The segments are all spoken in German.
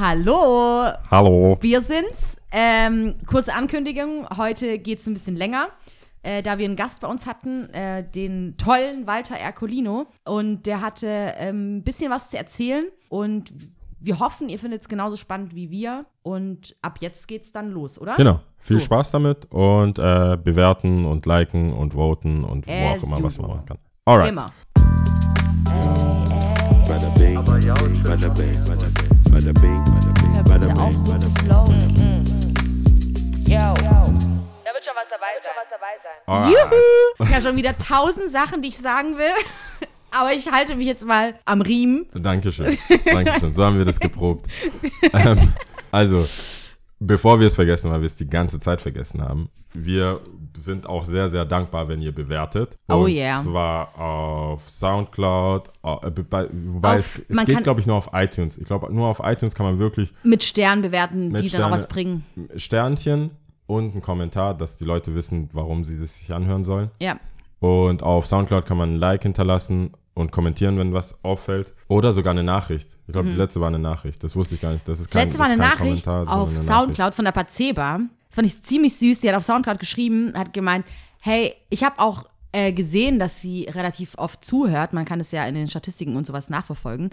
Hallo, Hallo. wir sind's. Ähm, kurze Ankündigung, heute geht's ein bisschen länger, äh, da wir einen Gast bei uns hatten, äh, den tollen Walter Ercolino. Und der hatte ähm, ein bisschen was zu erzählen und wir hoffen, ihr findet es genauso spannend wie wir. Und ab jetzt geht's dann los, oder? Genau. Viel So. Spaß damit und äh, bewerten und liken und voten und wo As auch immer, was man machen kann. Alright. Immer. Bada bing, bada bing, bada bing, bada bing, Hör bada bitte auf, bing, so bada zu bing. Yo. Da wird schon was dabei sein. Alright. Juhu! Ich habe schon wieder tausend Sachen, die ich sagen will. Aber ich halte mich jetzt mal am Riemen. Dankeschön. Dankeschön. So haben wir das geprobt. ähm, also, bevor wir es vergessen, weil wir es die ganze Zeit vergessen haben, wir sind auch sehr, sehr dankbar, wenn ihr bewertet. Oh Und yeah. zwar auf Soundcloud, äh, bei, wobei Auf- es, es geht, glaube ich, nur auf iTunes. Ich glaube, nur auf iTunes kann man wirklich Mit Sternen bewerten, Mit die dann auch was Sterne. bringen. Sternchen und einen Kommentar, dass die Leute wissen, warum sie das sich anhören sollen. Ja. Und auf Soundcloud kann man ein Like hinterlassen und kommentieren, wenn was auffällt. Oder sogar eine Nachricht. Ich glaube, die letzte war eine Nachricht. Das wusste ich gar nicht. Das, ist Mhm. Das letzte war eine kein Nachricht Kommentar, auf eine Soundcloud von der Pazeba. Das fand ich ziemlich süß. Die hat auf Soundcloud geschrieben, hat gemeint, hey, ich habe auch äh, gesehen, dass sie relativ oft zuhört. Man kann es ja in den Statistiken und sowas nachverfolgen.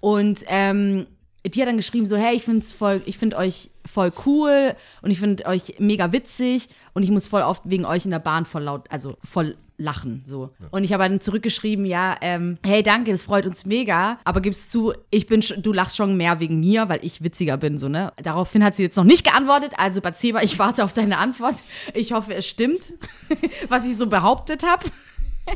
Und ähm, die hat dann geschrieben so, hey, ich finde euch voll cool und ich finde euch mega witzig und ich muss voll oft wegen euch in der Bahn voll laut, also voll lachen so. Und ich habe dann zurückgeschrieben, ja, ähm, hey, danke, das freut uns mega, aber gibst zu, ich bin, du lachst schon mehr wegen mir, weil ich witziger bin, so, ne? Daraufhin hat sie jetzt noch nicht geantwortet, also Batseba, ich warte auf deine Antwort. Ich hoffe, es stimmt, was ich so behauptet habe.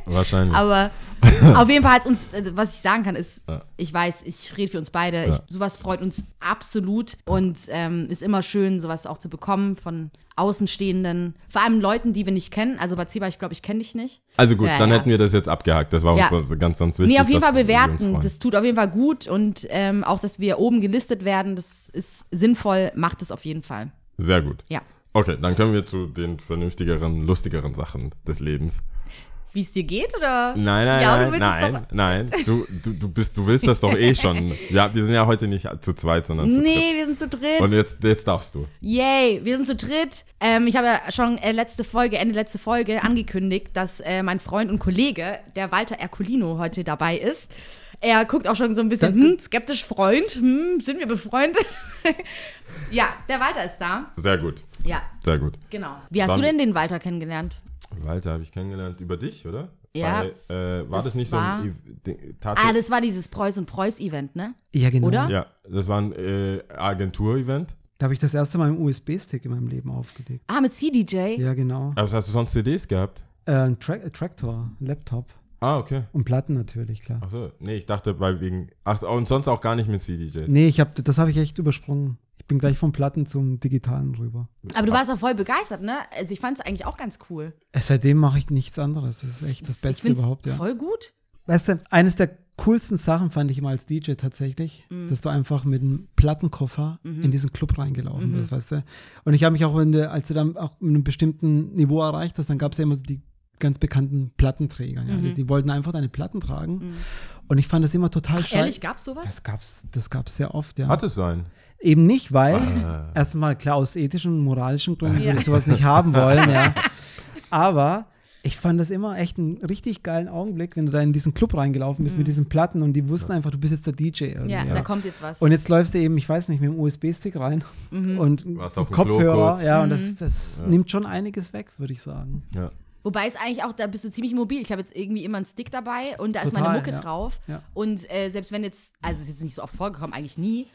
Wahrscheinlich. Aber auf jeden Fall hat uns, äh, was ich sagen kann, ist, ich weiß, ich rede für uns beide. Ich, sowas freut uns absolut und ähm, ist immer schön, sowas auch zu bekommen von Außenstehenden, vor allem Leuten, die wir nicht kennen. Also Batsiba, ich glaube, ich kenne dich nicht. also gut, Ja, dann ja. hätten wir das jetzt abgehakt. Das war uns Ja. ganz, ganz wichtig. Nee, auf jeden Fall bewerten. Das tut auf jeden Fall gut und ähm, auch, dass wir oben gelistet werden, das ist sinnvoll, macht es auf jeden Fall. Sehr gut. Ja. Okay, dann können wir zu den vernünftigeren, lustigeren Sachen des Lebens. Wie es dir geht, oder? Nein, nein, ja, nein, nein, nein. Du, du, du, bist, du willst das doch eh schon. Ja, wir sind ja heute nicht zu zweit, sondern zu dritt. nee, wir sind zu dritt. Und jetzt, jetzt darfst du. Yay, wir sind zu dritt. Ähm, ich habe ja schon äh, letzte Folge, Ende letzte Folge angekündigt, dass äh, mein Freund und Kollege, der Walter Ercolino, heute dabei ist. Er guckt auch schon so ein bisschen, hm, skeptisch Freund, hm, sind wir befreundet? ja, der Walter ist da. Sehr gut, Ja, sehr gut. genau. Wie hast Dann- du denn den Walter kennengelernt? Walter habe ich kennengelernt über dich, oder? Ja. Bei, äh, war das, Das nicht war- so ein Ev- Ding- Tat Ah, das war dieses Preuß und Preuß-Event, ne? Ja, genau. Oder? Ja, das war ein äh, Agentur-Event. Da habe ich das erste Mal einen USB-Stick in meinem Leben aufgelegt. Ah, mit CDJ? Ja, genau. Aber hast du sonst CDs gehabt? Äh, ein Tra äh, Traktor, Laptop Ah, okay. und Platten natürlich, klar. Achso, nee, ich dachte, weil wegen. Ach, und sonst auch gar nicht mit CDJs. Nee, ich hab, das habe ich echt übersprungen. Ich bin gleich vom Platten zum Digitalen rüber. Aber du warst auch voll begeistert, ne? Also ich fand es eigentlich auch ganz cool. Äh, Seitdem mache ich nichts anderes. Das ist echt das Beste überhaupt, ja. voll gut. Weißt du, eines der coolsten Sachen fand ich immer als DJ tatsächlich, Mhm. dass du einfach mit einem Plattenkoffer in diesen Club reingelaufen Mhm. bist, weißt du. Und ich habe mich auch, wenn du, als du dann auch mit einem bestimmten Niveau erreicht hast, dann gab es ja immer so die ganz bekannten Plattenträger. Ja. Mhm. Die, die wollten einfach deine Platten tragen. Und ich fand das immer total scheiße. Ehrlich, gab's sowas? Das gab's, das gab's sehr oft, ja. Hat es so einen? Eben nicht, weil Ah. erstmal klar aus ethischen und moralischen Gründen würde ich sowas nicht haben wollen, ja. Aber ich fand das immer echt einen richtig geilen Augenblick, wenn du da in diesen Club reingelaufen bist mit diesen Platten und die wussten einfach, du bist jetzt der DJ irgendwie. ja, ja. da kommt jetzt was. Und jetzt läufst du eben, ich weiß nicht, mit dem USB-Stick rein Mhm. und Kopfhörer, ja, und das, das nimmt schon einiges weg, würde ich sagen. Ja. Wobei es eigentlich auch, da bist du ziemlich mobil. Ich habe jetzt irgendwie immer einen Stick dabei und da ist meine Total, Mucke ja. drauf. Ja. Und äh, selbst wenn jetzt, also es ist jetzt nicht so oft vorgekommen, eigentlich nie.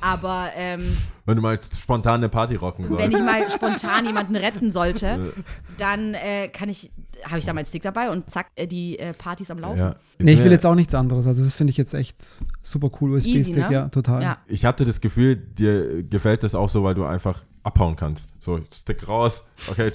Aber ähm, Wenn du mal spontan eine Party rocken sollst. wenn ich mal spontan jemanden retten sollte, dann äh, kann ich, habe ich da meinen Stick dabei und zack, äh, die äh, Partys am Laufen. ja. Nee, ich will jetzt auch nichts anderes. Also das finde ich jetzt echt super cool. USB-Stick, Easy, ne? ja, total. Ja. Ich hatte das Gefühl, dir gefällt das auch so, weil du einfach abhauen kannst. So, stick raus. Okay,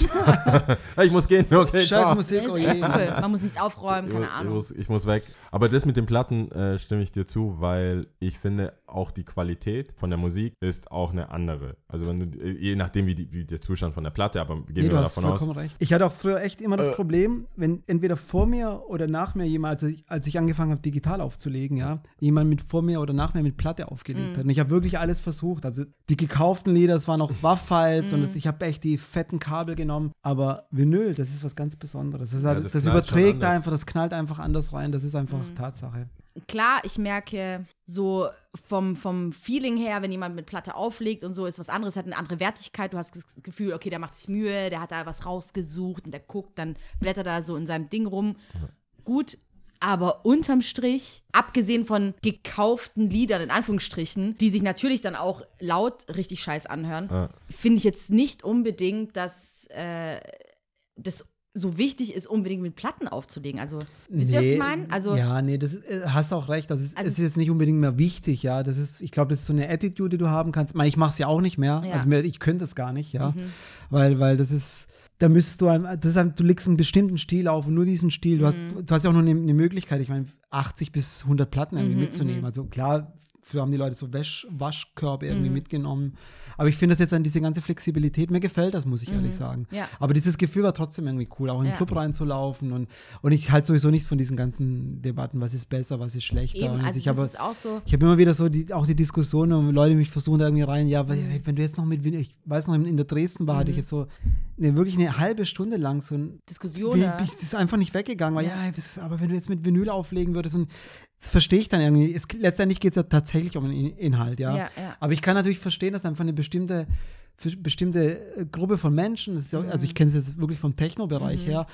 ich muss gehen. Okay, Scheiß ciao. Musik, Das oh ist je. echt cool. Man muss nichts aufräumen, keine Ich Ahnung. muss, ich muss weg. Aber das mit den Platten äh, stimme ich dir zu, weil ich finde, auch die Qualität von der Musik ist auch eine andere. Also wenn du, äh, je nachdem, wie, die, wie der Zustand von der Platte, aber gehen Nee, wir du hast davon vollkommen aus. recht. Ich hatte auch früher echt immer Äh. das Problem, wenn entweder vor mir oder nach mir jemand, als ich, als ich angefangen habe, digital aufzulegen, ja, jemand mit vor mir oder nach mir mit Platte aufgelegt Mhm. hat. Und ich habe wirklich alles versucht. Also die gekauften Lieder, es waren auch WAV-Files Mhm. und es, ich habe echt die fetten Kabel genommen. Aber Vinyl, das ist was ganz Besonderes. Das, halt, das das, überträgt einfach, das knallt einfach anders rein. Das ist einfach Mhm. Tatsache. Klar, ich merke so vom, vom Feeling her, wenn jemand mit Platte auflegt und so, ist was anderes, hat eine andere Wertigkeit. Du hast das Gefühl, okay, der macht sich Mühe, der hat da was rausgesucht und der guckt, dann blättert er so in seinem Ding rum. Gut, aber unterm Strich, abgesehen von gekauften Liedern, in Anführungsstrichen, die sich natürlich dann auch laut richtig scheiß anhören, Ja. finde ich jetzt nicht unbedingt, dass äh, das so wichtig ist, unbedingt mit Platten aufzulegen. Also, wisst ihr, was ich meine? Also, ja, nee, das ist, äh, hast auch recht. Also es, Also es es- ist jetzt nicht unbedingt mehr wichtig, ja. Das ist, ich glaube, das ist so eine Attitude, die du haben kannst. Ich, meine, ich mache es ja auch nicht mehr. Ja. Mhm. Also ich könnte es gar nicht, ja. Weil, weil das ist, da müsstest du, einem- das ist, du legst einen bestimmten Stil auf und nur diesen Stil. Du, hast, Mhm. du hast ja auch nur eine, eine Möglichkeit, ich meine, 80 bis 100 Platten Mhm, irgendwie mitzunehmen. Also klar, früher haben die Leute so Wäsch, Waschkörbe Mhm. irgendwie mitgenommen. Aber ich finde das jetzt an diese ganze Flexibilität, mir gefällt das, muss ich ehrlich sagen. Mhm. Ja. Aber dieses Gefühl war trotzdem irgendwie cool, auch in den Ja. Club reinzulaufen und, und ich halte sowieso nichts von diesen ganzen Debatten, was ist besser, was ist schlechter. Eben, also ich habe, so. ich habe immer wieder so die, auch die Diskussion und Leute mich versuchen da irgendwie rein, ja, hey, wenn du jetzt noch mit, ich weiß noch, in der Dresden war, hatte ich jetzt so eine, wirklich eine halbe Stunde lang so ein Diskussion. wie- wie- Das ist einfach nicht weggegangen, weil ja, aber wenn du jetzt mit Vinyl auflegen würdest und das verstehe ich dann irgendwie. Es, letztendlich geht es ja tatsächlich um den In- Inhalt, ja. Ja, ja. Aber ich kann natürlich verstehen, dass einfach eine bestimmte, bestimmte äh, Gruppe von Menschen, ja, Mhm. also ich kenne es jetzt wirklich vom Techno-Bereich her,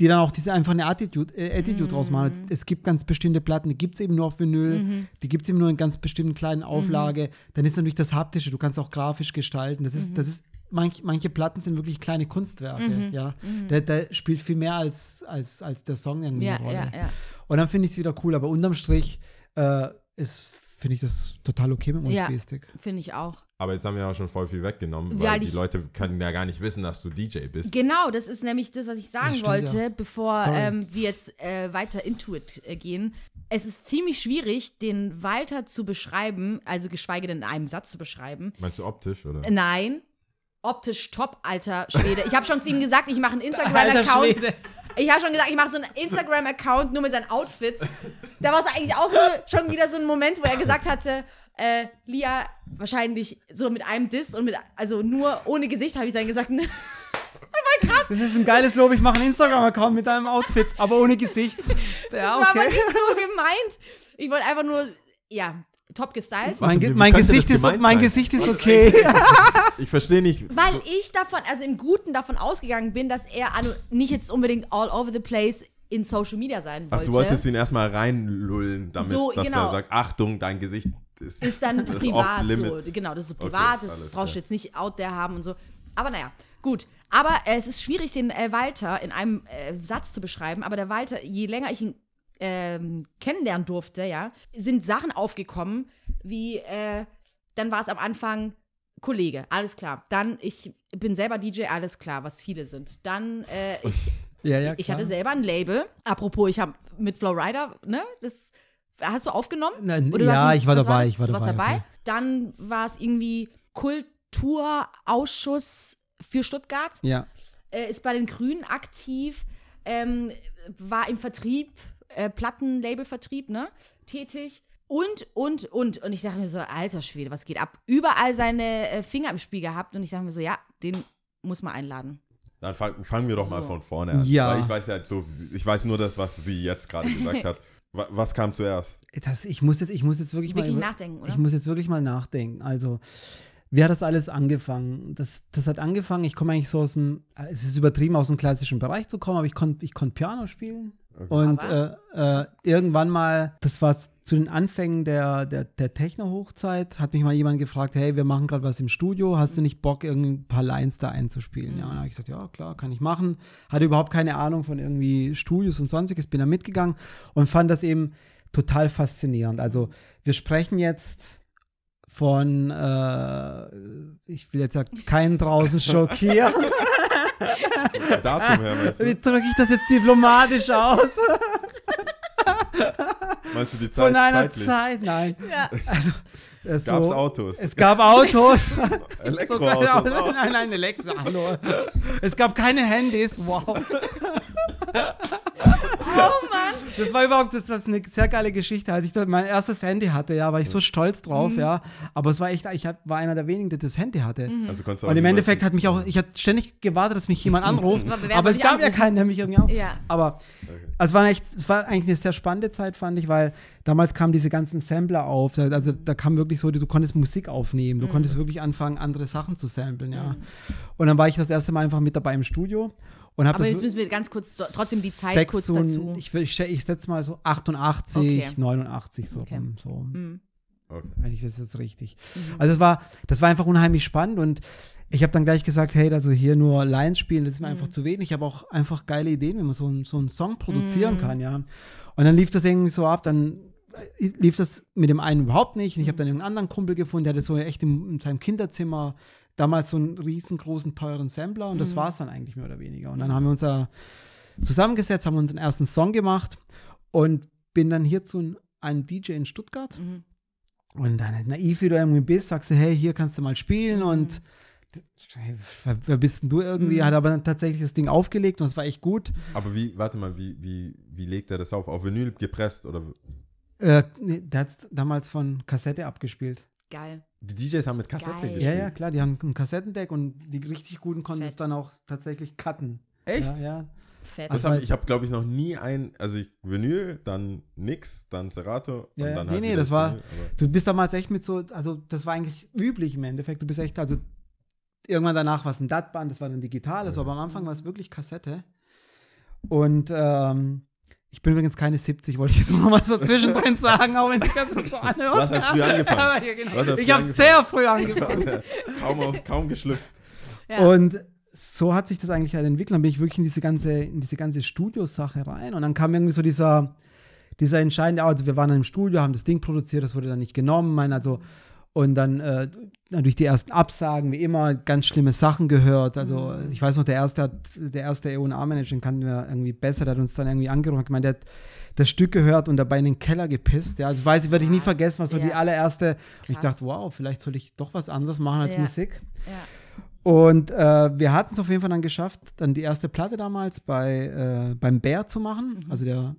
die dann auch diese einfach eine Attitude, äh, Attitude draus Mhm. machen. Es gibt ganz bestimmte Platten, die gibt es eben nur auf Vinyl, die gibt es eben nur in ganz bestimmten kleinen Auflage. Dann ist natürlich das Haptische, du kannst auch grafisch gestalten. Das ist, Mhm. das ist, manch, manche Platten sind wirklich kleine Kunstwerke, ja. Da, da spielt viel mehr als, als, als der Song irgendwie Ja, eine Rolle. ja, ja. Und dann finde ich es wieder cool, aber unterm Strich äh, ist, finde ich das total okay mit Ja. USB-Stick. Finde ich auch. Aber jetzt haben wir ja schon voll viel weggenommen, Ja, weil die ich- Leute können ja gar nicht wissen, dass du DJ bist. Genau, das ist nämlich das, was ich sagen Ja, stimmt, wollte, ja. bevor ähm, wir jetzt äh, weiter into it äh, gehen. Es ist ziemlich schwierig, den Walter zu beschreiben, also geschweige denn in einem Satz zu beschreiben. Meinst du optisch, oder? Nein, optisch top, alter Schwede. Ich habe schon zu ihm gesagt, ich mache einen Alter Instagram-Account. Ich habe schon gesagt, ich mache so einen Instagram-Account nur mit seinen Outfits. Da war es eigentlich auch so schon wieder so ein Moment, wo er gesagt hatte, äh, Lia, wahrscheinlich so mit einem Diss und mit, also nur ohne Gesicht habe ich dann gesagt, Das ist ein geiles Lob, ich mache einen Instagram-Account mit deinem Outfit, aber ohne Gesicht. Ja, Das war aber okay. nicht so gemeint. Ich wollte einfach nur, ja, top gestylt. Mein, wie- Ge mein, Gesicht ist, mein sein? Gesicht ist okay. Ich verstehe nicht. Weil ich davon, also im Guten davon ausgegangen bin, dass er also nicht jetzt unbedingt all over the place in Social Media sein Ach, wollte. du wolltest ihn erstmal reinlullen, damit So, dass genau. er sagt, Achtung, dein Gesicht ist, ist dann ist privat so. Genau, das ist so Okay, privat, das brauchst du jetzt nicht out there haben und so. Aber naja, gut. Aber äh, es ist schwierig, den äh, Walter in einem äh, Satz zu beschreiben. Aber der Walter, je länger ich ihn ähm, kennenlernen durfte, ja, sind Sachen aufgekommen, wie, äh, dann war es am Anfang Kollege, alles klar. Dann, ich bin selber DJ, alles klar, was viele sind. Dann, äh, ich Ja, ja, ich hatte selber ein Label. Apropos, ich habe mit Flowrider, ne, das hast du aufgenommen? Nein, du ja, ich war dabei, das? ich war du warst dabei, dabei. okay. Dann war es irgendwie Kulturausschuss für Stuttgart, Ja. äh, ist bei den Grünen aktiv, ähm, war im Vertrieb, äh, Plattenlabelvertrieb, ne, tätig. Und, und, und. Und ich dachte mir so, alter Schwede, was geht ab? Überall seine äh, Finger im Spiel gehabt. Und ich dachte mir so, ja, den muss man einladen. Dann fang, fangen wir doch mal So. von vorne an. Ja. Weil ich weiß ja so, ich weiß nur das, was sie jetzt gerade gesagt hat. Wa- Was kam zuerst? Das, ich, muss jetzt, ich muss jetzt wirklich, Wirklich mal. nachdenken, oder? Ich muss jetzt wirklich mal nachdenken. Also, wie hat das alles angefangen? Das, das hat angefangen, ich komme eigentlich so aus dem, äh, es ist übertrieben, aus dem klassischen Bereich zu kommen, aber ich konnte ich konnt Piano spielen. Und äh, äh, irgendwann mal, das war zu den Anfängen der, der, der Techno-Hochzeit, hat mich mal jemand gefragt, hey, wir machen gerade was im Studio, hast du nicht Bock, ein paar Lines da einzuspielen? Ja, und dann habe ich gesagt, ja, klar, kann ich machen. Hatte überhaupt keine Ahnung von irgendwie Studios und sonstiges, bin da mitgegangen und fand das eben total faszinierend. Also wir sprechen jetzt von, äh, ich will jetzt ja keinen draußen schockieren. Datum her, meinst Wie du? drücke ich das jetzt diplomatisch aus? Meinst du die Zeit Von einer zeitlich? Zeit, nein. Ja. Also, äh, so, Gab's Autos? Es gab Autos. So Elektroautos? Nein, nein, Elektro, hallo. Es gab keine Handys, wow. Oh Mann. Das war überhaupt das, das ist eine sehr geile Geschichte. Als ich mein erstes Handy hatte, ja, war ich so stolz drauf, ja. Aber es war echt, ich hab, war einer der wenigen, der das Handy hatte. Also konntest du auch Und im Endeffekt hat mich auch, ich hatte ständig gewartet, dass mich jemand anruft. Aber es gab ja anrufen? keinen, der mich irgendwie anruft. Ja. Aber also es war, echt, es war eigentlich eine sehr spannende Zeit, fand ich, weil damals kamen diese ganzen Sampler auf. Da- Also da kam wirklich so, du konntest Musik aufnehmen. Mhm. Du konntest wirklich anfangen, andere Sachen zu samplen, ja. Und dann war ich das erste Mal einfach mit dabei im Studio. Und hab Aber jetzt müssen wir ganz kurz so- trotzdem die Zeit kurz dazu. Ich, ich, ich setze mal so 88, Okay. 89 so Okay. rum. So Okay. wenn ich das jetzt richtig. Also es war, das war einfach unheimlich spannend und ich habe dann gleich gesagt, hey, also hier nur Lines spielen, das ist mir einfach zu wenig. Ich habe auch einfach geile Ideen, wie man so, einen- so einen Song produzieren kann, ja. Und dann lief das irgendwie so ab, dann äh, lief das mit dem einen überhaupt nicht. Und ich habe dann irgendeinen anderen Kumpel gefunden, der hatte so echt im, in seinem Kinderzimmer damals so einen riesengroßen, teuren Sampler und das war es dann eigentlich mehr oder weniger. Und dann haben wir uns da zusammengesetzt, haben unseren ersten Song gemacht und bin dann hier zu einem DJ in Stuttgart. Und dann naiv, wie du irgendwie bist, sagst du, hey, hier kannst du mal spielen und hey, wer, bist denn du irgendwie? Hat aber dann tatsächlich das Ding aufgelegt und es war echt gut. Aber wie, warte mal, wie, wie, wie legt er das auf? Auf Vinyl gepresst oder? Äh, nee, der hat damals von Kassette abgespielt. Geil. Die DJs haben mit Kassette Geil. gespielt. Ja, ja, klar, die haben ein Kassettendeck und die richtig guten konnten Fett. es dann auch tatsächlich cutten. Echt? Ja, ja. Fett. Das Also- hab, ich habe, glaube ich, noch nie ein, also ich, Vinyl, dann nix, dann Serato Ja, und ja. dann Nee, halt nee, das war- Vinyl, aber- Du bist damals echt mit so, also das war eigentlich üblich im Endeffekt. Du bist echt, also irgendwann danach war es ein DAT-Band, das war dann digital, also, aber am Anfang war es wirklich Kassette. Und ähm, ich bin übrigens keine 70, wollte ich jetzt noch mal so zwischendrin sagen, auch wenn es ganz so anhört. Du hast halt früh angefangen. Ja, genau. Halt Ich habe sehr früh angefangen. kaum, auf, kaum geschlüpft. Ja. Und so hat sich das eigentlich halt entwickelt. Dann bin ich wirklich in diese ganze, in diese ganze Studiosache rein. Und dann kam irgendwie so dieser, dieser entscheidende, also wir waren dann im Studio, haben das Ding produziert, das wurde dann nicht genommen. Mein, also, und dann äh, durch die ersten Absagen, wie immer, ganz schlimme Sachen gehört. Also ich weiß noch, der erste, hat, der erste E&A-Manager, den kannten wir irgendwie besser, der hat uns dann irgendwie angerufen, hat gemeint, der hat das Stück gehört und dabei in den Keller gepisst. Ja, also weiß ich, werde ich nie vergessen, was so die ja. allererste. Und ich dachte, wow, vielleicht soll ich doch was anderes machen als Ja. Musik. Ja. Und äh, wir hatten es auf jeden Fall dann geschafft, dann die erste Platte damals bei, äh, beim Bär zu machen. Also der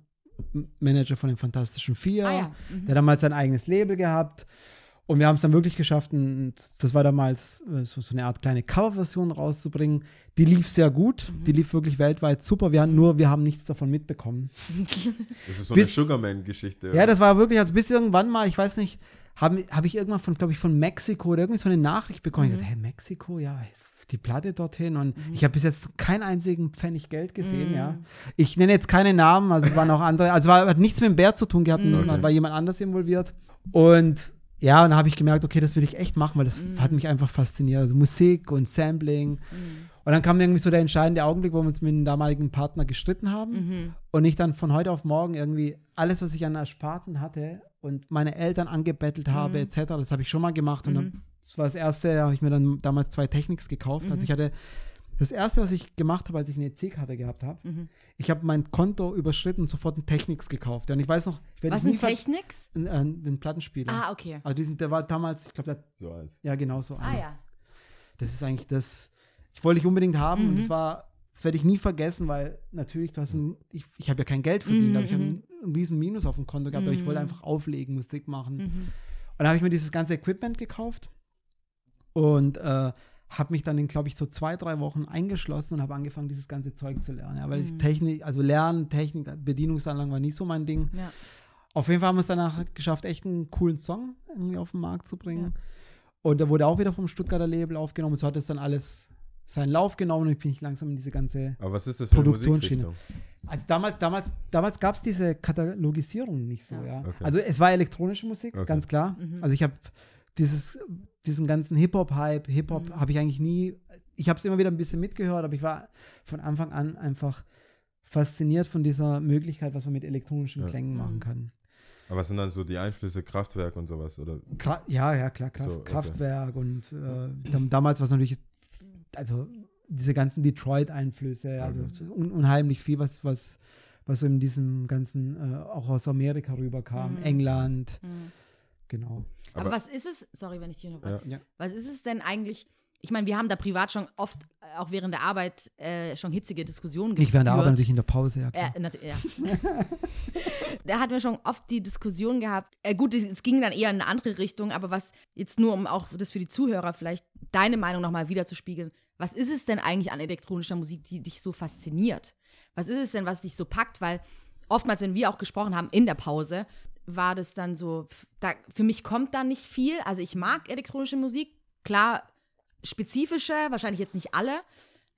Manager von den Fantastischen Vier. Mhm. Ah ja, mhm. Der hat damals sein eigenes Label gehabt. Und wir haben es dann wirklich geschafft, und das war damals äh, so, so eine Art kleine Coverversion rauszubringen. Die lief sehr gut, Mhm. die lief wirklich weltweit super. Wir haben nur, wir haben nichts davon mitbekommen. Das ist so Bis- eine Sugarman-Geschichte. Ja, das war wirklich, also bis irgendwann mal, ich weiß nicht, habe hab ich irgendwann von, glaube ich, von Mexiko oder irgendwie so eine Nachricht bekommen. Ich dachte, hey, Mexiko, ja, die Platte dorthin und ich habe bis jetzt keinen einzigen Pfennig Geld gesehen, ja. Ich nenne jetzt keine Namen, also es waren auch andere, also war, hat nichts mit dem Bär zu tun gehabt, Okay. war jemand anders involviert. Und ja, und dann habe ich gemerkt, okay, das will ich echt machen, weil das hat mich einfach fasziniert. Also Musik und Sampling. Und dann kam irgendwie so der entscheidende Augenblick, wo wir uns mit dem damaligen Partner gestritten haben. Und ich dann von heute auf morgen irgendwie alles, was ich an Ersparten hatte und meine Eltern angebettelt habe, etc., das habe ich schon mal gemacht. Und dann, das war das erste, da habe ich mir dann damals zwei Technics gekauft. Also ich hatte das erste, was ich gemacht habe, als ich eine EC-Karte gehabt habe, ich habe mein Konto überschritten und sofort einen Technics gekauft. Ja, und ich weiß noch, ich werde Was ein Technics? N- äh, den Plattenspieler. Ah, okay. Also diesen, der war damals, ich glaube, der So eins. ja genau so. Ah einer. ja. Das ist eigentlich das, ich wollte ich unbedingt haben Mhm. und das war, das werde ich nie vergessen, weil natürlich, du hast ein, ich, ich habe ja kein Geld verdient, Mhm, aber ich habe einen, einen riesen Minus auf dem Konto gehabt, aber ich wollte einfach auflegen, Musik machen. Und dann habe ich mir dieses ganze Equipment gekauft und äh, habe mich dann in, glaube ich, so zwei, drei Wochen eingeschlossen und habe angefangen, dieses ganze Zeug zu lernen. Ja, weil ich Technik, also Lernen, Technik, Bedienungsanlagen war nicht so mein Ding. Ja. Auf jeden Fall haben wir es danach geschafft, echt einen coolen Song irgendwie auf den Markt zu bringen. Und der wurde auch wieder vom Stuttgarter Label aufgenommen. So hat es dann alles seinen Lauf genommen und ich bin ich langsam in diese ganze. Aber was ist das für Produktionsschiene. Also damals, damals, damals gab es diese Katalogisierung nicht so, ja. Okay. Also es war elektronische Musik, Okay. ganz klar. Also ich habe dieses, diesen ganzen Hip-Hop-Hype, Hip-Hop habe ich eigentlich nie, ich habe es immer wieder ein bisschen mitgehört, aber ich war von Anfang an einfach fasziniert von dieser Möglichkeit, was man mit elektronischen Ja. Klängen machen kann. Aber was sind dann so die Einflüsse, Kraftwerk und sowas? Oder? Kra ja, ja, klar, Kraft, So, okay. Kraftwerk und äh, dam- damals war es natürlich, also diese ganzen Detroit-Einflüsse, also Mhm. un unheimlich viel, was, was, was so in diesem ganzen, äh, auch aus Amerika rüberkam, England, genau. Aber, Aber- was ist es, sorry, wenn ich dich unterbreche, Ja. was ist es denn eigentlich, ich meine, wir haben da privat schon oft, äh, auch während der Arbeit, äh, schon hitzige Diskussionen geführt. Nicht während der Arbeit, natürlich in der Pause, ja klar. Ja, natürlich, ja. da hatten wir schon oft die Diskussion gehabt. Äh, gut, es ging dann eher in eine andere Richtung, aber was jetzt nur, um auch das für die Zuhörer vielleicht deine Meinung nochmal wiederzuspiegeln. Was ist es denn eigentlich an elektronischer Musik, die dich so fasziniert? Was ist es denn, was dich so packt? Weil oftmals, wenn wir auch gesprochen haben in der Pause, war das dann so, da, für mich kommt da nicht viel. Also ich mag elektronische Musik, klar, spezifische, wahrscheinlich jetzt nicht alle.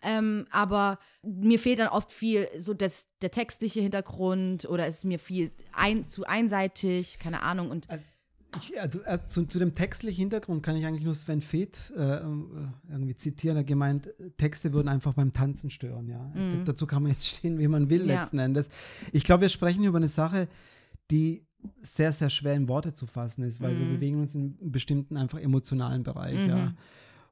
Ähm, aber mir fehlt dann oft viel so das, der textliche Hintergrund oder es ist mir viel ein, zu einseitig, keine Ahnung. Und Ich, also äh, zu, zu dem textlichen Hintergrund kann ich eigentlich nur Sven Feth äh, äh, irgendwie zitieren. Er gemeint, Texte würden einfach beim Tanzen stören. Ja, D- dazu kann man jetzt stehen, wie man will Mhm. Ja. letzten Endes. Ich glaube, wir sprechen über eine Sache, die sehr sehr schwer in Worte zu fassen ist, weil Mhm. wir bewegen uns in einem bestimmten einfach emotionalen Bereich. Ja,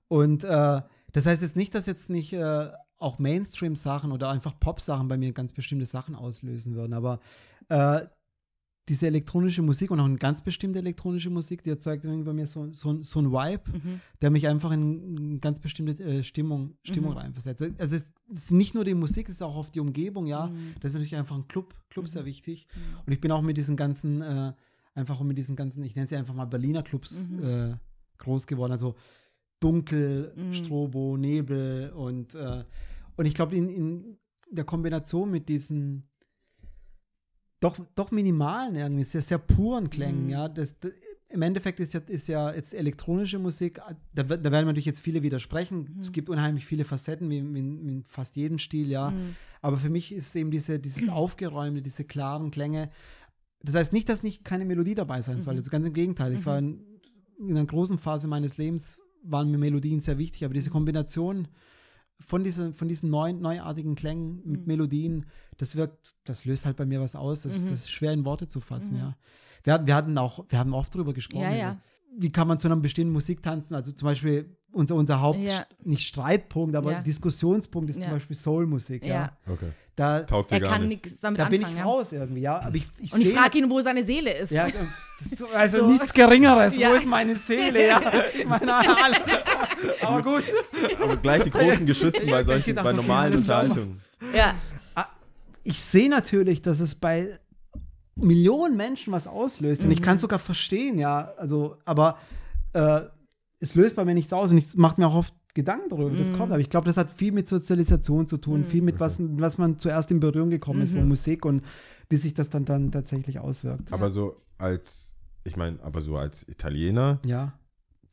und äh, das heißt jetzt nicht, dass jetzt nicht äh, auch Mainstream-Sachen oder einfach Pop-Sachen bei mir ganz bestimmte Sachen auslösen würden, aber äh, diese elektronische Musik und auch eine ganz bestimmte elektronische Musik, die erzeugt irgendwie bei mir so, so, so ein Vibe, der mich einfach in eine ganz bestimmte äh, Stimmung, Stimmung reinversetzt. Also es ist nicht nur die Musik, es ist auch oft die Umgebung, ja. Das ist natürlich einfach ein Club, Club sehr wichtig. Und ich bin auch mit diesen ganzen, äh, einfach mit diesen ganzen, ich nenne sie einfach mal Berliner Clubs äh, groß geworden. Also dunkel, Strobo, Nebel und, äh, und ich glaube, in, in der Kombination mit diesen doch, doch minimalen irgendwie, sehr, sehr puren Klängen, ja. Das, das, Im Endeffekt ist ja, ist ja jetzt elektronische Musik, da, wird- da werden natürlich jetzt viele widersprechen. Es gibt unheimlich viele Facetten, wie, wie, in- wie in fast jedem Stil, ja. Aber für mich ist eben diese, dieses Aufgeräumte, diese klaren Klänge. Das heißt nicht, dass nicht keine Melodie dabei sein soll. Also ganz im Gegenteil. Ich war in, in einer großen Phase meines Lebens, waren mir Melodien sehr wichtig, aber diese Kombination von diesen, von diesen neuen, neuartigen Klängen mit Mhm. Melodien, das wirkt, das löst halt bei mir was aus. Das, Mhm. das ist schwer in Worte zu fassen, ja. Wir, hatten- wir hatten auch, wir haben oft darüber gesprochen. Ja, ja. Wie kann man zu einer bestimmten Musik tanzen? Also zum Beispiel unser, unser Haupt, Ja. nicht Streitpunkt, aber Ja. Diskussionspunkt ist Ja. zum Beispiel Soulmusik, ja. Ja. Okay. Da, Taugt er gar kann nicht. nichts damit da bin anfangen. ich ja. raus irgendwie, ja. Aber ich, ich Und ich frage ihn, wo seine Seele ist. ja, also So. nichts Geringeres. Ja. Wo ist meine Seele? Ja, ich meine, alle. aber gut. Aber gleich die großen Geschützen bei Ich solchen, bei normalen. Unterhaltungen. ja. Ich sehe natürlich, dass es bei Millionen Menschen was auslöst. Und ich Mhm. kann es sogar verstehen, ja. Also, aber äh, es löst bei mir nichts aus und ich mache mir auch oft Gedanken darüber, wie Mhm. das kommt. Aber ich glaube, das hat viel mit Sozialisation zu tun, viel mit was, was man zuerst in Berührung gekommen ist Mhm. von Musik und wie sich das dann, dann tatsächlich auswirkt. Aber so als, ich meine, aber so als Italiener, Ja.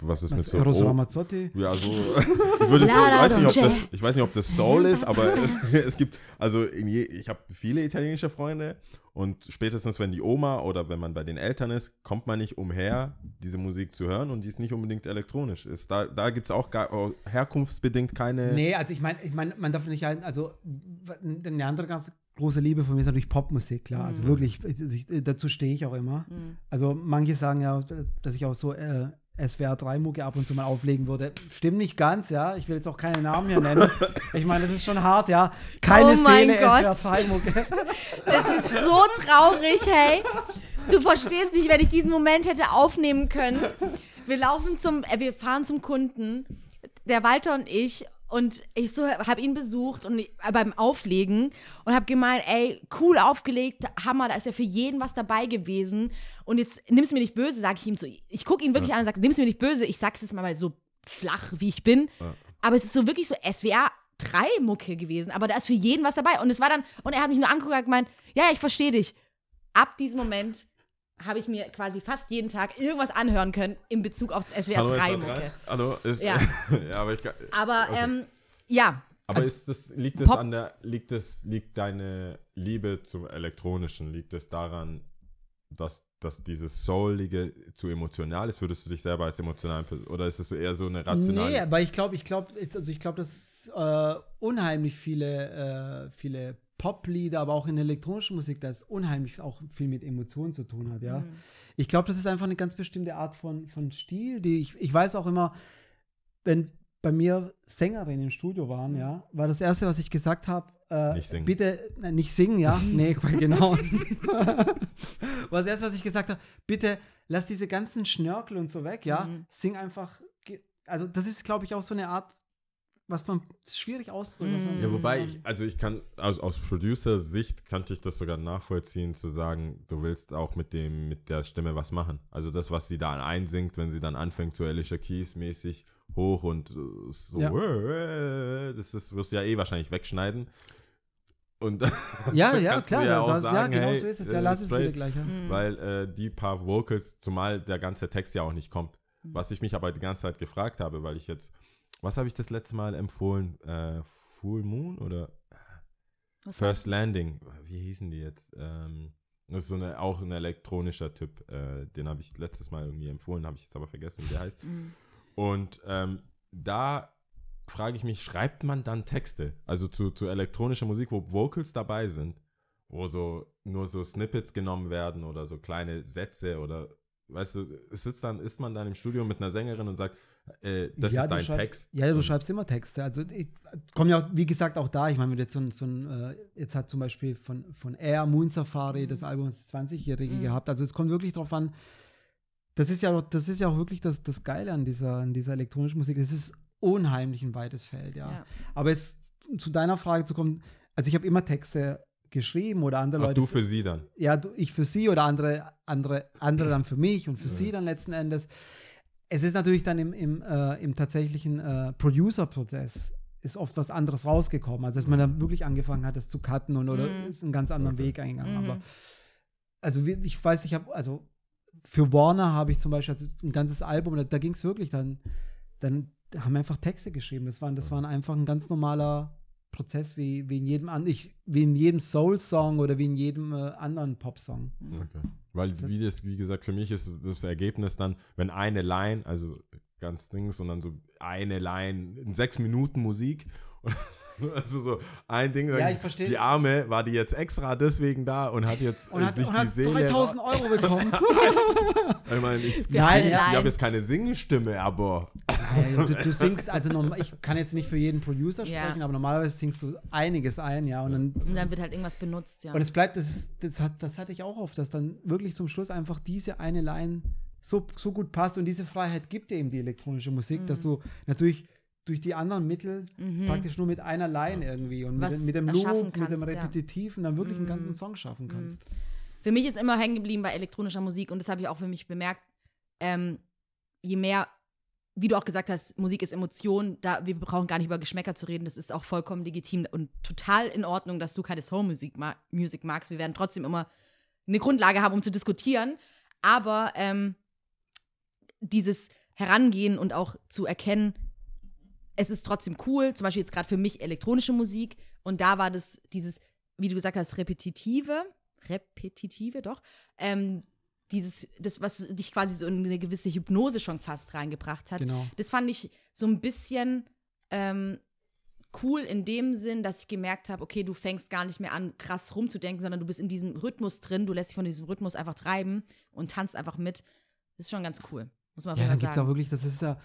was ist mit so. Eros oh, Ramazzotti. Ja, so. Ich, würde, ich, Lara weiß nicht, ob das, ich weiß nicht, ob das Soul ist, aber es, es gibt, also in je, ich habe viele italienische Freunde und spätestens, wenn die Oma oder wenn man bei den Eltern ist, kommt man nicht umher, diese Musik zu hören und die ist nicht unbedingt elektronisch. Ist, da da gibt es auch gar, oh, herkunftsbedingt keine. Nee, also ich meine, ich mein, man darf nicht ein, also eine andere ganz große Liebe von mir ist natürlich Popmusik, klar. Also wirklich, ich, dazu stehe ich auch immer. Also manche sagen ja, dass ich auch so äh, SWR 3 Mucke ab und zu mal auflegen würde. Stimmt nicht ganz, ja. Ich will jetzt auch keine Namen hier nennen. Ich meine, das ist schon hart, ja. Keine Oh Gott. SWR 3 Mucke. Das ist so traurig, hey. Du verstehst nicht, wenn ich diesen Moment hätte aufnehmen können. Wir laufen zum, äh, wir fahren zum Kunden, der Walter und ich. Und ich so habe ihn besucht und äh, beim Auflegen und habe gemeint, ey, cool aufgelegt, Hammer, da ist ja für jeden was dabei gewesen. Und jetzt nimm's mir nicht böse, sage ich ihm so. Ich gucke ihn wirklich an und sage, nimm's mir nicht böse. Ich sag's jetzt mal so flach, wie ich bin. Aber es ist so wirklich so SWR 3 Mucke gewesen, aber da ist für jeden was dabei. Und es war dann, und er hat mich nur angeguckt und gemeint, ja, ich verstehe dich. Ab diesem Moment habe ich mir quasi fast jeden Tag irgendwas anhören können in Bezug auf das SWR Hallo, 3 SWR Mucke. Hallo? Ist, Ja. ja, aber ich kann- Aber Okay. ähm, ja, Aber ist das, liegt es Pop- an der, liegt es, liegt deine Liebe zum Elektronischen, liegt es daran, dass, dass dieses Soulige zu emotional ist? Würdest du dich selber als emotional, oder ist es so eher so eine rationale? Nee, aber ich glaube, ich glaube, also ich glaube, dass äh, unheimlich viele, äh, viele Poplieder, aber auch in der elektronischen Musik, da ist unheimlich auch viel mit Emotionen zu tun hat, ja. Mhm. Ich glaube, das ist einfach eine ganz bestimmte Art von, von Stil, die ich, ich weiß auch immer, wenn bei mir Sängerinnen im Studio waren, ja, war das Erste, was ich gesagt habe, äh, Nicht singen. bitte, äh, nicht singen, ja, nee, genau. war das Erste, was ich gesagt habe, bitte lass diese ganzen Schnörkel und so weg, ja, Mhm. sing einfach, also das ist, glaube ich, auch so eine Art, was man schwierig auszudrücken. man- Ja, wobei ich, also ich kann, aus, aus Producer-Sicht kannte ich das sogar nachvollziehen, zu sagen, du willst auch mit dem, mit der Stimme was machen. Also das, was sie da einsingt, wenn sie dann anfängt, so Alicia Keys mäßig hoch und so, Ja. äh, das ist, wirst du ja eh wahrscheinlich wegschneiden. Und Ja, ja, klar, ja das, ja genau hey, so ist es. Ja, äh, lass es bitte straight. gleich. Ja. weil äh, die paar Vocals, zumal der ganze Text ja auch nicht kommt. Was ich mich aber die ganze Zeit gefragt habe, weil ich jetzt, was habe ich das letzte Mal empfohlen? Äh, Full Moon oder Was First Landing? Wie hießen die jetzt? Ähm, das ist so eine, auch ein elektronischer Typ. Äh, den habe ich letztes Mal irgendwie empfohlen, habe ich jetzt aber vergessen, wie der heißt. Mhm. Und ähm, da frage ich mich, schreibt man dann Texte? Also zu, zu elektronischer Musik, wo Vocals dabei sind, wo so nur so Snippets genommen werden oder so kleine Sätze oder weißt du, sitzt dann, ist man dann im Studio mit einer Sängerin und sagt, äh, das Ja, ist dein Text. Ja, du schreibst immer Texte. Also ich komme ja auch, wie gesagt, auch da. Ich meine, jetzt so ein, so ein äh, jetzt hat zum Beispiel von, von Air Moon Safari das Album das 20-Jährige gehabt. Also es kommt wirklich drauf an. Das ist ja, das ist ja auch wirklich das, das Geile an dieser, an dieser elektronischen Musik. Es ist unheimlich ein weites Feld, ja. Ja. Aber jetzt zu deiner Frage zu kommen, also ich habe immer Texte geschrieben oder andere Ach, Leute. du für sie dann. ja, du, ich für sie oder andere, andere, andere dann für mich und für sie dann letzten Endes. Es ist natürlich dann im, im, äh, im tatsächlichen äh, Producer-Prozess ist oft was anderes rausgekommen. Also dass man dann wirklich angefangen hat, das zu cutten und oder Mhm. ist einen ganz anderen Okay. Weg eingegangen. Mhm. Aber also ich weiß, ich habe, also für Warner habe ich zum Beispiel also ein ganzes Album, da, da ging es wirklich dann, dann haben wir einfach Texte geschrieben. Das waren, das waren einfach ein ganz normaler Prozess wie, wie in jedem an, ich, wie in jedem Soul-Song oder wie in jedem äh, anderen Pop-Song. Okay. Weil, wie, das, wie gesagt, für mich ist das Ergebnis dann, wenn eine Line, also ganz Dings, und dann so eine Line in sechs Minuten Musik. Also so ein Ding, Ja, ich verstehe. die Arme war die jetzt extra deswegen da und hat jetzt Und hat, sich und die hat Seele. 3000 Euro bekommen. Ich meine, ich, ich, Nein, ich ja. habe jetzt keine Singstimme, aber Ja, du, du singst, also ich kann jetzt nicht für jeden Producer Ja. sprechen, aber normalerweise singst du einiges ein, ja. Und, dann, Und dann wird halt irgendwas benutzt, ja. und es bleibt, das, ist, das, hat, das hatte ich auch oft, dass dann wirklich zum Schluss einfach diese eine Line so, so gut passt und diese Freiheit gibt dir eben die elektronische Musik, Mhm. dass du natürlich durch die anderen Mittel praktisch nur mit einer Line irgendwie und mit, mit dem Loop, mit dem kannst, ja. Mhm. Repetitiven dann wirklich einen ganzen Song schaffen kannst. Für mich ist immer hängen geblieben bei elektronischer Musik und das habe ich auch für mich bemerkt. Ähm, je mehr, wie du auch gesagt hast, Musik ist Emotion, da wir brauchen gar nicht über Geschmäcker zu reden, das ist auch vollkommen legitim und total in Ordnung, dass du keine Soul-Musik ma Music magst. Wir werden trotzdem immer eine Grundlage haben, um zu diskutieren, aber ähm, dieses Herangehen und auch zu erkennen, es ist trotzdem cool, zum Beispiel jetzt gerade für mich elektronische Musik und da war das dieses, wie du gesagt hast, repetitive, repetitive doch, ähm, dieses, das, was dich quasi so in eine gewisse Hypnose schon fast reingebracht hat. Genau. Das fand ich so ein bisschen ähm, cool in dem Sinn, dass ich gemerkt habe, okay, du fängst gar nicht mehr an, krass rumzudenken, sondern du bist in diesem Rhythmus drin, du lässt dich von diesem Rhythmus einfach treiben und tanzt einfach mit. Das ist schon ganz cool, muss man Ja, dann gibt es auch wirklich, das ist ja,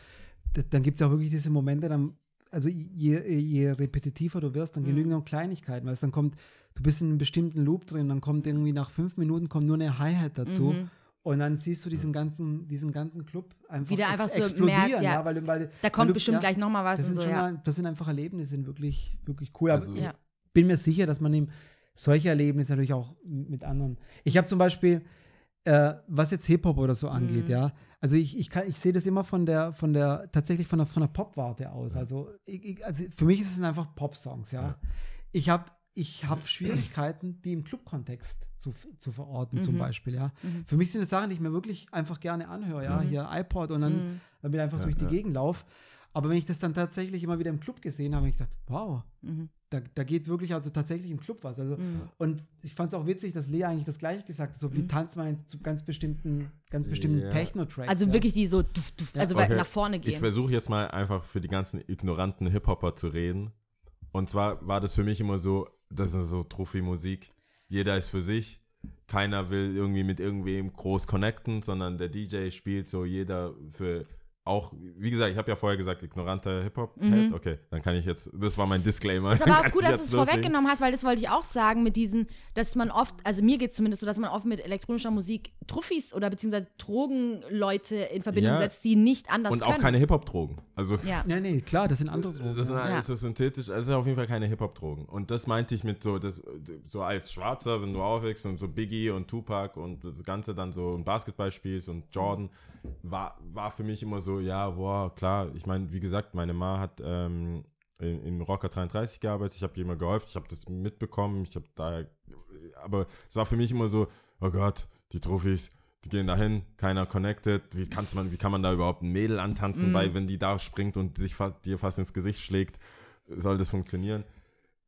das, dann gibt es auch wirklich diese Momente, dann, also je, je repetitiver du wirst, dann Mhm. genügen auch Kleinigkeiten, weil es dann kommt, du bist in einem bestimmten Loop drin, dann kommt irgendwie nach fünf Minuten kommt nur eine Hi-Hat dazu. Und dann siehst du diesen ganzen, diesen ganzen Club einfach, Wieder einfach so explodieren, merkt, ja. ja, weil, weil Da kommt weil du- bestimmt ja, gleich nochmal was das und sind so, mal, das sind einfach Erlebnisse, sind wirklich, wirklich cool. Aber Also ich Ja. bin mir sicher, dass man eben solche Erlebnisse natürlich auch mit anderen. Ich habe zum Beispiel, äh, was jetzt Hip-Hop oder so Mhm. angeht, ja, also ich, ich, kann- ich sehe das immer von der, von der, tatsächlich von der, von der Pop-Warte aus. Also, ich, also für mich ist es einfach Pop-Songs, ja. Ich habe ich hab Schwierigkeiten, die im Club-Kontext zu, zu verorten, Mhm. zum Beispiel, ja. Für mich sind es Sachen, die ich mir wirklich einfach gerne anhöre, ja. Hier iPod und dann Mhm. damit einfach durch die Gegend laufe. Aber wenn ich das dann tatsächlich immer wieder im Club gesehen habe, habe ich gedacht, wow, Mhm. da, da geht wirklich also tatsächlich im Club was. Also, Und ich fand es auch witzig, dass Lea eigentlich das gleiche gesagt hat. So, wie tanzt man zu ganz bestimmten, ganz bestimmten Ja. Techno-Tracks. Also ja. wirklich die so, duf, duf, also weit Okay. nach vorne Ich gehen. versuche jetzt mal einfach für die ganzen ignoranten Hip-Hopper zu reden. Und zwar war das für mich immer so, das ist so Trophy-Musik. Jeder ist für sich. Keiner will irgendwie mit irgendwem groß connecten, sondern der DJ spielt so jeder für auch, wie gesagt, ich habe ja vorher gesagt, ignoranter Hip-Hop-Head. Okay, dann kann ich jetzt, das war mein Disclaimer. Mhm. Ist aber auch gut, dass du es vorweggenommen hast, weil das wollte ich auch sagen mit diesen, dass man oft, also mir geht es zumindest so, dass man oft mit elektronischer Musik Truffis oder beziehungsweise Drogenleute in Verbindung Ja. setzt, die nicht anders Und können. auch keine Hip-Hop-Drogen. Also, Ja. Ja, nee, klar, das sind andere Drogen. Das sind ja. alles so synthetisch, also auf jeden Fall keine Hip-Hop-Drogen. Und das meinte ich mit so, das, so als Schwarzer, wenn du aufwächst und so Biggie und Tupac und das Ganze dann so ein Basketball spielst und Jordan, war, war für mich immer so, ja, boah, klar. Ich meine, wie gesagt, meine Ma hat ähm, in, in Rocker 33 gearbeitet, ich habe ihr immer geholfen, ich habe das mitbekommen, ich habe da, aber es war für mich immer so, oh Gott, die Trophys, die gehen dahin, keiner connected. Wie, kann's man, wie kann man da überhaupt ein Mädel antanzen, bei, wenn die da springt und sich fa dir fast ins Gesicht schlägt? Soll das funktionieren?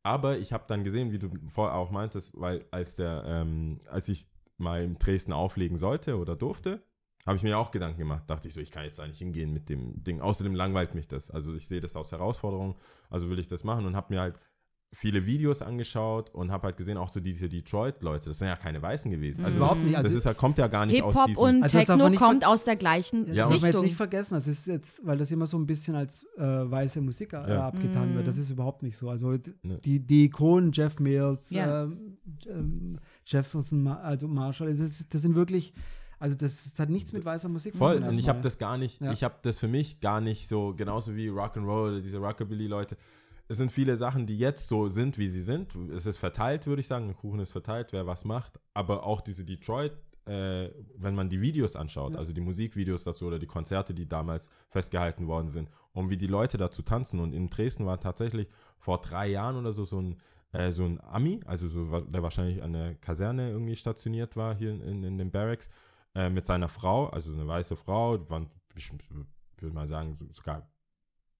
Aber ich habe dann gesehen, wie du vorher auch meintest, weil als der, ähm, als ich mal in Dresden auflegen sollte oder durfte, habe ich mir auch Gedanken gemacht. Dachte ich so, ich kann jetzt da nicht hingehen mit dem Ding. Außerdem langweilt mich das. Also ich sehe das als Herausforderung, also will ich das machen und habe mir halt viele Videos angeschaut und habe halt gesehen, auch so diese Detroit-Leute, das sind ja keine Weißen gewesen. Also überhaupt nicht. das Also, ist, ja- kommt ja gar nicht aus Hip-Hop diesem... und Also das Techno kommt aus der gleichen Ja, ja, und- darf man jetzt Richtung. nicht vergessen, das ist jetzt, weil das immer so ein bisschen als äh, weiße Musik äh, Ja. abgetan wird. Das ist überhaupt nicht so. Also die, die Ikonen, Jeff Mills, Ja. ähm, ähm, Jefferson, also Marshall, das, ist, das sind wirklich, also das, das hat nichts mit weißer Musik Voll, zu tun. und ich habe das gar nicht, Ja. ich habe das für mich gar nicht so, genauso wie Rock'n'Roll oder diese Rockabilly-Leute. Es sind viele Sachen, die jetzt so sind, wie sie sind. Es ist verteilt, würde ich sagen. Der Kuchen ist verteilt, wer was macht. Aber auch diese Detroit, äh, wenn man die Videos anschaut, also die Musikvideos dazu oder die Konzerte, die damals festgehalten worden sind, und wie die Leute dazu tanzen. Und in Dresden war tatsächlich vor drei Jahren oder so so ein, äh, so ein Ami, also so, der wahrscheinlich an der Kaserne irgendwie stationiert war, hier in, in, in den Barracks, äh, mit seiner Frau, also eine weiße Frau, die waren, ich würde mal sagen, so- sogar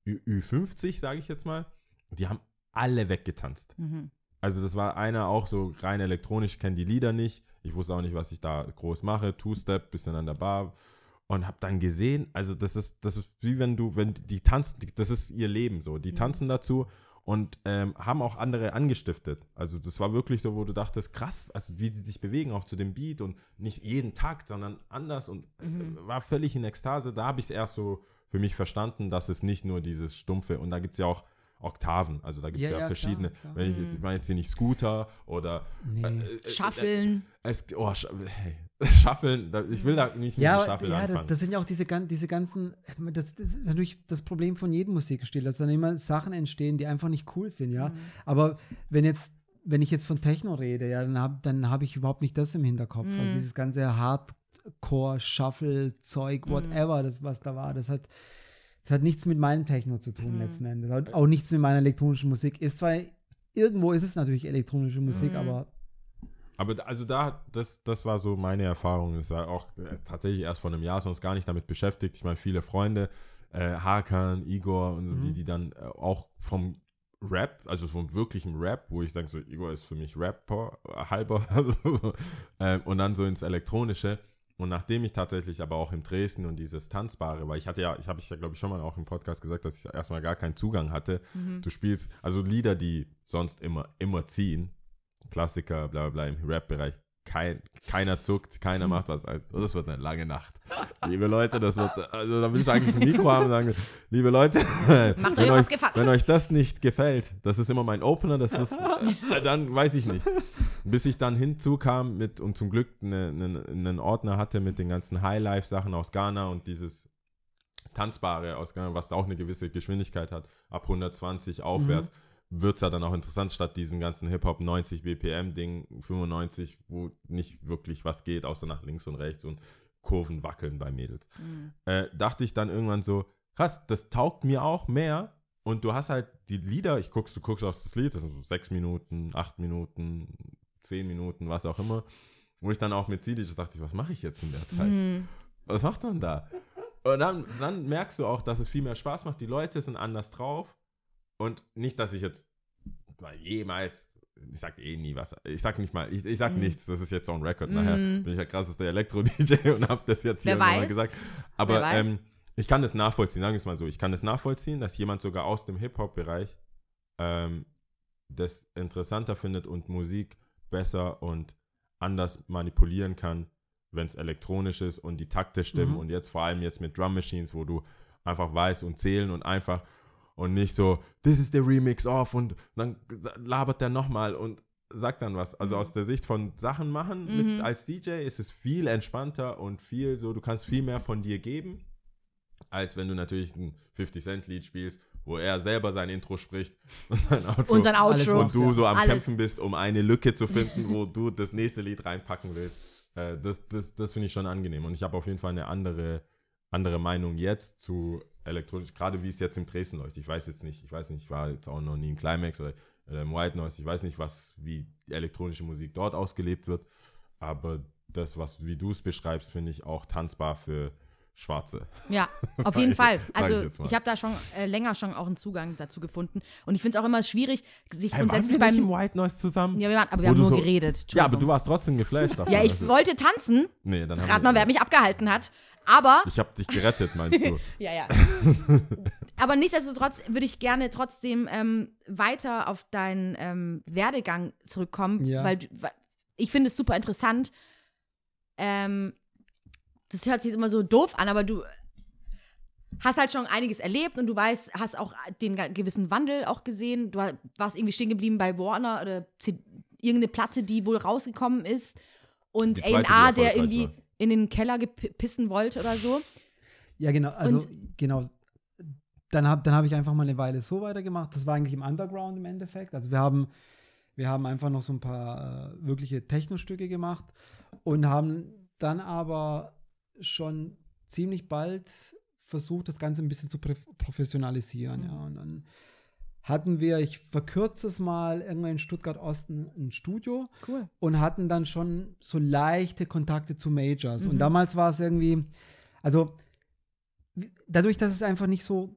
Ü- Ü50, sage ich jetzt mal. Die haben alle weggetanzt. Mhm. Also das war einer auch so rein elektronisch, ich kenne die Lieder nicht. Ich wusste auch nicht, was ich da groß mache. Two-Step, bisschen an der Bar. Und habe dann gesehen, also das ist, das ist wie wenn du, wenn die tanzen, das ist ihr Leben so. Die tanzen dazu und ähm, haben auch andere angestiftet. Also das war wirklich so, wo du dachtest, krass, also wie sie sich bewegen, auch zu dem Beat und nicht jeden Takt, sondern anders und äh, war völlig in Ekstase. Da habe ich es erst so für mich verstanden, dass es nicht nur dieses Stumpfe, und da gibt es ja auch Oktaven, also da gibt es Ja, ja, ja, verschiedene, klar, klar. wenn ich jetzt, ich meine jetzt hier nicht Scooter oder Nee. äh, äh, Schaffeln. es, oh, Sch hey, Schaffeln, ich will da nicht mit Ja, dem Staffel ja das, anfangen. das sind ja auch diese, diese ganzen, das, das ist natürlich das Problem von jedem Musikstil, dass dann immer Sachen entstehen, die einfach nicht cool sind, ja. Aber wenn jetzt, wenn ich jetzt von Techno rede, ja, dann habe dann hab ich überhaupt nicht das im Hinterkopf. Also dieses ganze Hardcore, Shuffle-Zeug, whatever, das, was da war, das hat, das hat nichts mit meinem Techno zu tun letzten Endes. Hat auch nichts mit meiner elektronischen Musik. Ist zwar, irgendwo ist es natürlich elektronische Musik, aber Aber da- also da, das, das war so meine Erfahrung. Das war auch äh, tatsächlich erst vor einem Jahr sonst gar nicht damit beschäftigt. Ich meine, viele Freunde, äh, Hakan, Igor und so, die, die dann äh, auch vom Rap, also vom wirklichen Rap, wo ich sage, so, Igor ist für mich Rapper, äh, halber, also so, ähm, und dann so ins Elektronische. Und nachdem ich tatsächlich aber auch in Dresden und dieses Tanzbare, weil ich hatte ja, ich habe ich ja glaube ich schon mal auch im Podcast gesagt, dass ich erstmal gar keinen Zugang hatte. Du spielst, also Lieder, die sonst immer, immer ziehen, Klassiker, bla bla bla im Rap-Bereich. Kein, keiner zuckt, keiner macht was. Also, Das wird eine lange Nacht. Liebe Leute, das wird, also da will ich eigentlich ein Mikro haben und sagen, liebe Leute, Macht wenn euch euch, gefasst. wenn euch das nicht gefällt, das ist immer mein Opener, das ist, äh, dann weiß ich nicht. Bis ich dann hinzukam mit und zum Glück eine, eine, einen Ordner hatte mit den ganzen Highlife-Sachen aus Ghana und dieses Tanzbare aus Ghana, was auch eine gewisse Geschwindigkeit hat, ab 120 aufwärts, wird es ja dann auch interessant, statt diesem ganzen Hip-Hop 90 BPM-Ding, 95, wo nicht wirklich was geht, außer nach links und rechts und Kurven wackeln bei Mädels. Äh, dachte ich dann irgendwann so, krass, das taugt mir auch mehr. Und du hast halt die Lieder, ich guckst, du guckst auf das Lied, das sind so sechs Minuten, acht Minuten, zehn Minuten, was auch immer. Wo ich dann auch mit Sidic dachte, ich, was mache ich jetzt in der Zeit? Was macht man da? Und dann, dann merkst du auch, dass es viel mehr Spaß macht. Die Leute sind anders drauf. Und nicht, dass ich jetzt mal jemals, ich sag eh nie was, ich sag nicht mal, ich, ich sag nichts, das ist jetzt so ein Record. Nachher bin ich der krasseste Elektro-DJ und hab das jetzt hier nochmal weiß? gesagt. Aber ähm, ich kann das nachvollziehen, sagen wir es mal so, ich kann das nachvollziehen, dass jemand sogar aus dem Hip-Hop-Bereich ähm, das interessanter findet und Musik besser und anders manipulieren kann, wenn es elektronisch ist und die Takte stimmen Mhm. und jetzt vor allem jetzt mit Drum Machines, wo du einfach weißt und zählen und einfach und nicht so, this is the remix off und dann labert der nochmal und sagt dann was. Also aus der Sicht von Sachen machen mit, als DJ ist es viel entspannter und viel so, du kannst viel mehr von dir geben, als wenn du natürlich ein 50 Cent Lied spielst, wo er selber sein Intro spricht und sein Outro Und sein Outro. und du so am Alles. Kämpfen bist, um eine Lücke zu finden, wo du das nächste Lied reinpacken willst. Äh, das das, das finde ich schon angenehm. Und ich habe auf jeden Fall eine andere, andere Meinung jetzt zu elektronisch, gerade wie es jetzt im Dresden läuft. Ich weiß jetzt nicht, ich weiß nicht, ich war jetzt auch noch nie im Climax oder, oder im White Noise. Ich weiß nicht, was, wie die elektronische Musik dort ausgelebt wird. Aber das, was, wie du es beschreibst, finde ich auch tanzbar für Schwarze. Ja, auf jeden ich- Fall. ich Also mal. ich habe da schon äh, länger schon auch einen Zugang dazu gefunden. Und ich finde es auch immer schwierig, sich Hey, waren grundsätzlich wir nicht im beim. White Noise zusammen? Ja, wir waren, aber wir Wo haben nur so- geredet. Ja, aber du warst trotzdem geflasht davon. Ja, ich Also- wollte tanzen. Nee, dann Rat wir- mal, wer mich abgehalten hat. Aber. Ich habe dich gerettet, meinst du? Ja, ja. Aber nichtsdestotrotz würde ich gerne trotzdem ähm, weiter auf deinen ähm, Werdegang zurückkommen, Ja. weil, du- weil ich finde es super interessant. Ähm, das hört sich jetzt immer so doof an, aber du hast halt schon einiges erlebt und du weißt, hast auch den gewissen Wandel auch gesehen. Du warst irgendwie stehen geblieben bei Warner oder C- irgendeine Platte, die wohl rausgekommen ist und A&R, der irgendwie war. in den Keller gepissen wollte oder so. Ja, genau. Also, Und- genau. Dann habe dann hab ich einfach mal eine Weile so weitergemacht. Das war eigentlich im Underground im Endeffekt. Also, wir haben, wir haben einfach noch so ein paar äh, wirkliche Technostücke gemacht und haben dann aber schon ziemlich bald versucht, das Ganze ein bisschen zu professionalisieren. Ja. Und dann hatten wir, ich verkürze es mal, irgendwann in Stuttgart-Osten ein Studio Cool. und hatten dann schon so leichte Kontakte zu Majors. Und damals war es irgendwie, also dadurch, dass es einfach nicht so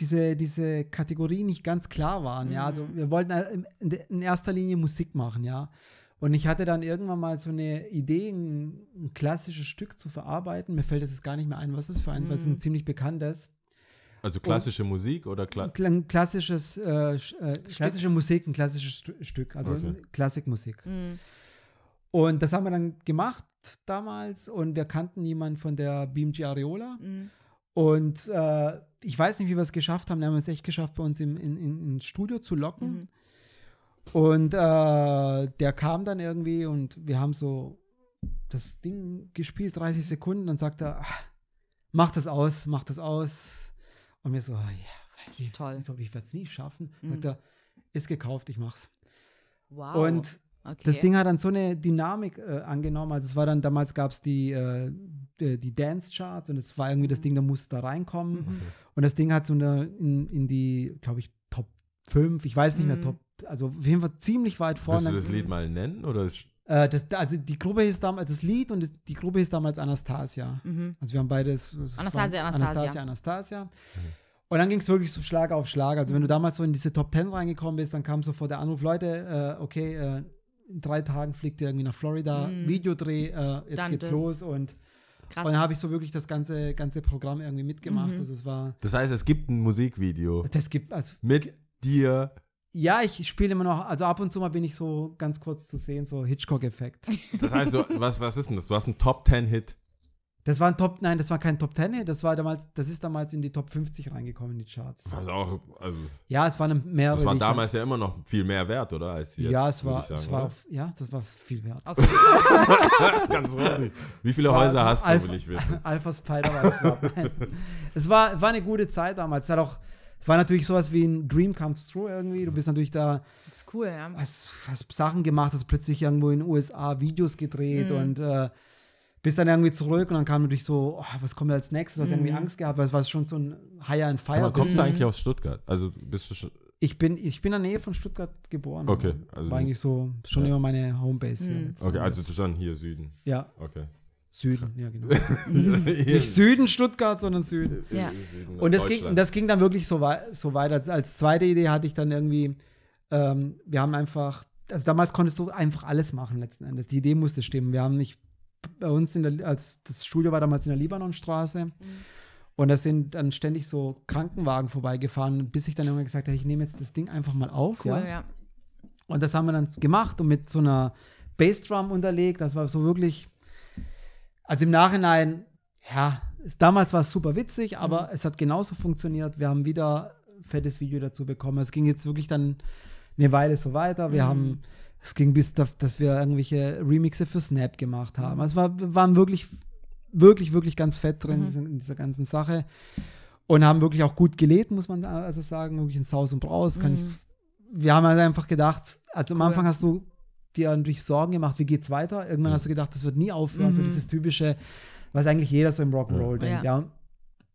diese, diese Kategorien nicht ganz klar waren, ja, also wir wollten äh, in erster Linie Musik machen, ja. Und ich hatte dann irgendwann mal so eine Idee, ein, ein klassisches Stück zu verarbeiten. Mir fällt es jetzt gar nicht mehr ein, was es für eins, weil es ein ziemlich bekanntes. Also klassische Musik oder kla Ein kla- klassisches, äh, äh, klassische Musik, ein klassisches Stu Stück, also Okay. Klassikmusik. Mhm. Und das haben wir dann gemacht damals und wir kannten jemanden von der BMG Areola. Mhm. Und äh, ich weiß nicht, wie wir es geschafft haben. Wir haben es echt geschafft, bei uns im, in, in, ins Studio zu locken. Mhm. Und äh, der kam dann irgendwie und wir haben so das Ding gespielt, 30 Sekunden. Dann sagt er, "Ah, mach das aus, mach das aus. Und mir so, ja, wie, Toll. So, ich werde es nie schaffen. Mhm. Sagt er, ist gekauft, ich mach's. Wow. Und okay. das Ding hat dann so eine Dynamik äh, angenommen. Also es war dann, damals gab es die, äh, die, die Dance-Charts und es war irgendwie das Ding, da musste da reinkommen. Mhm. Und das Ding hat so eine, in, in die, glaube ich, 5, ich weiß nicht mehr, Mhm. Top, also auf jeden Fall ziemlich weit Willst vorne. du das Lied mal nennen? Oder Äh, das, also die Gruppe hieß damals, das Lied und die Gruppe hieß damals Anastasia. Mhm. Also wir haben beides. Anastasia, Anastasia. Anastasia, Anastasia. Und dann ging es wirklich so Schlag auf Schlag. Also wenn du damals so in diese Top 10 reingekommen bist, dann kam sofort der Anruf, Leute, äh, okay, äh, in drei Tagen fliegt ihr irgendwie nach Florida, Videodreh, äh, jetzt Dann geht's das. los und, Krass. und dann habe ich so wirklich das ganze, ganze Programm irgendwie mitgemacht. Also es war, Das heißt, es gibt ein Musikvideo das gibt, also mit dir. ja, ich spiele immer noch, also ab und zu mal bin ich so ganz kurz zu sehen, so Hitchcock-Effekt. Das heißt, du, was, was ist denn das? Du hast einen Top 10 Hit. Das war ein Top, nein, das war kein Top 10, das war damals, das ist damals in die Top 50 reingekommen in die Charts. Was auch, also, Ja, es waren mehrere. das war damals ja immer noch viel mehr wert, oder? Als jetzt, ja, es war, sagen, es war, auf- ja, das war viel wert. Ganz vorsichtig. Wie viele war Häuser hast du, Alpha- will ich wissen. Alpha Spider war es. War, es war, war eine gute Zeit damals. Es, hat auch, es war natürlich sowas wie ein Dream comes true irgendwie. Du bist natürlich da, Das ist cool, ja. hast, hast Sachen gemacht, hast plötzlich irgendwo in den USA Videos gedreht Mhm. und äh, bist dann irgendwie zurück und dann kam natürlich so, oh, was kommt als nächstes? Du hast irgendwie Mhm. Angst gehabt, weil es war schon so ein Higher and Fire. Aber kommst du eigentlich aus Stuttgart? Also bist du schon. Ich bin, ich bin in der Nähe von Stuttgart geboren. Okay, also- war eigentlich so schon Ja. immer meine Homebase. hier Mhm. Okay, also schon hier Süden. ja, Okay. Süden, ja genau. Nicht Süden Stuttgart, sondern Süden. Ja. Und das, ging, das ging dann wirklich so, wei so weit. Als, als zweite Idee hatte ich dann irgendwie, ähm, wir haben einfach, also damals konntest du einfach alles machen letzten Endes. Die Idee musste stimmen. Wir haben nicht, bei uns in der, als das Studio war damals in der Libanonstraße. Und da sind dann ständig so Krankenwagen vorbeigefahren, bis ich dann irgendwann gesagt habe, ich nehme jetzt das Ding einfach mal auf. Cool, ja. ja. Und das haben wir dann gemacht und mit so einer Bassdrum unterlegt. Das war so wirklich, also im Nachhinein, ja, damals war es super witzig, aber es hat genauso funktioniert. Wir haben wieder ein fettes Video dazu bekommen. Es ging jetzt wirklich dann eine Weile so weiter. Wir haben, es ging bis, da, dass wir irgendwelche Remixe für Snap gemacht haben. Also es war, wir waren wirklich, wirklich, wirklich ganz fett drin in dieser- in dieser ganzen Sache. Und haben wirklich auch gut gelebt, muss man also sagen. Wirklich in Saus und Braus. Kann ich, wir haben halt einfach gedacht, also am Cool. Anfang hast du dir natürlich Sorgen gemacht, wie geht's weiter? Irgendwann hast du gedacht, das wird nie aufhören. So dieses typische, was eigentlich jeder so im Rock'n'Roll denkt, Ja. ja.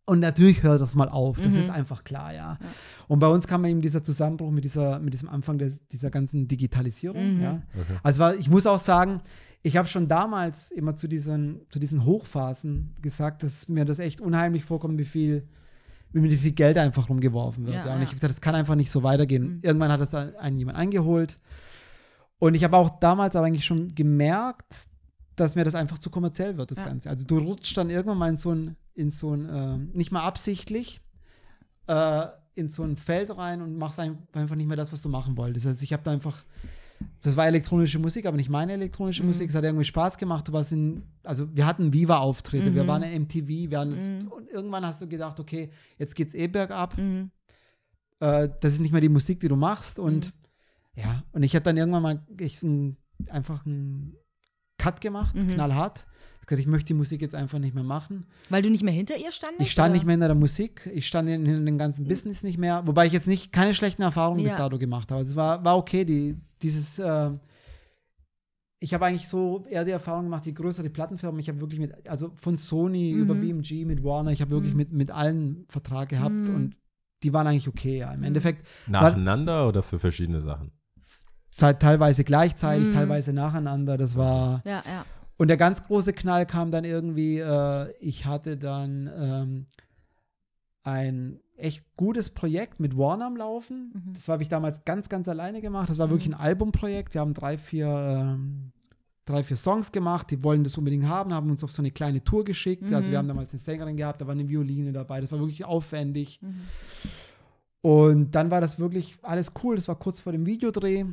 Und natürlich hört das mal auf, das ist einfach klar, ja. Und bei uns kam eben dieser Zusammenbruch mit, dieser, mit diesem Anfang des, dieser ganzen Digitalisierung, ja. Also war, ich muss auch sagen, ich habe schon damals immer zu diesen, zu diesen Hochphasen gesagt, dass mir das echt unheimlich vorkommt, wie viel, wie mit wie viel Geld einfach rumgeworfen wird. Ja, Ja, Und ja. ich habe gesagt, das kann einfach nicht so weitergehen. Irgendwann hat das einen jemand eingeholt. Und ich habe auch damals aber eigentlich schon gemerkt, dass mir das einfach zu kommerziell wird, das Ja. Ganze. Also du rutscht dann irgendwann mal in so ein, in so ein, ähm, nicht mal absichtlich, äh, in so ein Feld rein und machst ein- einfach nicht mehr das, was du machen wolltest. Also ich habe da einfach, das war elektronische Musik, aber nicht meine elektronische Musik. Es hat irgendwie Spaß gemacht. Du warst in, also wir hatten Viva-Auftritte, wir waren in MTV, wir hatten das, und irgendwann hast du gedacht, okay, jetzt geht's eh bergab. Mhm. Äh, das ist nicht mehr die Musik, die du machst. Und ja, und ich habe dann irgendwann mal ich, so ein, einfach einen Cut gemacht, knallhart. Ich gesagt, ich möchte die Musik jetzt einfach nicht mehr machen. Weil du nicht mehr hinter ihr standest? Ich stand oder? nicht mehr hinter der Musik, ich stand in, in dem ganzen Business nicht mehr, wobei ich jetzt nicht keine schlechten Erfahrungen bis Ja. dato gemacht habe. Also es war, war okay, die, dieses, äh, ich habe eigentlich so eher die Erfahrung gemacht, je größer die Plattenfirmen, ich habe wirklich mit, also von Sony über BMG, mit Warner, ich habe wirklich mit, mit allen Vertrag gehabt und die waren eigentlich okay, ja. Im Endeffekt Nacheinander oder für verschiedene Sachen? Te- teilweise gleichzeitig, teilweise nacheinander, das war, Ja, ja. und der ganz große Knall kam dann irgendwie, äh, ich hatte dann ähm, ein echt gutes Projekt mit Warner am Laufen. Das habe ich damals ganz, ganz alleine gemacht. Das war wirklich ein Albumprojekt. Wir haben drei, vier, ähm, drei, vier Songs gemacht. Die wollen das unbedingt haben, haben uns auf so eine kleine Tour geschickt. Also wir haben damals eine Sängerin gehabt, da war eine Violine dabei. Das war wirklich aufwendig. Und dann war das wirklich alles cool. Das war kurz vor dem Videodreh.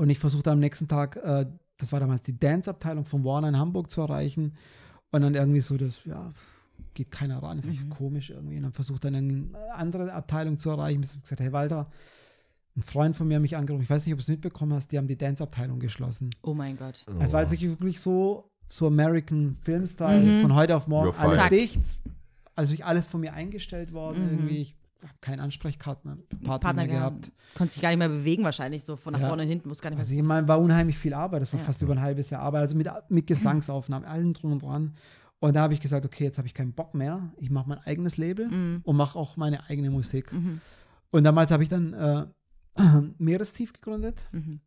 Und ich versuchte am nächsten Tag, äh, das war damals die Dance-Abteilung von Warner in Hamburg zu erreichen. Und dann irgendwie so, das, ja, geht keiner ran. Das ist echt komisch irgendwie. Und dann versucht dann eine andere Abteilung zu erreichen. Ich habe gesagt, hey Walter, ein Freund von mir hat mich angerufen, ich weiß nicht, ob du es mitbekommen hast, die haben die Dance-Abteilung geschlossen. Oh mein Gott. Es war also wirklich so, so American Film-Style, von heute auf morgen, alles dicht. Also wirklich alles von mir eingestellt worden. Irgendwie, ich habe keinen Ansprechpartner Partner Partner mehr gehabt. Konntest dich gar nicht mehr bewegen, wahrscheinlich so von nach Ja. vorne und hinten, wusste gar nicht mehr. Also ich meine, war unheimlich viel Arbeit. Das war Ja. fast über ein halbes Jahr Arbeit. Also mit, mit Gesangsaufnahmen, allem drum und dran. Und da habe ich gesagt, okay, jetzt habe ich keinen Bock mehr. Ich mache mein eigenes Label Mhm. und mache auch meine eigene Musik. Und damals habe ich dann äh, Meerestief gegründet. Mhm.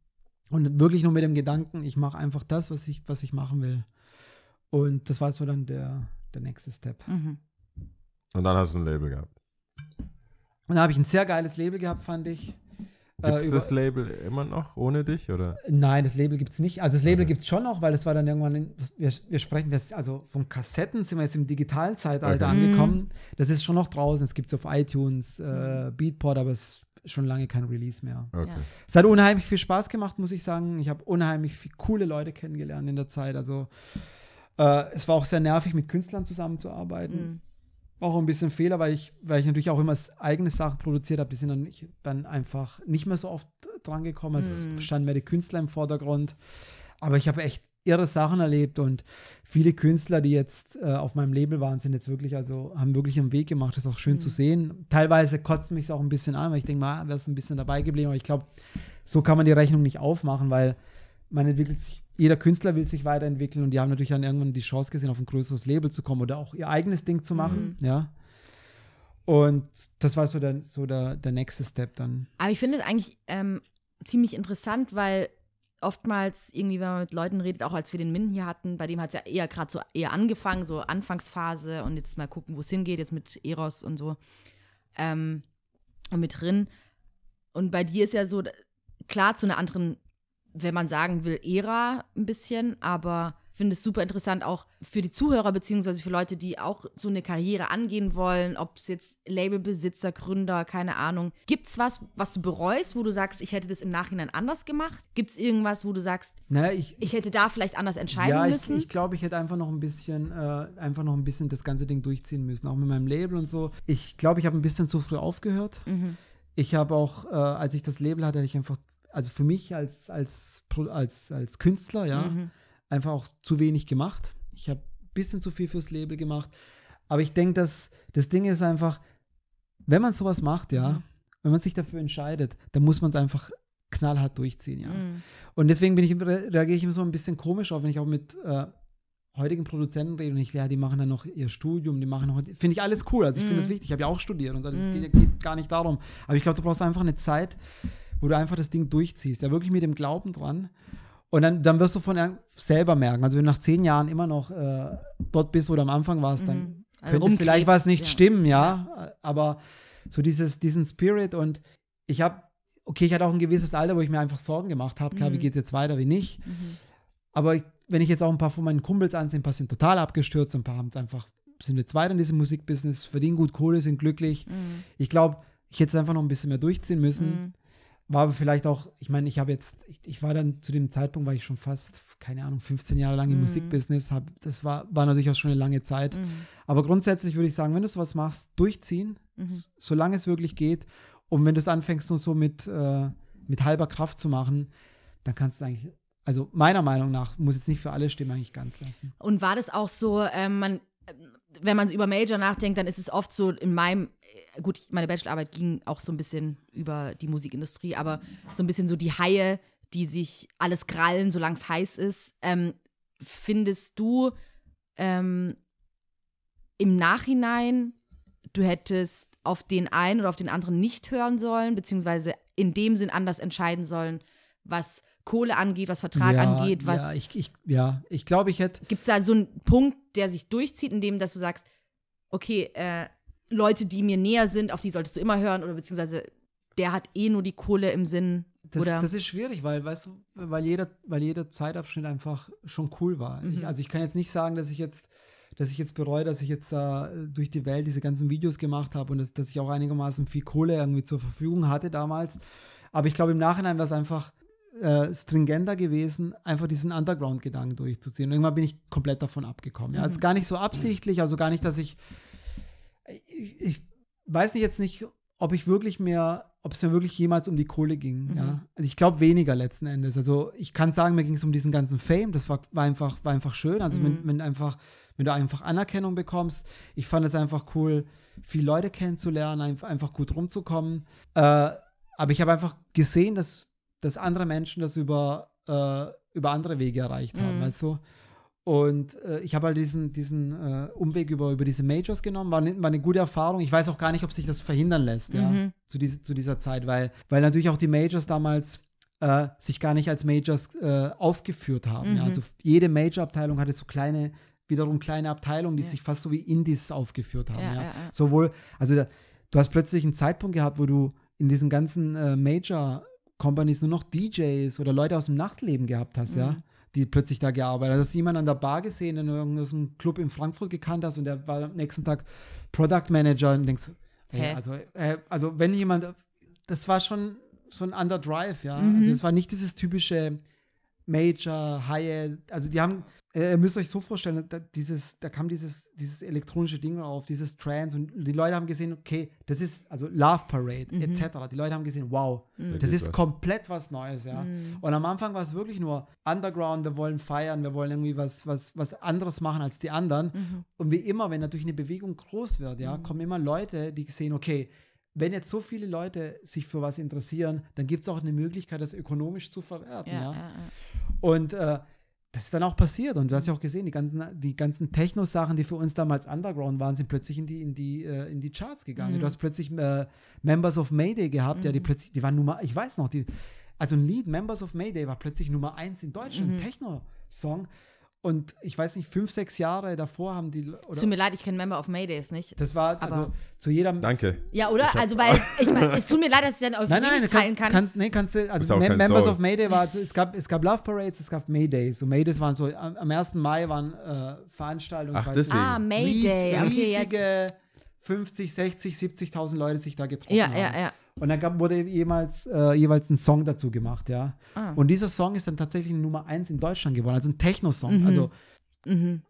Und wirklich nur mit dem Gedanken, ich mache einfach das, was ich, was ich machen will. Und das war so dann der, der nächste Step. Mhm. Und dann hast du ein Label gehabt. Und da habe ich ein sehr geiles Label gehabt, fand ich. Gibt es über- das Label immer noch ohne dich? Oder? Nein, das Label gibt es nicht. Also das Label gibt es schon noch, weil das war dann irgendwann, in, wir, wir sprechen, jetzt- also von Kassetten sind wir jetzt im digitalen Zeitalter Okay. angekommen. Das ist schon noch draußen. Es gibt es auf iTunes, äh, Beatport, aber es ist schon lange kein Release mehr. Okay. Ja. Es hat unheimlich viel Spaß gemacht, muss ich sagen. Ich habe unheimlich viel coole Leute kennengelernt in der Zeit. Also äh, es war auch sehr nervig, mit Künstlern zusammenzuarbeiten. War auch ein bisschen Fehler, weil ich, weil ich natürlich auch immer eigene Sachen produziert habe. Die sind dann, dann einfach nicht mehr so oft dran gekommen. Es standen mehr die Künstler im Vordergrund. Aber ich habe echt irre Sachen erlebt und viele Künstler, die jetzt äh, auf meinem Label waren, sind jetzt wirklich, also haben wirklich ihren Weg gemacht. Das ist auch schön zu sehen. Teilweise kotzt mich auch ein bisschen an, weil ich denke, mal, wärst ein bisschen dabei geblieben. Aber ich glaube, so kann man die Rechnung nicht aufmachen, weil man entwickelt sich, jeder Künstler will sich weiterentwickeln und die haben natürlich dann irgendwann die Chance gesehen, auf ein größeres Label zu kommen oder auch ihr eigenes Ding zu machen, ja. Und das war so der, so der, der nächste Step dann. Aber ich finde es eigentlich ähm, ziemlich interessant, weil oftmals irgendwie, wenn man mit Leuten redet, auch als wir den Min hier hatten, bei dem hat es ja eher gerade so eher angefangen, so Anfangsphase und jetzt mal gucken, wo es hingeht, jetzt mit Eros und so ähm, und mit drin. Und bei dir ist ja so, klar zu einer anderen, wenn man sagen will, Ära ein bisschen, aber finde es super interessant auch für die Zuhörer beziehungsweise für Leute, die auch so eine Karriere angehen wollen, ob es jetzt Labelbesitzer, Gründer, keine Ahnung. Gibt es was, was du bereust, wo du sagst, ich hätte das im Nachhinein anders gemacht? Gibt es irgendwas, wo du sagst, Naja, ich, ich hätte da vielleicht anders entscheiden ja, ich, müssen? ich glaube, ich hätte einfach noch ein bisschen, äh, einfach noch ein bisschen das ganze Ding durchziehen müssen, auch mit meinem Label und so. Ich glaube, ich habe ein bisschen zu früh aufgehört. Mhm. Ich habe auch, äh, als ich das Label hatte, hatte ich einfach, also für mich als, als, als, als Künstler, ja, Mhm. einfach auch zu wenig gemacht. Ich habe ein bisschen zu viel fürs Label gemacht. Aber ich denke, dass das Ding ist einfach, wenn man sowas macht, ja, Mhm. wenn man sich dafür entscheidet, dann muss man es einfach knallhart durchziehen, ja. Mhm. Und deswegen bin ich, re- reagiere ich immer so ein bisschen komisch auf, wenn ich auch mit äh, heutigen Produzenten rede und ich, ja, die machen dann noch ihr Studium, die machen noch, finde ich alles cool. Also ich finde das wichtig. Ich habe ja auch studiert und das geht, geht gar nicht darum. Aber ich glaube, du brauchst einfach eine Zeit, wo du einfach das Ding durchziehst. Ja, wirklich mit dem Glauben dran. Und dann, dann wirst du von selber merken. Also wenn du nach zehn Jahren immer noch äh, dort bist, wo du am Anfang warst, dann Also könnte vielleicht was nicht ja. stimmen, ja. Aber so dieses, diesen Spirit und ich habe, okay, ich hatte auch ein gewisses Alter, wo ich mir einfach Sorgen gemacht habe, klar, wie geht es jetzt weiter, wie nicht. Aber ich, wenn ich jetzt auch ein paar von meinen Kumpels ansehe, ein paar sind total abgestürzt, ein paar haben es einfach, sind jetzt weiter in diesem Musikbusiness, verdienen gut Kohle, sind glücklich. Ich glaube, ich hätte es einfach noch ein bisschen mehr durchziehen müssen. War aber vielleicht auch, ich meine, ich habe jetzt, ich, ich war dann zu dem Zeitpunkt, war ich schon fast, keine Ahnung, 15 Jahre lang im Musikbusiness, hab, das war, war natürlich auch schon eine lange Zeit. Aber grundsätzlich würde ich sagen, wenn du sowas machst, durchziehen, s- solange es wirklich geht. Und wenn du es anfängst, nur so mit, äh, mit halber Kraft zu machen, dann kannst du eigentlich, also meiner Meinung nach, muss jetzt nicht für alle stimmen, eigentlich ganz lassen. Und war das auch so, ähm, man, äh, wenn man über Major nachdenkt, dann ist es oft so in meinem, äh, gut, meine Bachelorarbeit ging auch so ein bisschen über die Musikindustrie, aber so ein bisschen so die Haie, die sich alles krallen, solange es heiß ist. Ähm, findest du ähm, im Nachhinein, du hättest auf den einen oder auf den anderen nicht hören sollen, beziehungsweise in dem Sinn anders entscheiden sollen, was Kohle angeht, was Vertrag angeht, was ja, ich, ich, ja, ich glaube, ich hätte, Gibt es da so einen Punkt, der sich durchzieht, in dem, dass du sagst, okay, äh, Leute, die mir näher sind, auf die solltest du immer hören oder beziehungsweise der hat eh nur die Kohle im Sinn Das, oder das ist schwierig, weil, weißt du, weil jeder, weil jeder Zeitabschnitt einfach schon cool war. Mhm. Ich, also ich kann jetzt nicht sagen, dass ich jetzt, dass ich jetzt bereue, dass ich jetzt da äh, durch die Welt diese ganzen Videos gemacht habe und dass, dass ich auch einigermaßen viel Kohle irgendwie zur Verfügung hatte damals. Aber ich glaube, im Nachhinein war es einfach äh, stringenter gewesen, einfach diesen Underground-Gedanken durchzuziehen. Und irgendwann bin ich komplett davon abgekommen. Ja. Mhm. Also gar nicht so absichtlich, also gar nicht, dass ich ich, ich weiß nicht jetzt nicht, ob ich wirklich mehr, ob es mir wirklich jemals um die Kohle ging. Mhm. Ja? Also ich glaube weniger letzten Endes. Also ich kann sagen, mir ging es um diesen ganzen Fame. Das war, war einfach, war einfach schön. Also Mhm. wenn, wenn einfach, wenn du einfach Anerkennung bekommst. Ich fand es einfach cool, viele Leute kennenzulernen, einfach, gut rumzukommen. Äh, aber ich habe einfach gesehen, dass, dass andere Menschen das über, äh, über andere Wege erreicht haben, Mhm. weißt du? Und äh, ich habe halt diesen, diesen äh, Umweg über, über diese Majors genommen. War, war eine gute Erfahrung. Ich weiß auch gar nicht, ob sich das verhindern lässt, ja, Mhm. zu, diese, zu dieser Zeit, weil, weil natürlich auch die Majors damals äh, sich gar nicht als Majors äh, aufgeführt haben. Ja. Mhm. Also jede Major-Abteilung hatte so kleine, wiederum kleine Abteilungen, die Ja. sich fast so wie Indies aufgeführt haben. Ja, Ja, ja, ja. Sowohl, also da, du hast plötzlich einen Zeitpunkt gehabt, wo du in diesen ganzen äh, Major-Companies nur noch DJs oder Leute aus dem Nachtleben gehabt hast, Mhm. ja, die plötzlich da gearbeitet haben. Du hast jemanden an der Bar gesehen, den du irgendwie aus einem Club in Frankfurt gekannt hast und der war am nächsten Tag Product Manager und denkst, Hä? ey, also, äh, also wenn jemand, das war schon so ein Underdrive, ja. Mhm. Also das war nicht dieses typische Major, High, also die haben, ihr müsst euch so vorstellen, da, dieses, da kam dieses, dieses elektronische Ding auf, dieses Trance und die Leute haben gesehen, okay, das ist, also Love Parade, Mhm. etc. Die Leute haben gesehen, wow, Da das ist was. komplett was Neues, ja. Mhm. Und am Anfang war es wirklich nur Underground, wir wollen feiern, wir wollen irgendwie was, was, was anderes machen als die anderen. Mhm. Und wie immer, wenn natürlich eine Bewegung groß wird, ja, kommen immer Leute, die sehen, okay, wenn jetzt so viele Leute sich für was interessieren, dann gibt es auch eine Möglichkeit, das ökonomisch zu verwerten, ja, ja. ja, ja. Und äh, das ist dann auch passiert. Und du hast ja auch gesehen, die ganzen, die ganzen Techno-Sachen, die für uns damals Underground waren, sind plötzlich in die, in die, äh, in die Charts gegangen. Mhm. Du hast plötzlich äh, Members of Mayday gehabt, ja, die plötzlich, die waren Nummer, ich weiß noch, die, also ein Lied, Members of Mayday, war plötzlich Nummer eins in Deutschland, Mhm. ein Techno-Song. Und ich weiß nicht, fünf, sechs Jahre davor haben die. Es tut Oder, mir leid, ich kenne Member of Maydays nicht. das war also zu jedem. Danke. Ja, oder? Also, weil, ich meine, es tut mir leid, dass ich dann auf Nein, nein, teilen kann. kann, nee, kannst du, also kein Members Soul. of Mayday war, so, es gab, es gab Love Parades, es gab Maydays. So Maydays waren so, am, am 1. Mai waren äh, Veranstaltungen. Ach, weiß deswegen. ah, Mayday. ries- Okay, jetzt. riesige 50, 60, 70.000 Leute sich da getroffen Ja, haben. ja, ja. Und dann gab, wurde jemals, äh, jeweils ein Song dazu gemacht, ja. Ah. Und dieser Song ist dann tatsächlich Nummer eins in Deutschland geworden, also ein Techno-Song. Mhm. Also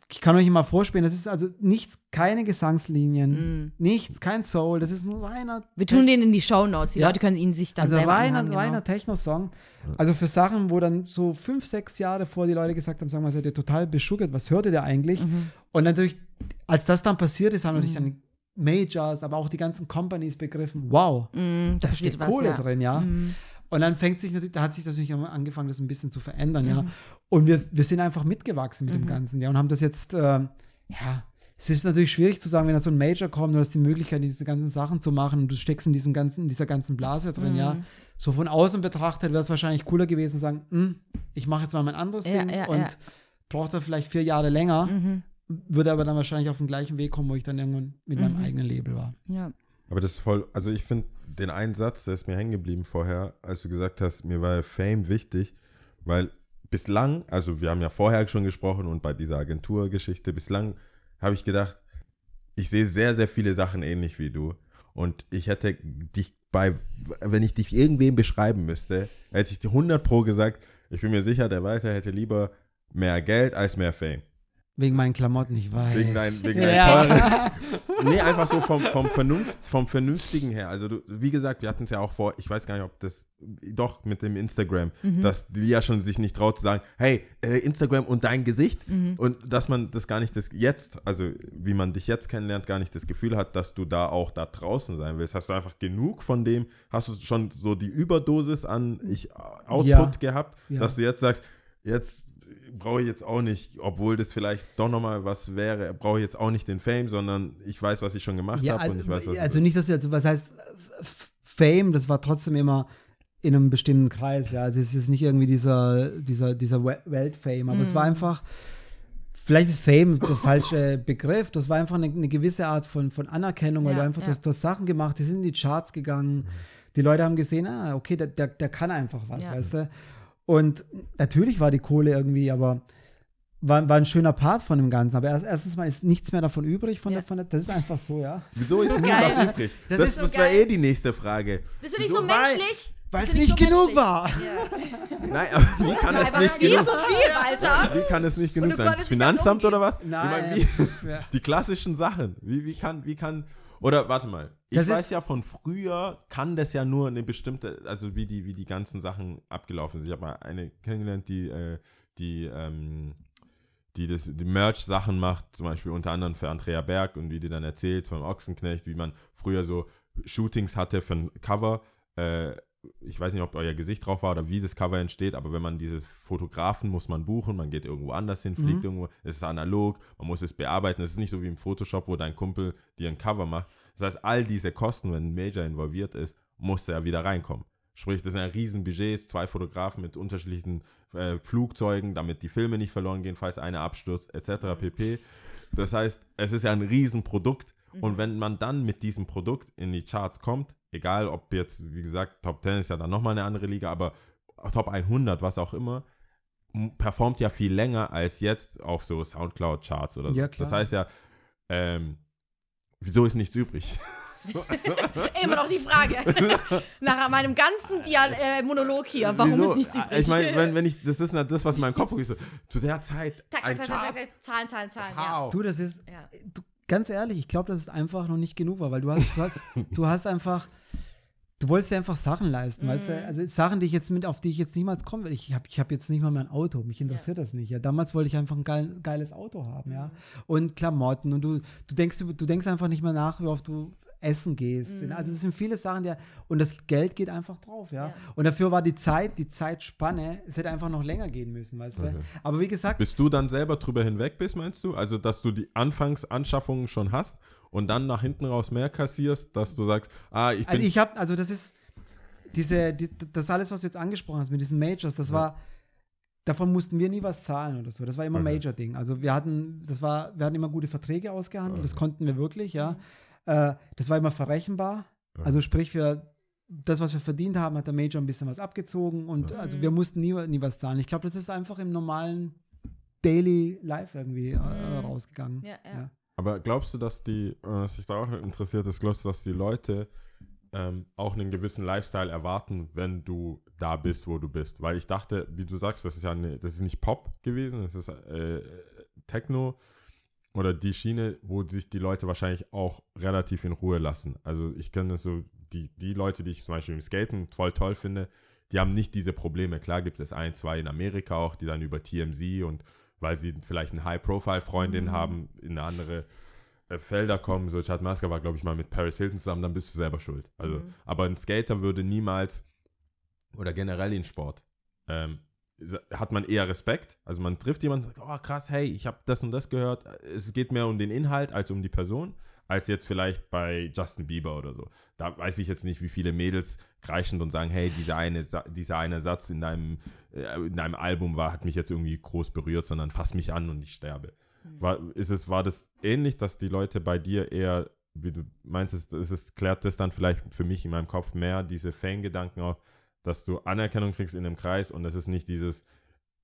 ich kann euch mal vorspielen, das ist also nichts, keine Gesangslinien, Mhm. nichts, kein Soul, das ist ein reiner Wir tun den in die Show Notes. Die Ja. Leute können ihn sich dann also selber reiner, anhören, genau. reiner Techno-Song. Also für Sachen, wo dann so fünf, sechs Jahre vor die Leute gesagt haben, sagen wir, seid ihr total beschuggert, was hört ihr da eigentlich? Mhm. Und natürlich, als das dann passiert ist, haben natürlich dann Majors, aber auch die ganzen Companies begriffen, wow, Mhm, da steht was, Kohle ja. drin, ja. Mhm. Und dann fängt sich natürlich, da hat sich natürlich angefangen, das ein bisschen zu verändern, Mhm. ja. Und wir, wir sind einfach mitgewachsen mit dem Ganzen, ja, und haben das jetzt, ähm, ja, es ist natürlich schwierig zu sagen, wenn da so ein Major kommt, du hast die Möglichkeit, diese ganzen Sachen zu machen und du steckst in diesem ganzen, in dieser ganzen Blase drin, Mhm. ja. So von außen betrachtet wäre es wahrscheinlich cooler gewesen, zu sagen, "Hm, ich mache jetzt mal mein anderes Ja, Ding ja, und braucht da vielleicht vier Jahre länger, Mhm. Würde aber dann wahrscheinlich auf den gleichen Weg kommen, wo ich dann irgendwann mit Mhm. meinem eigenen Label war. Ja. Aber das ist voll, also ich finde den einen Satz, der ist mir hängen geblieben vorher, als du gesagt hast, mir war Fame wichtig, weil bislang, also wir haben ja vorher schon gesprochen und bei dieser Agenturgeschichte, bislang habe ich gedacht, ich sehe sehr, sehr viele Sachen ähnlich wie du. Und ich hätte dich bei, wenn ich dich irgendwem beschreiben müsste, hätte ich dir 100 Pro gesagt, ich bin mir sicher, der Walter hätte lieber mehr Geld als mehr Fame. Wegen meinen Klamotten, ich weiß. Wegen deinen, wegen Ja. deinen teuren. Nee, einfach so vom, vom, Vernunft, vom Vernünftigen her. Also, du, wie gesagt, wir hatten es ja auch vor, ich weiß gar nicht, ob das, doch, mit dem Instagram, dass die ja schon sich nicht traut zu sagen, hey, äh, Instagram und dein Gesicht. Und dass man das gar nicht das jetzt, also wie man dich jetzt kennenlernt, gar nicht das Gefühl hat, dass du da auch da draußen sein willst. Hast du einfach genug von dem, hast du schon so die Überdosis an ich, Output Ja. gehabt, Ja. dass du jetzt sagst, jetzt brauche ich jetzt auch nicht, obwohl das vielleicht doch nochmal was wäre, brauche ich jetzt auch nicht den Fame, sondern ich weiß, was ich schon gemacht Ja, habe und ich weiß, was also es nicht, dass jetzt, was heißt Fame, das war trotzdem immer in einem bestimmten Kreis, ja. Also es ist nicht irgendwie dieser, dieser, dieser We- Weltfame, aber es war einfach, vielleicht ist Fame der falsche Begriff, das war einfach eine, eine gewisse Art von, von Anerkennung, weil Ja, du einfach, ja. du, hast, du hast Sachen gemacht, die sind in die Charts gegangen, die Leute haben gesehen, ah, okay, der, der, der kann einfach was, Ja. weißt du. Und natürlich war die Kohle irgendwie, aber war, war ein schöner Part von dem Ganzen. Aber erst, erstens mal ist nichts mehr davon übrig, von Ja. der, von der, das ist einfach so, ja. Wieso ist nie geil. was übrig? Das Das, ist das, so wäre geil. eh die nächste Frage. Bist du nicht So, so, menschlich? Weil es nicht so genug menschlich? war. Nein, aber wie kann es nicht viel genug zu viel, Alter. Wie kann es nicht genug sein? Das Finanzamt ja oder was? Nein. Ich meine, wie, Ja. die klassischen Sachen. Wie, wie kann, wie kann, oder warte mal. Ich Das weiß ja von früher, kann das ja nur eine bestimmte, also wie die, wie die ganzen Sachen abgelaufen sind. Ich habe mal eine kennengelernt, die, äh, die, ähm, die das, die Merch-Sachen macht, zum Beispiel unter anderem für Andrea Berg und wie die dann erzählt vom Ochsenknecht, wie man früher so Shootings hatte für ein Cover. Äh, ich weiß nicht, ob euer Gesicht drauf war oder wie das Cover entsteht, aber wenn man dieses Fotografen muss man buchen, man geht irgendwo anders hin, fliegt irgendwo, es ist analog, man muss es bearbeiten. Es ist nicht so wie im Photoshop, wo dein Kumpel dir ein Cover macht. Das heißt, all diese Kosten, wenn ein Major involviert ist, muss er wieder reinkommen. Sprich, das sind ja riesen Budgets, zwei Fotografen mit unterschiedlichen äh, Flugzeugen, damit die Filme nicht verloren gehen, falls einer abstürzt, etc. pp. Das heißt, es ist ja ein Riesenprodukt. Und wenn man dann mit diesem Produkt in die Charts kommt, egal ob jetzt, wie gesagt, Top 10 ist ja dann nochmal eine andere Liga, aber Top 100, was auch immer, performt ja viel länger als jetzt auf so Soundcloud-Charts oder so. Ja, klar. Das heißt ja, ähm, wieso ist nichts übrig? Immer noch die Frage. Nach meinem ganzen Dia äh, Monolog hier, warum Wieso? ist nichts übrig? Ich meine, wenn, wenn ich, das ist das, was in meinem Kopf ist, so, zu der Zeit tak, ein tak, tak, Zahlen, Zahlen, Zahlen. Ja. how? Du, das ist, Ja. du, ganz ehrlich, ich glaube, dass es einfach noch nicht genug war, weil du hast, du hast, du hast einfach, du wolltest dir einfach Sachen leisten, weißt Mhm. du? Also Sachen, die ich jetzt mit, auf die ich jetzt niemals kommen will. Ich habe ich hab jetzt nicht mal mehr ein Auto, mich interessiert das nicht. Ja, damals wollte ich einfach ein geil, geiles Auto haben, ja. Mhm. Und Klamotten und du, du denkst, du denkst einfach nicht mehr nach, wie oft du essen gehst. Mhm. Also es sind viele Sachen, die, und das Geld geht einfach drauf, ja? Ja. Und dafür war die Zeit, die Zeitspanne, es hätte einfach noch länger gehen müssen, weißt du? Aber wie gesagt, Bis du dann selber drüber hinweg bist, meinst du? Also, dass du die Anfangsanschaffungen schon hast und dann nach hinten raus mehr kassierst, dass du sagst, ah, ich bin. Also ich habe, also das ist diese, die, das alles, was du jetzt angesprochen hast mit diesen Majors, das war, davon mussten wir nie was zahlen oder so. Das war immer ein Okay. Major-Ding. Also wir hatten, das war, wir hatten immer gute Verträge ausgehandelt, das konnten wir wirklich, ja. Äh, das war immer verrechenbar. Also sprich, für das, was wir verdient haben, hat der Major ein bisschen was abgezogen und also wir mussten nie, nie was zahlen. Ich glaube, das ist einfach im normalen Daily Life irgendwie äh, rausgegangen. Ja, ja. Aber glaubst du, dass die, was mich da auch interessiert ist, glaubst du, dass die Leute ähm, auch einen gewissen Lifestyle erwarten, wenn du da bist, wo du bist? Weil ich dachte, wie du sagst, das ist ja eine, das ist nicht Pop gewesen, das ist äh, Techno oder die Schiene, wo sich die Leute wahrscheinlich auch relativ in Ruhe lassen. Also ich kenne so, die, die Leute, die ich zum Beispiel im Skaten voll toll finde, die haben nicht diese Probleme. Klar gibt es ein, zwei in Amerika auch, die dann über TMZ und weil sie vielleicht eine High-Profile-Freundin haben, in andere äh, Felder kommen. So Chad Masker war, glaube ich, mal mit Paris Hilton zusammen, dann bist du selber schuld. Also, aber ein Skater würde niemals oder generell in Sport ähm, hat man eher Respekt. Also man trifft jemanden, und sagt, oh krass, hey, ich habe das und das gehört. Es geht mehr um den Inhalt als um die Person, als jetzt vielleicht bei Justin Bieber oder so. Da weiß ich jetzt nicht, wie viele Mädels kreischend und sagen, hey, dieser eine, dieser eine Satz in deinem, äh, in deinem Album war, hat mich jetzt irgendwie groß berührt, sondern fass mich an und ich sterbe. War, ist es, war das ähnlich, dass die Leute bei dir eher, wie du meinst, ist es, klärt das dann vielleicht für mich in meinem Kopf mehr, diese Fangedanken auch, dass du Anerkennung kriegst in dem Kreis und es ist nicht dieses,